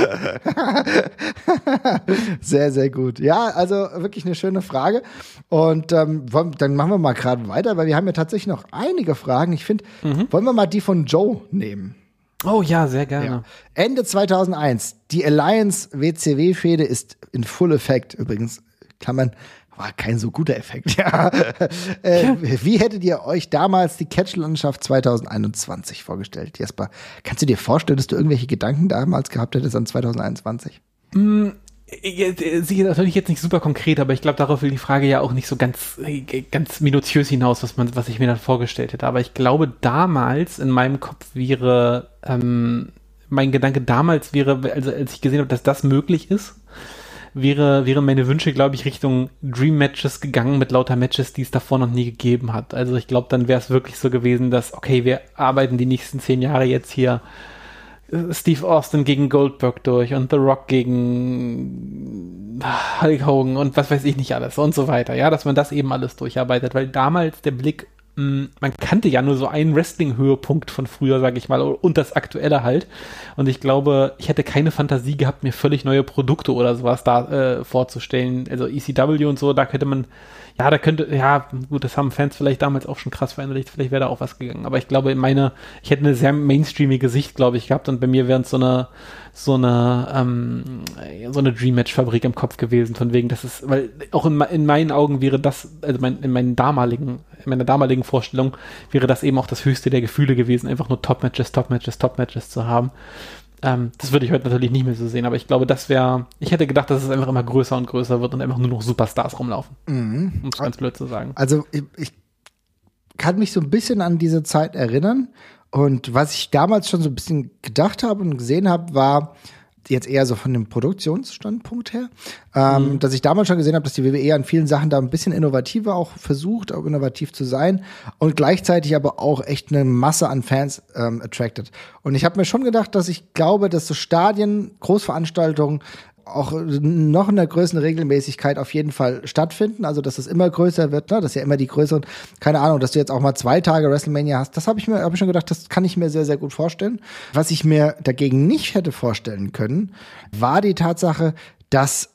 Speaker 1: sehr, sehr gut. Ja, also wirklich eine schöne Frage. Und ähm, dann machen wir mal gerade weiter, weil wir haben ja tatsächlich noch einige Fragen. Ich finde, mhm. wollen wir mal die von Joe nehmen?
Speaker 2: Oh ja, sehr gerne. Ja.
Speaker 1: Ende 2001. Die Alliance WCW-Fehde ist in Full Effect übrigens. Klammern, war kein so guter Effekt, ja. *laughs* äh, ja. Wie hättet ihr euch damals die Catch-Landschaft 2021 vorgestellt, Jesper? Kannst du dir vorstellen, dass du irgendwelche Gedanken damals gehabt hättest an 2021?
Speaker 2: Mm, Sie natürlich jetzt nicht super konkret, aber ich glaube, darauf will die Frage ja auch nicht so ganz, ganz minutiös hinaus, was man, was ich mir dann vorgestellt hätte. Aber ich glaube, damals in meinem Kopf wäre, ähm, mein Gedanke damals wäre, also als ich gesehen habe, dass das möglich ist, wäre, wären meine Wünsche, glaube ich, Richtung Dream Matches gegangen mit lauter Matches, die es davor noch nie gegeben hat. Also ich glaube, dann wäre es wirklich so gewesen, dass, okay, wir arbeiten die nächsten zehn Jahre jetzt hier Steve Austin gegen Goldberg durch und The Rock gegen Hulk Hogan und was weiß ich nicht alles und so weiter. Ja, dass man das eben alles durcharbeitet, weil damals der Blick, man kannte ja nur so einen Wrestling-Höhepunkt von früher, sag ich mal, und das aktuelle halt. Und ich glaube, ich hätte keine Fantasie gehabt, mir völlig neue Produkte oder sowas da äh, vorzustellen. Also ECW und so, da könnte man ja, da könnte, ja, gut, das haben Fans vielleicht damals auch schon krass verinnerlicht, vielleicht wäre da auch was gegangen. Aber ich glaube, in meine, ich hätte eine sehr mainstreamige Sicht, glaube ich, gehabt und bei mir wären es so eine, so eine, ähm, so eine Dream Match Fabrik im Kopf gewesen, von wegen, das ist, weil auch in, in meinen Augen wäre das, also mein, in meinen damaligen, in meiner damaligen Vorstellung wäre das eben auch das höchste der Gefühle gewesen, einfach nur Top Matches, Top Matches, Top Matches zu haben. Ähm, das würde ich heute natürlich nicht mehr so sehen, aber ich glaube, das wäre, ich hätte gedacht, dass es einfach immer größer und größer wird und einfach nur noch Superstars rumlaufen. Mhm. Um es ganz blöd zu sagen.
Speaker 1: Also ich, ich kann mich so ein bisschen an diese Zeit erinnern. Und was ich damals schon so ein bisschen gedacht habe und gesehen habe, war, jetzt eher so von dem Produktionsstandpunkt her, ähm, mhm. dass ich damals schon gesehen habe, dass die WWE an vielen Sachen da ein bisschen innovativer auch versucht, auch innovativ zu sein und gleichzeitig aber auch echt eine Masse an Fans ähm, attracted. Und ich habe mir schon gedacht, dass ich glaube, dass so Stadien, Großveranstaltungen auch noch in der größeren Regelmäßigkeit auf jeden Fall stattfinden. Also, dass es immer größer wird, ne? dass ja immer die größeren, keine Ahnung, dass du jetzt auch mal zwei Tage WrestleMania hast. Das habe ich mir, habe ich schon gedacht, das kann ich mir sehr, sehr gut vorstellen. Was ich mir dagegen nicht hätte vorstellen können, war die Tatsache, dass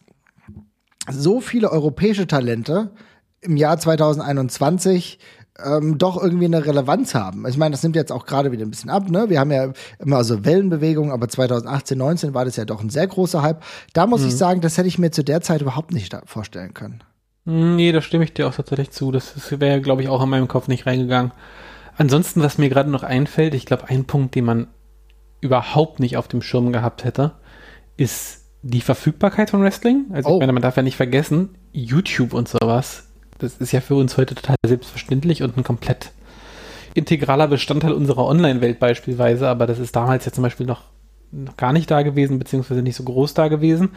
Speaker 1: so viele europäische Talente im Jahr 2021 ähm, doch irgendwie eine Relevanz haben. Ich meine, das nimmt jetzt auch gerade wieder ein bisschen ab. Ne? Wir haben ja immer so Wellenbewegungen, aber 2018, 19 war das ja doch ein sehr großer Hype. Da muss mhm. ich sagen, das hätte ich mir zu der Zeit überhaupt nicht vorstellen können.
Speaker 2: Hm, nee, da stimme ich dir auch tatsächlich zu. Das wäre, glaube ich, auch in meinem Kopf nicht reingegangen. Ansonsten, was mir gerade noch einfällt, ich glaube, ein Punkt, den man überhaupt nicht auf dem Schirm gehabt hätte, ist die Verfügbarkeit von Wrestling. Also, oh. ich meine, man darf ja nicht vergessen, YouTube und sowas das ist ja für uns heute total selbstverständlich und ein komplett integraler Bestandteil unserer Online-Welt beispielsweise, aber das ist damals ja zum Beispiel noch, noch gar nicht da gewesen, beziehungsweise nicht so groß da gewesen.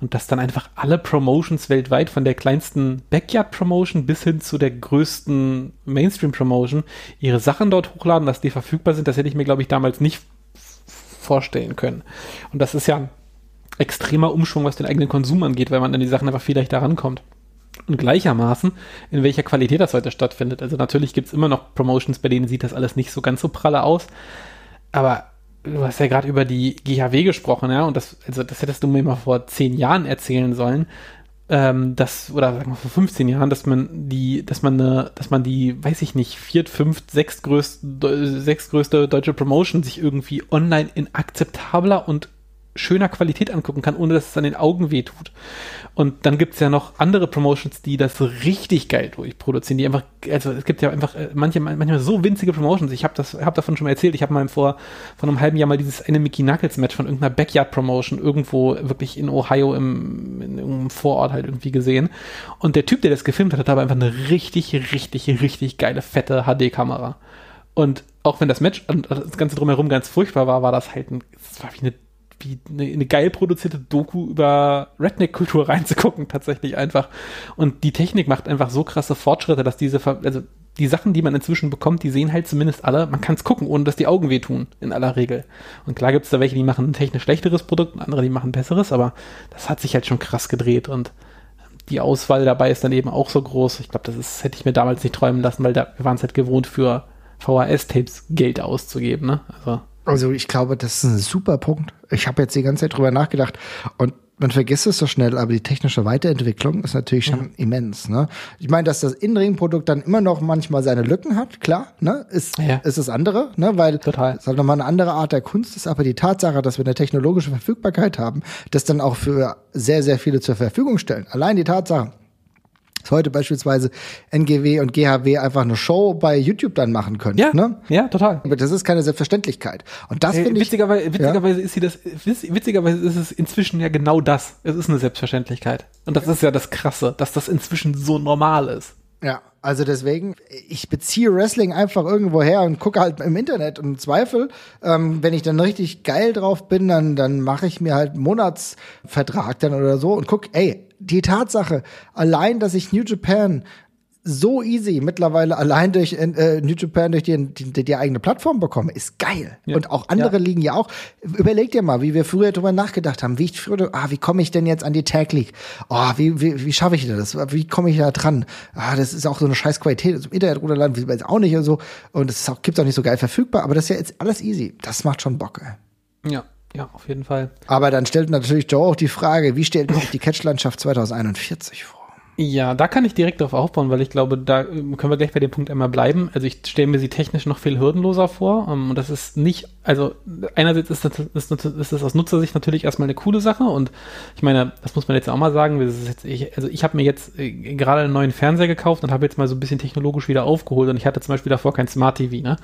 Speaker 2: Und dass dann einfach alle Promotions weltweit, von der kleinsten Backyard-Promotion bis hin zu der größten Mainstream-Promotion, ihre Sachen dort hochladen, dass die verfügbar sind, das hätte ich mir, glaube ich, damals nicht vorstellen können. Und das ist ja ein extremer Umschwung, was den eigenen Konsum angeht, weil man an die Sachen einfach viel leichter rankommt und gleichermaßen, in welcher Qualität das heute stattfindet. Also natürlich gibt es immer noch Promotions, bei denen sieht das alles nicht so ganz so pralle aus. Aber du hast ja gerade über die GHW gesprochen, ja, und das, also das hättest du mir mal vor zehn Jahren erzählen sollen, ähm, das, oder sagen wir vor 15 Jahren, dass man die, dass man eine, dass man die, weiß ich nicht, viert, fünft, sechstgrößte, sechstgrößte deutsche Promotion sich irgendwie online in akzeptabler und schöner Qualität angucken kann, ohne dass es an den Augen wehtut. Und dann gibt's ja noch andere Promotions, die das richtig geil durchproduzieren, die einfach, also es gibt ja einfach äh, manche, manchmal so winzige Promotions. Ich habe das, habe davon schon mal erzählt. Ich habe mal vor, vor einem halben Jahr mal dieses eine Mickey Knuckles Match von irgendeiner Backyard Promotion irgendwo wirklich in Ohio im, in irgendeinem Vorort halt irgendwie gesehen. Und der Typ, der das gefilmt hat, hat aber einfach eine richtig, richtig, richtig geile, fette HD-Kamera. Und auch wenn das Match und das Ganze drumherum ganz furchtbar war, war das halt ein, das war wie eine wie eine, eine geil produzierte Doku über Redneck-Kultur *laughs* reinzugucken, tatsächlich einfach. Und die Technik macht einfach so krasse Fortschritte, dass diese, also die Sachen, die man inzwischen bekommt, die sehen halt zumindest alle, man kann es gucken, ohne dass die Augen wehtun, in aller Regel. Und klar gibt es da welche, die machen ein technisch schlechteres Produkt und andere, die machen besseres, aber das hat sich halt schon krass gedreht und die Auswahl dabei ist dann eben auch so groß. Ich glaube, das ist, hätte ich mir damals nicht träumen lassen, weil da, wir waren es halt gewohnt, für VHS-Tapes Geld auszugeben, ne? Also.
Speaker 1: Also ich glaube, das ist ein super Punkt. Ich habe jetzt die ganze Zeit drüber nachgedacht und man vergisst es so schnell, aber die technische Weiterentwicklung ist natürlich schon ja. immens. Ne? Ich meine, dass das Innenring-Produkt dann immer noch manchmal seine Lücken hat, klar, ne? ist, ja. ist das andere, ne? weil Total. es halt nochmal eine andere Art der Kunst ist, aber die Tatsache, dass wir eine technologische Verfügbarkeit haben, das dann auch für sehr, sehr viele zur Verfügung stellen. Allein die Tatsache, dass heute beispielsweise NGW und GHW einfach eine Show bei YouTube dann machen können.
Speaker 2: Ja,
Speaker 1: ne?
Speaker 2: ja, total.
Speaker 1: Aber das ist keine Selbstverständlichkeit. Und das
Speaker 2: Äh,
Speaker 1: finde ich.
Speaker 2: witzigerweise, witzigerweise ist sie das, witz- witzigerweise ist es inzwischen ja genau das. Es ist eine Selbstverständlichkeit. Und das ist ja das Krasse, dass das inzwischen so normal ist.
Speaker 1: Ja, also deswegen, ich beziehe Wrestling einfach irgendwo her und gucke halt im Internet und im Zweifel, ähm, wenn ich dann richtig geil drauf bin, dann, dann mache ich mir halt einen Monatsvertrag dann oder so und guck, ey, die Tatsache, allein, dass ich New Japan so easy mittlerweile allein durch äh, New Japan durch die, die, die eigene Plattform bekomme, ist geil.
Speaker 2: Ja.
Speaker 1: Und auch andere
Speaker 2: Ja.
Speaker 1: liegen ja auch. Überleg dir mal, wie wir früher drüber nachgedacht haben. Wie ich früher, ah, wie komme ich denn jetzt an die Tag League? Oh, wie, wie, wie schaffe ich das? Wie komme ich da dran? Ah, das ist auch so eine scheiß Qualität. Das Im Internet runterladen, wie jetzt auch nicht und so. Und es auch, gibt's auch nicht so geil verfügbar, aber das ist ja jetzt alles easy. Das macht schon Bock, ey.
Speaker 2: Ja, ja, auf jeden Fall.
Speaker 1: Aber dann stellt natürlich Joe auch die Frage, wie stellt ihr euch die Catchlandschaft 2041 vor?
Speaker 2: Ja, da kann ich direkt drauf aufbauen, weil ich glaube, da äh, können wir gleich bei dem Punkt einmal bleiben. Also ich stelle mir sie technisch noch viel hürdenloser vor. ähm, Und das ist nicht, also einerseits ist das, ist, ist das aus Nutzersicht natürlich erstmal eine coole Sache. Und ich meine, das muss man jetzt auch mal sagen. das ist jetzt, ich, also ich habe mir jetzt äh, gerade einen neuen Fernseher gekauft und habe jetzt mal so ein bisschen technologisch wieder aufgeholt. Und ich hatte zum Beispiel davor kein Smart TV. Ne?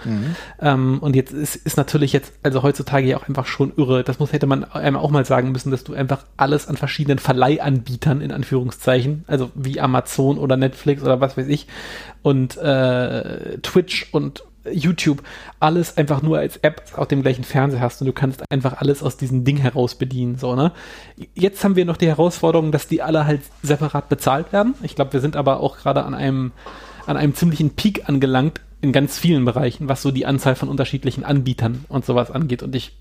Speaker 2: Ähm, und jetzt ist, ist natürlich jetzt, also heutzutage ja auch einfach schon irre. Das muss hätte man einem auch mal sagen müssen, dass du einfach alles an verschiedenen Verleihanbietern in Anführungszeichen, also wie Amazon oder Netflix oder was weiß ich und äh, Twitch und YouTube alles einfach nur als App auf dem gleichen Fernseher hast und du kannst einfach alles aus diesem Ding heraus bedienen, so, ne? Jetzt haben wir noch die Herausforderung, dass die alle halt separat bezahlt werden. Ich glaube, wir sind aber auch gerade an einem an einem ziemlichen Peak angelangt in ganz vielen Bereichen, was so die Anzahl von unterschiedlichen Anbietern und sowas angeht. Und ich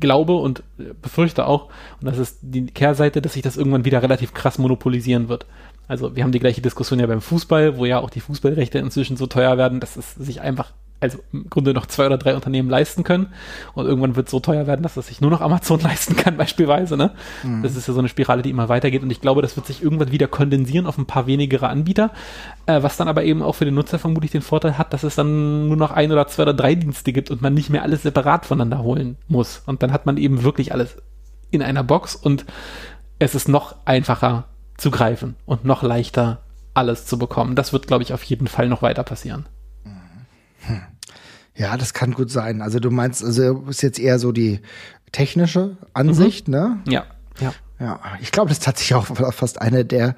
Speaker 2: glaube und befürchte auch, und das ist die Kehrseite, dass sich das irgendwann wieder relativ krass monopolisieren wird. Also wir haben die gleiche Diskussion ja beim Fußball, wo ja auch die Fußballrechte inzwischen so teuer werden, dass es sich einfach also im Grunde noch zwei oder drei Unternehmen leisten können. Und irgendwann wird es so teuer werden, dass es sich nur noch Amazon *laughs* leisten kann, beispielsweise. Ne? Das ist ja so eine Spirale, die immer weitergeht. Und ich glaube, das wird sich irgendwann wieder kondensieren auf ein paar wenigere Anbieter, äh, was dann aber eben auch für den Nutzer vermutlich den Vorteil hat, dass es dann nur noch ein oder zwei oder drei Dienste gibt und man nicht mehr alles separat voneinander holen muss. Und dann hat man eben wirklich alles in einer Box und es ist noch einfacher zu greifen und noch leichter alles zu bekommen. Das wird, glaube ich, auf jeden Fall noch weiter passieren.
Speaker 1: Ja, das kann gut sein. Also du meinst, also ist jetzt eher so die technische Ansicht, ne?
Speaker 2: Ja, ja.
Speaker 1: Ja, ich glaube, das ist tatsächlich auch fast eine der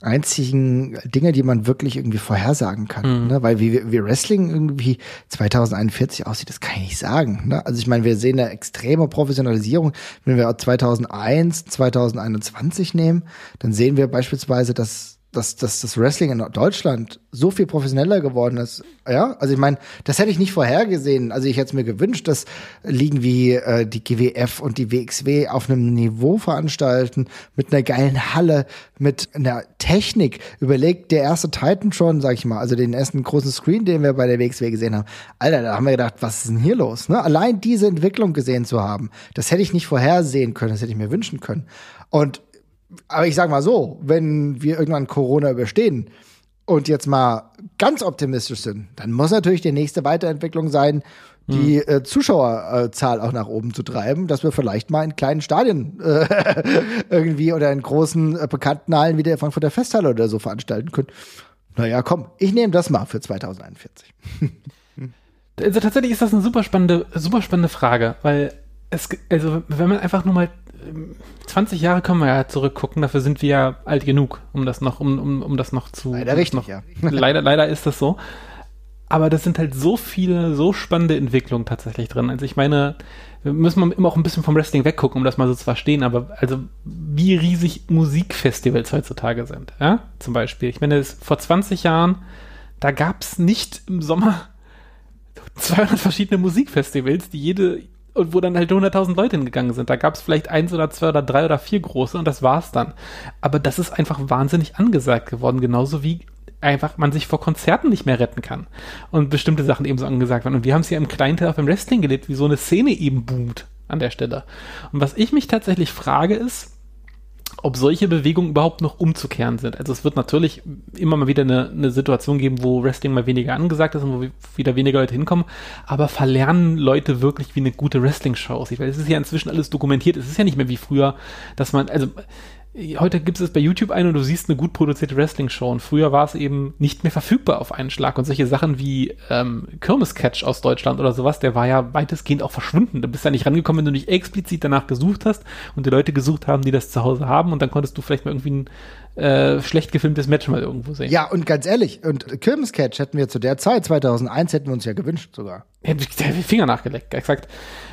Speaker 1: einzigen Dinge, die man wirklich irgendwie vorhersagen kann. Ne? Weil wie, wie Wrestling irgendwie 2041 aussieht, das kann ich nicht sagen. Ne? Also ich meine, wir sehen eine extreme Professionalisierung. Wenn wir 2001, 2021 nehmen, dann sehen wir beispielsweise, dass dass, dass das Wrestling in Deutschland so viel professioneller geworden ist. Ja, also ich meine, das hätte ich nicht vorhergesehen. Also ich hätte es mir gewünscht, dass Ligen wie äh, die GWF und die WXW auf einem Niveau veranstalten, mit einer geilen Halle, mit einer Technik. Überlegt der erste Titan schon, sag ich mal, also den ersten großen Screen, den wir bei der WXW gesehen haben. Alter, da haben wir gedacht, was ist denn hier los? Ne? Allein diese Entwicklung gesehen zu haben, das hätte ich nicht vorhersehen können, das hätte ich mir wünschen können. Und aber ich sag mal so, wenn wir irgendwann Corona überstehen und jetzt mal ganz optimistisch sind, dann muss natürlich die nächste Weiterentwicklung sein, die äh, Zuschauerzahl auch nach oben zu treiben, dass wir vielleicht mal in kleinen Stadien äh, *laughs* irgendwie oder in großen äh, bekannten Hallen wie der Frankfurter Festhalle oder so veranstalten können. Naja, komm, ich nehme das mal für 2041.
Speaker 2: Also tatsächlich ist das eine super spannende, super spannende Frage, weil es, also wenn man einfach nur mal 20 Jahre können wir ja zurückgucken, dafür sind wir ja alt genug, um das noch, um, um, um das noch zu.
Speaker 1: Leider richtig,
Speaker 2: noch,
Speaker 1: ja. *laughs*
Speaker 2: leider, leider ist das so. Aber das sind halt so viele, so spannende Entwicklungen tatsächlich drin. Also ich meine, wir müssen immer auch ein bisschen vom Wrestling weggucken, um das mal so zu verstehen, aber also wie riesig Musikfestivals heutzutage sind, ja, zum Beispiel. Ich meine, vor 20 Jahren, da gab es nicht im Sommer *laughs* 200 verschiedene Musikfestivals, die jede, und wo dann halt 100.000 Leute hingegangen sind. Da gab es vielleicht eins oder zwei oder drei oder vier große und das war's dann. Aber das ist einfach wahnsinnig angesagt geworden, genauso wie einfach man sich vor Konzerten nicht mehr retten kann und bestimmte Sachen eben so angesagt werden. Und wir haben es ja im kleinen Teil auch beim Wrestling gelebt, wie so eine Szene eben boomt an der Stelle. Und was ich mich tatsächlich frage ist, ob solche Bewegungen überhaupt noch umzukehren sind. Also es wird natürlich immer mal wieder eine, eine Situation geben, wo Wrestling mal weniger angesagt ist und wo wieder weniger Leute hinkommen, aber verlernen Leute wirklich, wie eine gute Wrestling-Show aussieht. Weil es ist ja inzwischen alles dokumentiert. Es ist ja nicht mehr wie früher, dass man, also heute gibt es bei YouTube ein und du siehst eine gut produzierte Wrestling-Show. Und früher war es eben nicht mehr verfügbar auf einen Schlag. Und solche Sachen wie ähm, Kirmes-Catch aus Deutschland oder sowas, der war ja weitestgehend auch verschwunden. Du bist ja nicht rangekommen, wenn du nicht explizit danach gesucht hast und die Leute gesucht haben, die das zu Hause haben. Und dann konntest du vielleicht mal irgendwie ein äh, schlecht gefilmtes Match mal irgendwo sehen.
Speaker 1: Ja, und ganz ehrlich, und Kirmes-Catch hätten wir zu der Zeit, 2001, hätten wir uns ja gewünscht sogar.
Speaker 2: Hätte ich die Finger nachgeleckt, exakt.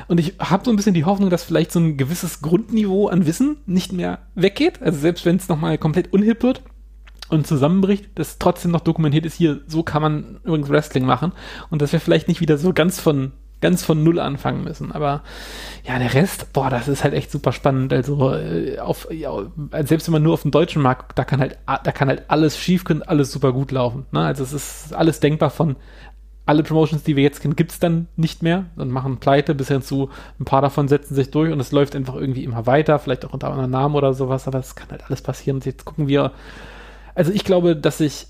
Speaker 2: Und ich habe so ein bisschen die Hoffnung, dass vielleicht so ein gewisses Grundniveau an Wissen nicht mehr weggeht. Also selbst wenn es nochmal komplett unhip wird und zusammenbricht, dass trotzdem noch dokumentiert ist, hier, so kann man übrigens Wrestling machen. Und dass wir vielleicht nicht wieder so ganz von ganz von Null anfangen müssen. Aber ja, der Rest, boah, das ist halt echt super spannend. Also äh, auf, ja, selbst wenn man nur auf dem deutschen Markt, da kann halt, da kann halt alles schief können, alles super gut laufen. Ne? Also es ist alles denkbar von alle Promotions, die wir jetzt kennen, gibt es dann nicht mehr und machen pleite, bis hin zu ein paar davon setzen sich durch und es läuft einfach irgendwie immer weiter, vielleicht auch unter einem Namen oder sowas, aber es kann halt alles passieren. Und jetzt gucken wir, also ich glaube, dass ich,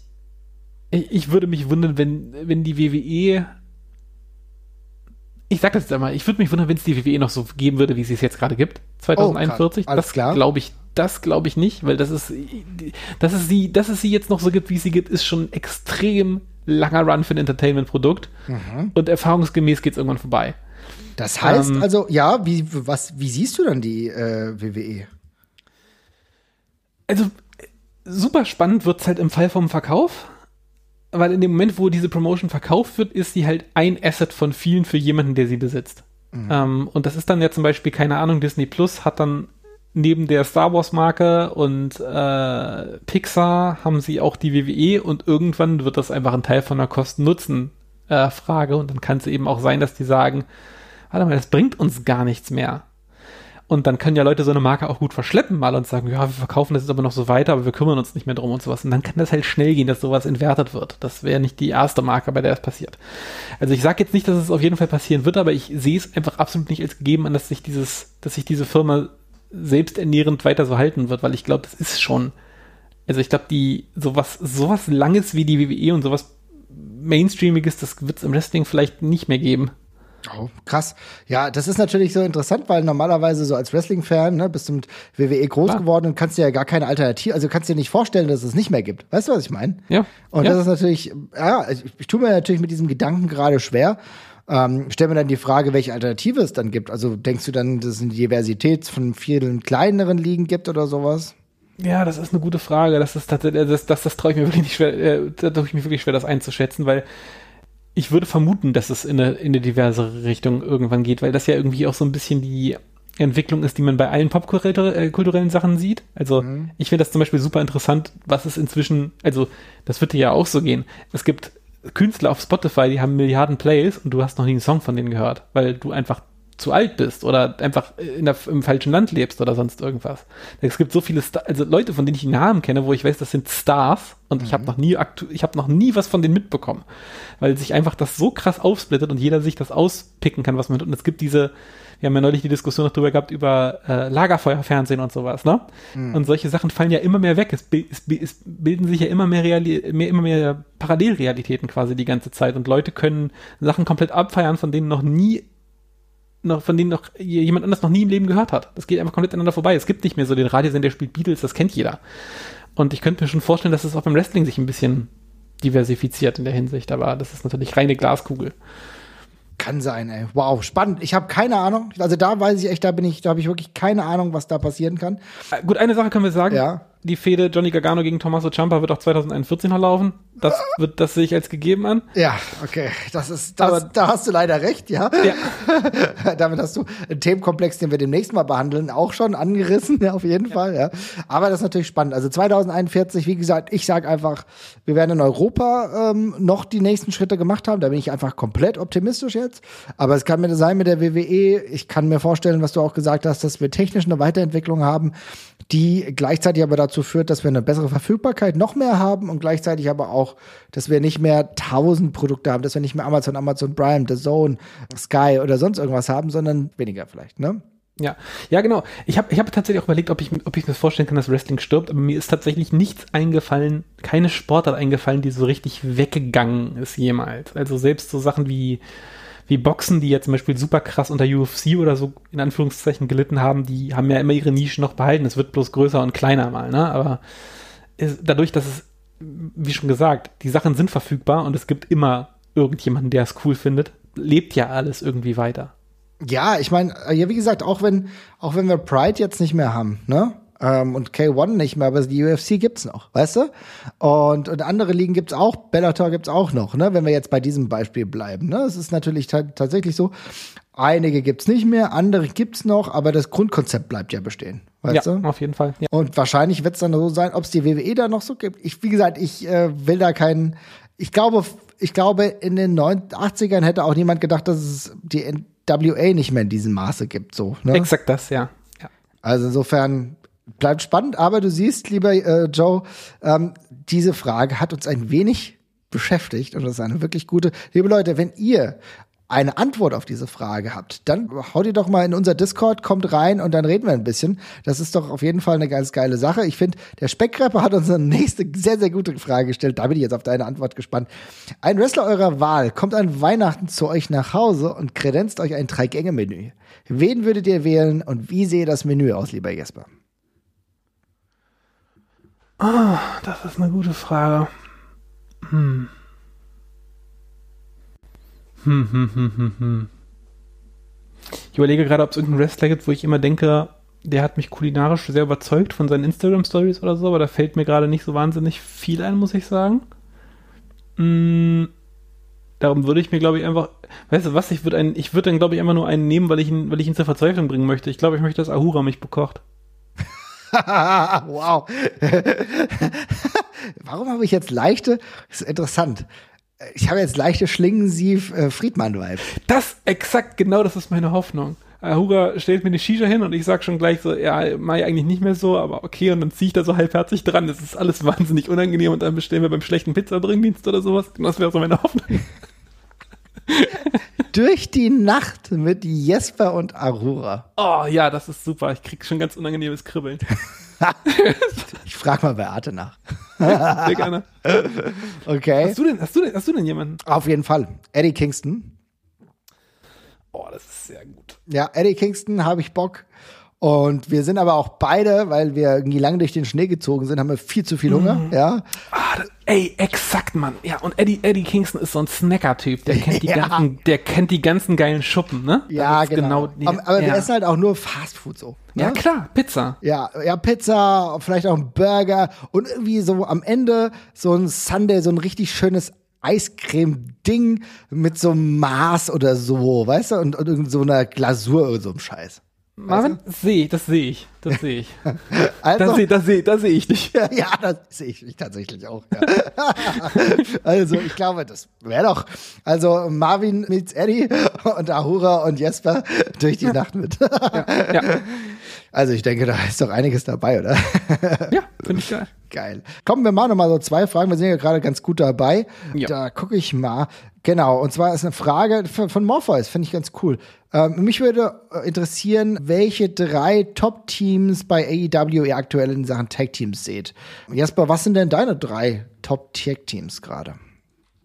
Speaker 2: ich, ich würde mich wundern, wenn, wenn die WWE ich sag das jetzt einmal, ich würde mich wundern, wenn es die WWE noch so geben würde, wie sie es jetzt gerade gibt, 2041. Oh, das glaube ich, das glaube ich nicht, weil das ist, dass es sie, dass es sie jetzt noch so gibt, wie sie gibt, ist schon ein extrem langer Run für ein Entertainment-Produkt. Mhm. Und erfahrungsgemäß geht es irgendwann vorbei.
Speaker 1: Das heißt ähm, also, ja, wie, was, wie siehst du dann die äh, WWE?
Speaker 2: Also, super spannend wird es halt im Fall vom Verkauf weil in dem Moment, wo diese Promotion verkauft wird, ist sie halt ein Asset von vielen für jemanden, der sie besitzt. Mhm. Ähm, und das ist dann ja zum Beispiel, keine Ahnung, Disney Plus hat dann neben der Star Wars Marke und äh, Pixar haben sie auch die WWE und irgendwann wird das einfach ein Teil von einer Kosten-Nutzen-Frage äh, und dann kann es eben auch sein, dass die sagen, warte mal, das bringt uns gar nichts mehr. Und dann können ja Leute so eine Marke auch gut verschleppen mal und sagen, ja, wir verkaufen das jetzt aber noch so weiter, aber wir kümmern uns nicht mehr drum und sowas. Und dann kann das halt schnell gehen, dass sowas entwertet wird. Das wäre nicht die erste Marke, bei der das passiert. Also ich sage jetzt nicht, dass es auf jeden Fall passieren wird, aber ich sehe es einfach absolut nicht als gegeben an, dass sich dieses, dass sich diese Firma selbsternährend weiter so halten wird, weil ich glaube, das ist schon, also ich glaube, die, sowas, sowas Langes wie die WWE und sowas Mainstreamiges, das wird es im Wrestling vielleicht nicht mehr geben.
Speaker 1: Oh, krass. Ja, das ist natürlich so interessant, weil normalerweise so als Wrestling-Fan, ne, bist du mit WWE groß ah. geworden und kannst dir ja gar keine Alternative, also kannst dir nicht vorstellen, dass es nicht mehr gibt. Weißt du, was ich meine?
Speaker 2: Ja.
Speaker 1: Und
Speaker 2: ja.
Speaker 1: das ist natürlich, ja, ich, ich tue mir natürlich mit diesem Gedanken gerade schwer. Ähm, stell mir dann die Frage, welche Alternative es dann gibt. Also denkst du dann, dass es eine Diversität von vielen kleineren Ligen gibt oder sowas?
Speaker 2: Ja, das ist eine gute Frage. Das ist tatsächlich, das, das, das traue ich mir wirklich nicht schwer, äh, da tue ich mir wirklich schwer, das einzuschätzen, weil ich würde vermuten, dass es in eine, in eine diverse Richtung irgendwann geht, weil das ja irgendwie auch so ein bisschen die Entwicklung ist, die man bei allen popkulturellen äh, Sachen sieht. Also mhm. ich finde das zum Beispiel super interessant, was es inzwischen, also das wird dir ja auch so gehen. Es gibt Künstler auf Spotify, die haben Milliarden Plays und du hast noch nie einen Song von denen gehört, weil du einfach zu alt bist oder einfach in der, im falschen Land lebst oder sonst irgendwas. Es gibt so viele, Star also Leute, von denen ich die Namen kenne, wo ich weiß, das sind Stars und mhm. ich habe noch nie ich habe noch nie was von denen mitbekommen, weil sich einfach das so krass aufsplittet und jeder sich das auspicken kann, was man und es gibt diese wir haben ja neulich die Diskussion noch drüber gehabt über äh, Lagerfeuerfernsehen und sowas, ne? Mhm. Und solche Sachen fallen ja immer mehr weg. Es, es, es bilden sich ja immer mehr, Reali mehr, immer mehr Parallelrealitäten quasi die ganze Zeit und Leute können Sachen komplett abfeiern, von denen noch nie noch, von denen noch jemand anders noch nie im Leben gehört hat. Das geht einfach komplett aneinander vorbei. Es gibt nicht mehr so den Radiosender, der spielt Beatles, das kennt jeder. Und ich könnte mir schon vorstellen, dass es auch beim Wrestling sich ein bisschen diversifiziert in der Hinsicht, aber das ist natürlich reine Glaskugel.
Speaker 1: Kann sein, ey. Wow, spannend. Ich habe keine Ahnung. Also da weiß ich echt, da bin ich, da habe ich wirklich keine Ahnung, was da passieren kann.
Speaker 2: Äh, gut, eine Sache können wir sagen.
Speaker 1: Ja
Speaker 2: die Fehde Johnny Gargano gegen Tommaso Ciampa wird auch 2041 noch laufen. Das wird, das sehe ich als gegeben an.
Speaker 1: Ja, okay. Das ist, das, Aber, da hast du leider recht, ja. ja. *laughs* Damit hast du einen Themenkomplex, den wir demnächst mal behandeln, auch schon angerissen, ja, auf jeden ja. Fall, ja. Aber das ist natürlich spannend. Also 2041, wie gesagt, ich sage einfach, wir werden in Europa ähm, noch die nächsten Schritte gemacht haben. Da bin ich einfach komplett optimistisch jetzt. Aber es kann mir sein mit der WWE. Ich kann mir vorstellen, was du auch gesagt hast, dass wir technisch eine Weiterentwicklung haben die gleichzeitig aber dazu führt, dass wir eine bessere Verfügbarkeit noch mehr haben und gleichzeitig aber auch, dass wir nicht mehr tausend Produkte haben, dass wir nicht mehr Amazon, Amazon Prime, The Zone, Sky oder sonst irgendwas haben, sondern weniger vielleicht, ne?
Speaker 2: Ja, ja, genau. Ich habe ich hab tatsächlich auch überlegt, ob ich, ob ich mir vorstellen kann, dass Wrestling stirbt, aber mir ist tatsächlich nichts eingefallen, keine Sportart eingefallen, die so richtig weggegangen ist jemals. Also selbst so Sachen wie wie Boxen, die jetzt zum Beispiel super krass unter UFC oder so in Anführungszeichen gelitten haben, die haben ja immer ihre Nische noch behalten. Es wird bloß größer und kleiner mal, ne? Aber ist, dadurch, dass es, wie schon gesagt, die Sachen sind verfügbar und es gibt immer irgendjemanden, der es cool findet, lebt ja alles irgendwie weiter.
Speaker 1: Ja, ich meine, ja, wie gesagt, auch wenn, auch wenn wir Pride jetzt nicht mehr haben, ne? Ähm, und K1 nicht mehr, aber die UFC gibt's noch, weißt du? Und, und andere Ligen gibt's auch, Bellator gibt's auch noch, ne? Wenn wir jetzt bei diesem Beispiel bleiben, ne? Es ist natürlich tatsächlich so, einige gibt's nicht mehr, andere gibt's noch, aber das Grundkonzept bleibt ja bestehen, weißt
Speaker 2: ja,
Speaker 1: du?
Speaker 2: auf jeden Fall. Ja.
Speaker 1: Und wahrscheinlich wird's dann so sein, ob es die WWE da noch so gibt. Ich, wie gesagt, ich äh, will da keinen, ich glaube, ich glaube, in den 80ern hätte auch niemand gedacht, dass es die WA nicht mehr in diesem Maße gibt, so. Ne?
Speaker 2: Exakt das, ja. ja.
Speaker 1: Also insofern bleibt spannend, aber du siehst, lieber äh, Joe, ähm, diese Frage hat uns ein wenig beschäftigt und das ist eine wirklich gute. Liebe Leute, wenn ihr eine Antwort auf diese Frage habt, dann haut ihr doch mal in unser Discord, kommt rein und dann reden wir ein bisschen. Das ist doch auf jeden Fall eine ganz geile Sache. Ich finde, der Speckrapper hat uns eine nächste sehr, sehr gute Frage gestellt. Da bin ich jetzt auf deine Antwort gespannt. Ein Wrestler eurer Wahl kommt an Weihnachten zu euch nach Hause und kredenzt euch ein Drei-Gänge-Menü. Wen würdet ihr wählen und wie sehe das Menü aus, lieber Jesper?
Speaker 2: Oh, das ist eine gute Frage. Hm. Hm, hm, hm, hm, hm. Ich überlege gerade, ob es irgendeinen Wrestler gibt, wo ich immer denke, der hat mich kulinarisch sehr überzeugt von seinen Instagram-Stories oder so, aber da fällt mir gerade nicht so wahnsinnig viel ein, muss ich sagen. Hm, darum würde ich mir, glaube ich, einfach, weißt du was, ich würde würde dann, glaube ich, einfach nur einen nehmen, weil ich ihn, weil ich ihn zur Verzweiflung bringen möchte. Ich glaube, ich möchte, dass Ahura mich bekocht. *laughs*
Speaker 1: wow. *laughs* Warum habe ich jetzt leichte, das ist interessant, ich habe jetzt leichte Schlingensief äh, Friedmann-Vibe.
Speaker 2: Das, exakt, genau das ist meine Hoffnung. Huga stellt mir eine Shisha hin und ich sag schon gleich so, ja, mach ich eigentlich nicht mehr so, aber okay, und dann ziehe ich da so halbherzig dran. Das ist alles wahnsinnig unangenehm und dann bestellen wir beim schlechten Pizzabringdienst oder sowas. Das wäre so meine Hoffnung.
Speaker 1: Durch die Nacht mit Jesper und Aurora.
Speaker 2: Oh ja, das ist super. Ich krieg schon ganz unangenehmes Kribbeln. *laughs*
Speaker 1: ich frag mal bei Arte nach. *laughs*
Speaker 2: Sehr gerne.
Speaker 1: Okay.
Speaker 2: Hast du, denn, hast, du denn, hast du denn jemanden?
Speaker 1: Auf jeden Fall. Eddie Kingston.
Speaker 2: Oh, das ist sehr gut.
Speaker 1: Ja, Eddie Kingston habe ich Bock. Und wir sind aber auch beide, weil wir irgendwie lang durch den Schnee gezogen sind, haben wir viel zu viel Hunger, mhm. ja.
Speaker 2: Ah, das, ey, exakt, Mann. Ja, und Eddie, Eddie Kingston ist so ein Snacker-Typ. Der kennt die *laughs* ja. ganzen, der kennt die ganzen geilen Schuppen, ne?
Speaker 1: Ja, genau. genau die, aber, aber ja. wir essen halt auch nur Fastfood so.
Speaker 2: Ne? Ja, klar, Pizza.
Speaker 1: Ja, ja, Pizza, vielleicht auch ein Burger und irgendwie so am Ende so ein Sunday, so ein richtig schönes Eiscreme-Ding mit so einem Maß oder so, weißt du, und, und irgend so einer Glasur oder so einem Scheiß.
Speaker 2: Marvin, sehe ich, das sehe ich, *laughs* das sehe ich. also, das sehe das seh, das seh ich dich.
Speaker 1: Ja, *laughs* ja das sehe ich tatsächlich auch. Ja. *laughs* also ich glaube, das wäre doch. Also Marvin meets Eddie und Ahura und Jesper durch die Nacht mit. ja, ja. Also ich denke, da ist doch einiges dabei, oder?
Speaker 2: ja, finde ich geil.
Speaker 1: Geil. Kommen wir mal noch mal so zwei Fragen. Wir sind ja gerade ganz gut dabei. Ja. Da gucke ich mal. Genau. Und zwar ist eine Frage von, von Morpheus. Finde ich ganz cool. Ähm, mich würde äh, interessieren, welche drei Top-Teams bei AEW ihr aktuell in Sachen Tag-Teams seht. Jasper, was sind denn deine drei Top-Tag-Teams gerade?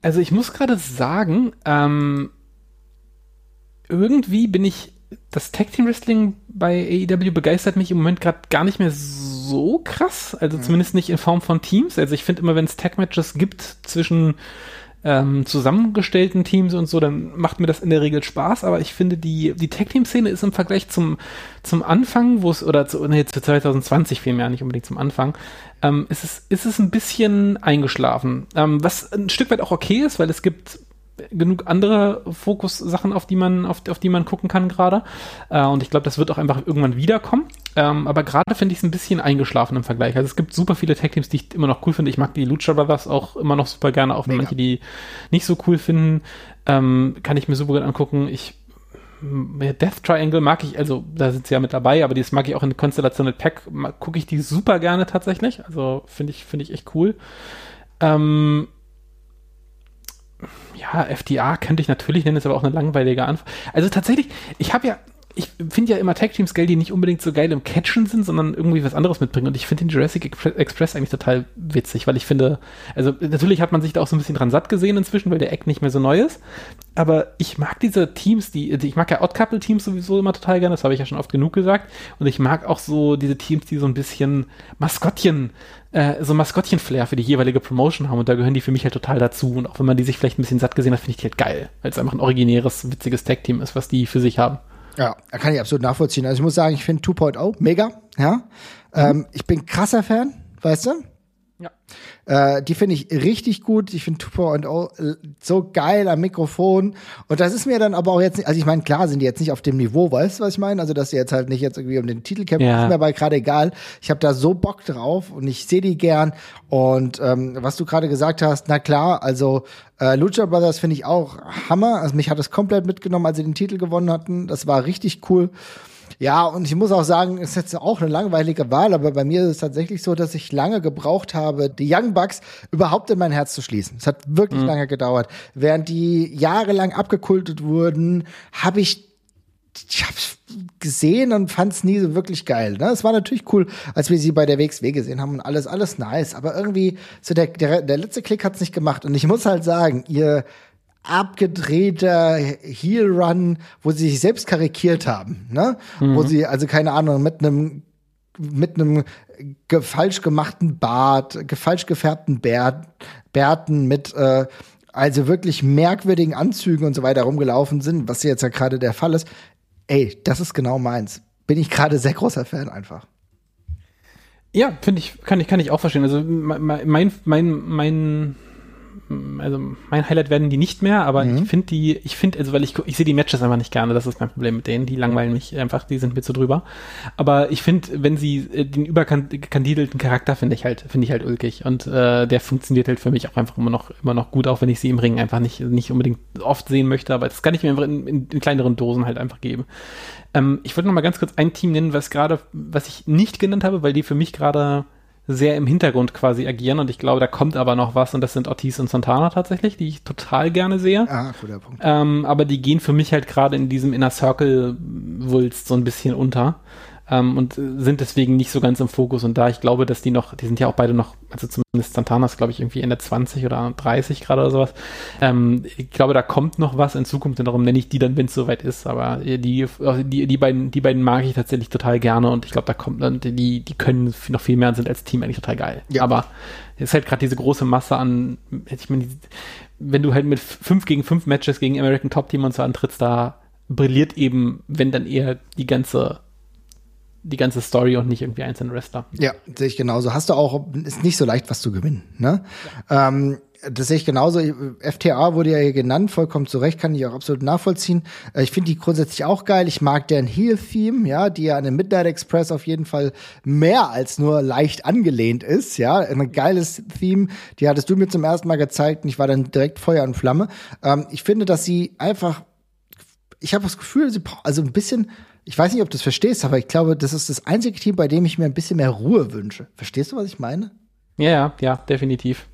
Speaker 2: Also ich muss gerade sagen, ähm, irgendwie bin ich das Tag Team Wrestling bei AEW begeistert mich im Moment gerade gar nicht mehr so krass. Also mhm. zumindest nicht in Form von Teams. Also ich finde immer, wenn es Tag Matches gibt zwischen ähm, zusammengestellten Teams und so, dann macht mir das in der Regel Spaß. Aber ich finde, die, die Tag Team Szene ist im Vergleich zum, zum Anfang, wo es, oder zu, nee, zu 2020 vielmehr, nicht unbedingt zum Anfang, ähm, ist, es, ist es ein bisschen eingeschlafen. Ähm, was ein Stück weit auch okay ist, weil es gibt genug andere Fokus-Sachen, auf die man, auf, auf die man gucken kann gerade. Äh, und ich glaube, das wird auch einfach irgendwann wiederkommen. Ähm, aber gerade finde ich es ein bisschen eingeschlafen im Vergleich. Also es gibt super viele Tech-Teams, die ich immer noch cool finde. Ich mag die Lucha Brothers auch immer noch super gerne, auch wenn manche die nicht so cool finden. Ähm, kann ich mir super gut angucken. Ich Death Triangle mag ich, also da sind sie ja mit dabei, aber das mag ich auch in Konstellation mit Pack, gucke ich die super gerne tatsächlich. Also finde ich, finde ich echt cool. Ähm, ja, FDA könnte ich natürlich nennen, ist aber auch eine langweilige Antwort. Also tatsächlich, ich habe ja, ich finde ja immer Tag Teams geil, die nicht unbedingt so geil im Catchen sind, sondern irgendwie was anderes mitbringen. Und ich finde den Jurassic Express eigentlich total witzig, weil ich finde, also natürlich hat man sich da auch so ein bisschen dran satt gesehen inzwischen, weil der Eck nicht mehr so neu ist. Aber ich mag diese Teams, die, ich mag ja Odd Couple Teams sowieso immer total gerne, das habe ich ja schon oft genug gesagt. Und ich mag auch so diese Teams, die so ein bisschen Maskottchen, äh, so Maskottchen-Flair für die jeweilige Promotion haben. Und da gehören die für mich halt total dazu. Und auch wenn man die sich vielleicht ein bisschen satt gesehen hat, finde ich die halt geil, weil es einfach ein originäres, witziges Tag-Team ist, was die für sich haben.
Speaker 1: Ja, kann ich absolut nachvollziehen. Also ich muss sagen, ich finde 2.0 mega, ja. Mhm. Ähm, ich bin krasser Fan, weißt du? Ja. Äh, die finde ich richtig gut. Ich finde 2.0 so geil am Mikrofon. Und das ist mir dann aber auch jetzt nicht, also ich meine, klar sind die jetzt nicht auf dem Niveau, weißt du, was ich meine? Also, dass die jetzt halt nicht jetzt irgendwie um den Titel kämpfen, ja. ist mir aber gerade egal. Ich habe da so Bock drauf und ich sehe die gern. Und ähm, was du gerade gesagt hast, na klar, also äh, Lucha Brothers finde ich auch Hammer. Also mich hat es komplett mitgenommen, als sie den Titel gewonnen hatten. Das war richtig cool. Ja, und ich muss auch sagen, es ist jetzt auch eine langweilige Wahl, aber bei mir ist es tatsächlich so, dass ich lange gebraucht habe, die Young Bucks überhaupt in mein Herz zu schließen. Es hat wirklich mhm. lange gedauert. Während die jahrelang abgekultet wurden, habe ich ich hab's gesehen und fand's nie so wirklich geil. Ne? Es war natürlich cool, als wir sie bei der WXW gesehen haben und alles, alles nice. Aber irgendwie, so der, der, der letzte Klick hat's nicht gemacht. Und ich muss halt sagen, ihr abgedrehter Heel Run, wo sie sich selbst karikiert haben, ne? Mhm. Wo sie also keine Ahnung mit einem mit einem falsch gemachten Bart, falsch gefärbten Bärt, Bärten mit äh, also wirklich merkwürdigen Anzügen und so weiter rumgelaufen sind, was jetzt ja gerade der Fall ist. Ey, das ist genau meins. Bin ich gerade sehr großer Fan einfach.
Speaker 2: Ja, finde ich, kann ich, kann ich auch verstehen. Also mein, mein, mein also mein Highlight werden die nicht mehr, aber mhm. ich finde die, ich finde, also weil ich, ich sehe die Matches einfach nicht gerne, das ist mein Problem mit denen, die langweilen mich einfach, die sind mir zu drüber. Aber ich finde, wenn sie äh, den überkandidelten Charakter finde ich halt, finde ich halt ulkig und äh, der funktioniert halt für mich auch einfach immer noch, immer noch gut, auch wenn ich sie im Ring einfach nicht, nicht unbedingt oft sehen möchte, aber das kann ich mir einfach in, in, in kleineren Dosen halt einfach geben. Ähm, ich wollte noch mal ganz kurz ein Team nennen, was gerade, was ich nicht genannt habe, weil die für mich gerade sehr im Hintergrund quasi agieren und ich glaube, da kommt aber noch was und das sind Ortiz und Santana tatsächlich, die ich total gerne sehe. Ah, guter Punkt. Ähm, aber die gehen für mich halt gerade in diesem Inner Circle Wulst so ein bisschen unter ähm, und sind deswegen nicht so ganz im Fokus. Und da ich glaube, dass die noch, die sind ja auch beide noch, also zumindest Santanas, glaube ich, irgendwie Ende 20 oder 30 gerade oder sowas. Ähm, ich glaube, da kommt noch was in Zukunft und darum nenne ich die dann, wenn es soweit ist. Aber die, die, die, beiden, die beiden mag ich tatsächlich total gerne und ich glaube, da kommt dann, die, die können noch viel mehr und sind als Team eigentlich total geil. Ja. Aber es ist halt gerade diese große Masse an, ich meine, wenn du halt mit 5 gegen 5 Matches gegen American Top Team und so antrittst, da brilliert eben, wenn dann eher die ganze die ganze Story und nicht irgendwie einzelne Wrestler.
Speaker 1: Ja, sehe ich genauso. Hast du auch, ist nicht so leicht, was zu gewinnen. Ne? Ja. Ähm, das sehe ich genauso. FTA wurde ja hier genannt, vollkommen zu Recht, kann ich auch absolut nachvollziehen. Äh, ich finde die grundsätzlich auch geil. Ich mag deren Heel-Theme, ja, die ja an den Midnight Express auf jeden Fall mehr als nur leicht angelehnt ist, ja. Ein geiles Theme. Die hattest du mir zum ersten Mal gezeigt und ich war dann direkt Feuer und Flamme. Ähm, ich finde, dass sie einfach, ich habe das Gefühl, sie also ein bisschen ich weiß nicht, ob du das verstehst, aber ich glaube, das ist das einzige Team, bei dem ich mir ein bisschen mehr Ruhe wünsche. Verstehst du, was ich meine?
Speaker 2: Ja, ja, ja, definitiv.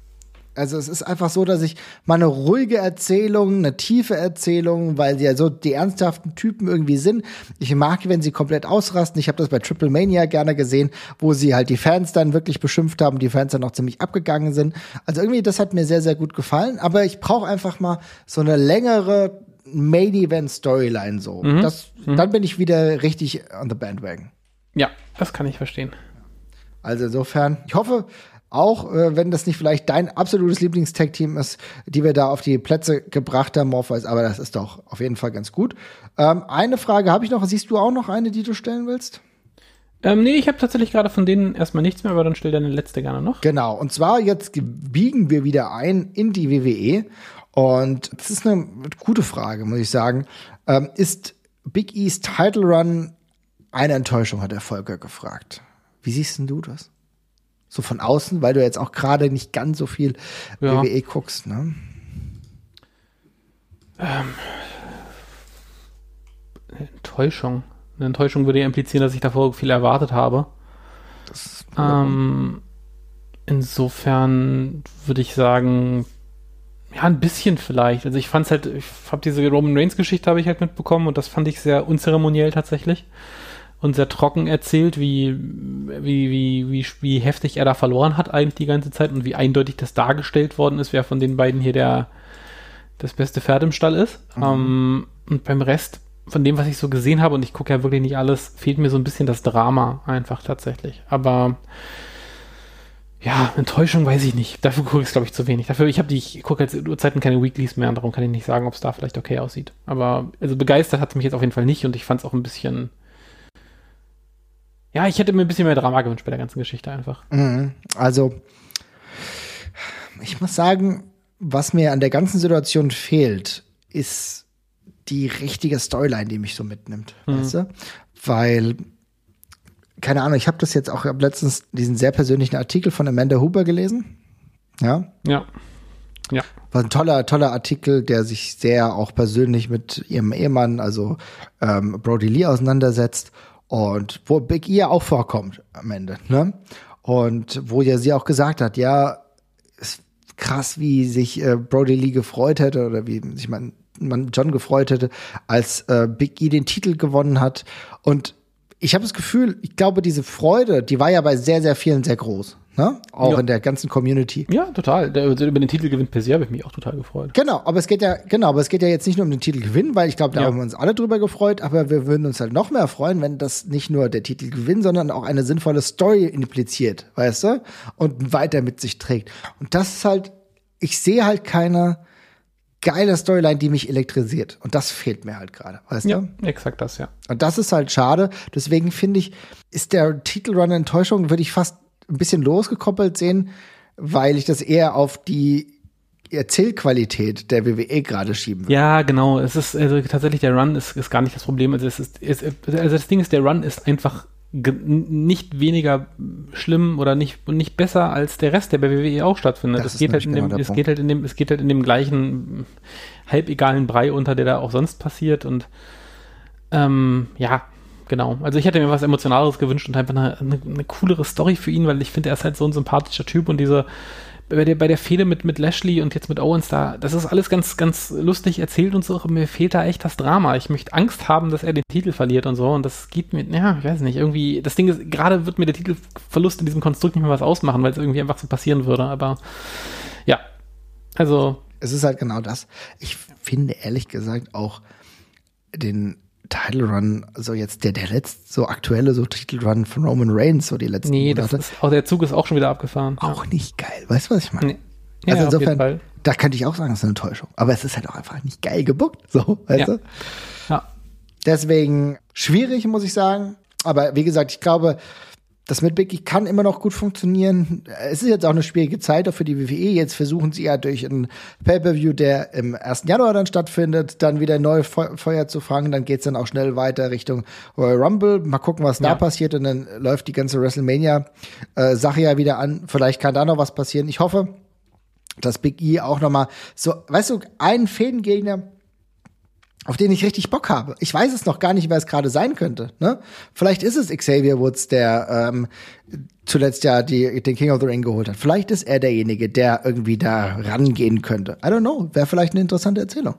Speaker 1: Also es ist einfach so, dass ich mal eine ruhige Erzählung, eine tiefe Erzählung, weil sie ja so die ernsthaften Typen irgendwie sind. Ich mag, wenn sie komplett ausrasten. Ich habe das bei Triple Mania gerne gesehen, wo sie halt die Fans dann wirklich beschimpft haben, die Fans dann auch ziemlich abgegangen sind. Also irgendwie, das hat mir sehr, sehr gut gefallen. Aber ich brauche einfach mal so eine längere Main Event Storyline so. Mhm. Das, mhm. Dann bin ich wieder richtig on the bandwagon.
Speaker 2: Ja, das kann ich verstehen.
Speaker 1: Also insofern, ich hoffe auch, äh, wenn das nicht vielleicht dein absolutes Lieblings-Tag-Team ist, die wir da auf die Plätze gebracht haben, Morpheus, aber das ist doch auf jeden Fall ganz gut. Ähm, eine Frage habe ich noch. Siehst du auch noch eine, die du stellen willst?
Speaker 2: Ähm, nee, ich habe tatsächlich gerade von denen erstmal nichts mehr, aber dann stell deine letzte gerne noch.
Speaker 1: Genau, und zwar jetzt biegen wir wieder ein in die WWE und das ist eine gute Frage, muss ich sagen. Ähm, ist Big East Title Run eine Enttäuschung, hat der Volker gefragt. Wie siehst denn du das? So von außen, weil du jetzt auch gerade nicht ganz so viel ja. WWE guckst, ne? Ähm,
Speaker 2: Enttäuschung. Eine Enttäuschung würde ja implizieren, dass ich davor viel erwartet habe. Ähm, insofern würde ich sagen, Ja, ein bisschen vielleicht. Also ich fand's halt, ich habe diese Roman Reigns Geschichte habe ich halt mitbekommen und das fand ich sehr unzeremoniell tatsächlich und sehr trocken erzählt, wie, wie, wie, wie, wie heftig er da verloren hat eigentlich die ganze Zeit und wie eindeutig das dargestellt worden ist, wer von den beiden hier der, das beste Pferd im Stall ist. Mhm. Ähm, und beim Rest von dem, was ich so gesehen habe, und ich gucke ja wirklich nicht alles, fehlt mir so ein bisschen das Drama einfach tatsächlich. Aber ja, Enttäuschung weiß ich nicht. Dafür gucke ich es, glaube ich, zu wenig. Dafür, ich habe die, ich gucke jetzt Uhrzeiten keine Weeklies mehr darum kann ich nicht sagen, ob es da vielleicht okay aussieht. Aber also begeistert hat es mich jetzt auf jeden Fall nicht und ich fand es auch ein bisschen. Ja, ich hätte mir ein bisschen mehr Drama gewünscht bei der ganzen Geschichte einfach.
Speaker 1: Mhm. Also, ich muss sagen, was mir an der ganzen Situation fehlt, ist die richtige Storyline, die mich so mitnimmt. Mhm. Weißt du? Weil keine Ahnung, ich habe das jetzt auch letztens diesen sehr persönlichen Artikel von Amanda Huber gelesen. Ja.
Speaker 2: Ja.
Speaker 1: Ja. War ein toller, toller Artikel, der sich sehr auch persönlich mit ihrem Ehemann, also ähm, Brody Lee, auseinandersetzt und wo Big E auch vorkommt am Ende. Ne? Und wo ja sie auch gesagt hat, ja, ist krass, wie sich äh, Brody Lee gefreut hätte oder wie sich man, man John gefreut hätte, als äh, Big E den Titel gewonnen hat. Und ich habe das Gefühl, ich glaube, diese Freude, die war ja bei sehr, sehr vielen sehr groß. Ne? Auch ja. in der ganzen Community.
Speaker 2: Ja, total. Der, über den Titelgewinn per se habe ich mich auch total gefreut.
Speaker 1: Genau, aber es geht ja, genau, aber es geht ja jetzt nicht nur um den Titelgewinn, weil ich glaube, da ja. haben wir uns alle drüber gefreut, aber wir würden uns halt noch mehr freuen, wenn das nicht nur der Titelgewinn, sondern auch eine sinnvolle Story impliziert, weißt du? Und weiter mit sich trägt. Und das ist halt, ich sehe halt keine, geile Storyline, die mich elektrisiert. Und das fehlt mir halt gerade, weißt
Speaker 2: ja,
Speaker 1: du?
Speaker 2: Ja, exakt das, ja.
Speaker 1: Und das ist halt schade. Deswegen finde ich, ist der Titelrun Enttäuschung, würde ich fast ein bisschen losgekoppelt sehen, weil ich das eher auf die Erzählqualität der WWE gerade schieben
Speaker 2: würde. Ja, genau. Es ist also tatsächlich der Run ist, ist gar nicht das Problem. Also es ist, es, also das Ding ist, der Run ist einfach nicht weniger schlimm oder nicht, nicht besser als der Rest, der bei WWE auch stattfindet. es geht, halt in dem, genau es geht halt in dem, es geht halt in dem gleichen halb egalen Brei unter, der da auch sonst passiert und ähm, ja, genau. Also ich hätte mir was Emotionaleres gewünscht und einfach eine, eine, eine coolere Story für ihn, weil ich finde, er ist halt so ein sympathischer Typ und diese bei der, bei der Fehde mit, mit Lashley und jetzt mit Owens da, das ist alles ganz, ganz lustig erzählt und so, aber mir fehlt da echt das Drama. Ich möchte Angst haben, dass er den Titel verliert und so und das geht mir, ja, ich weiß nicht, irgendwie, das Ding ist, gerade wird mir der Titelverlust in diesem Konstrukt nicht mehr was ausmachen, weil es irgendwie einfach so passieren würde, aber ja, also.
Speaker 1: Es ist halt genau das. Ich finde ehrlich gesagt auch den Title Run, so jetzt der, der letzte, so aktuelle so Title Run von Roman Reigns, so die letzten
Speaker 2: nee, Monate. Das ist, auch der Zug ist auch schon wieder abgefahren.
Speaker 1: Auch nicht geil. Weißt du, was ich meine? Nee. Ja, also insofern, da könnte ich auch sagen, es ist eine Enttäuschung. Aber es ist halt auch einfach nicht geil gebuckt, so, weißt ja. du? Ja. Deswegen schwierig, muss ich sagen. Aber wie gesagt, ich glaube, das mit Biggie kann immer noch gut funktionieren. Es ist jetzt auch eine schwierige Zeit auch für die WWE. Jetzt versuchen sie ja durch ein Pay-Per-View, der im 1. Januar dann stattfindet, dann wieder neu Feuer zu fangen. Dann geht's dann auch schnell weiter Richtung Royal Rumble. Mal gucken, was ja. da passiert. Und dann läuft die ganze WrestleMania-Sache äh, ja wieder an. Vielleicht kann da noch was passieren. Ich hoffe, dass Big E auch noch mal so, weißt du, einen Fädengegner auf den ich richtig Bock habe. Ich weiß es noch gar nicht, wer es gerade sein könnte. Ne? Vielleicht ist es Xavier Woods, der ähm, zuletzt ja die, den King of the Ring geholt hat. Vielleicht ist er derjenige, der irgendwie da rangehen könnte. I don't know. Wäre vielleicht eine interessante Erzählung.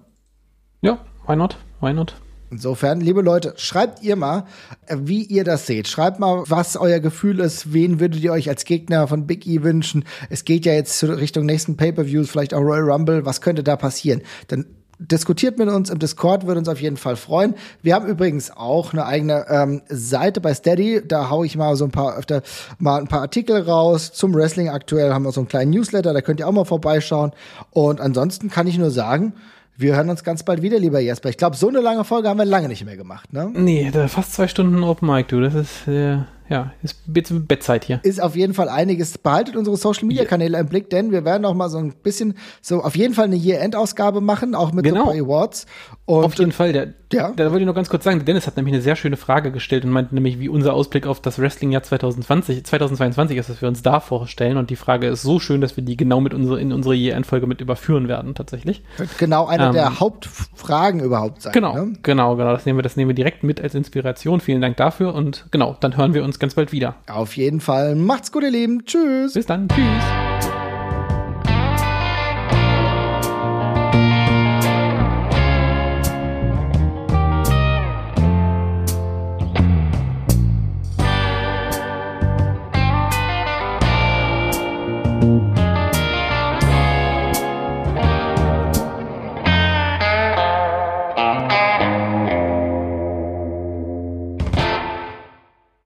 Speaker 2: Ja, why not? Why not?
Speaker 1: Insofern, liebe Leute, schreibt ihr mal, äh, wie ihr das seht. Schreibt mal, was euer Gefühl ist. Wen würdet ihr euch als Gegner von Big E wünschen? Es geht ja jetzt Richtung nächsten Pay-Per-Views, vielleicht auch Royal Rumble. Was könnte da passieren? Dann diskutiert mit uns im Discord, würde uns auf jeden Fall freuen. Wir haben übrigens auch eine eigene ähm, Seite bei Steady. Da hau ich mal so ein paar öfter mal ein paar Artikel raus zum Wrestling. Aktuell haben wir so einen kleinen Newsletter, da könnt ihr auch mal vorbeischauen. Und ansonsten kann ich nur sagen, wir hören uns ganz bald wieder, lieber Jesper. Ich glaube, so eine lange Folge haben wir lange nicht mehr gemacht, ne?
Speaker 2: Nee, fast zwei Stunden Open Mic, du. Das ist äh, ja, ist jetzt Bettzeit hier.
Speaker 1: Ist auf jeden Fall einiges. Behaltet unsere Social Media Kanäle im Blick, denn wir werden auch mal so ein bisschen, so auf jeden Fall eine Year-End-Ausgabe machen, auch mit
Speaker 2: genau.
Speaker 1: so Awards.
Speaker 2: Und auf jeden Fall, der, ja. da wollte ich noch ganz kurz sagen, Dennis hat nämlich eine sehr schöne Frage gestellt und meinte nämlich, wie unser Ausblick auf das Wrestling-Jahr 2020, 2022 ist, dass wir uns da vorstellen. Und die Frage ist so schön, dass wir die genau mit unsere, in unsere Year-End-Folge mit überführen werden, tatsächlich.
Speaker 1: Wird genau eine ähm, der Hauptfragen überhaupt sein.
Speaker 2: Genau, ne? genau, genau. Das nehmen wir, das nehmen wir direkt mit als Inspiration. Vielen Dank dafür und genau, dann hören wir uns ganz bald wieder.
Speaker 1: Auf jeden Fall. Macht's gut, ihr Lieben. Tschüss.
Speaker 2: Bis dann. Tschüss.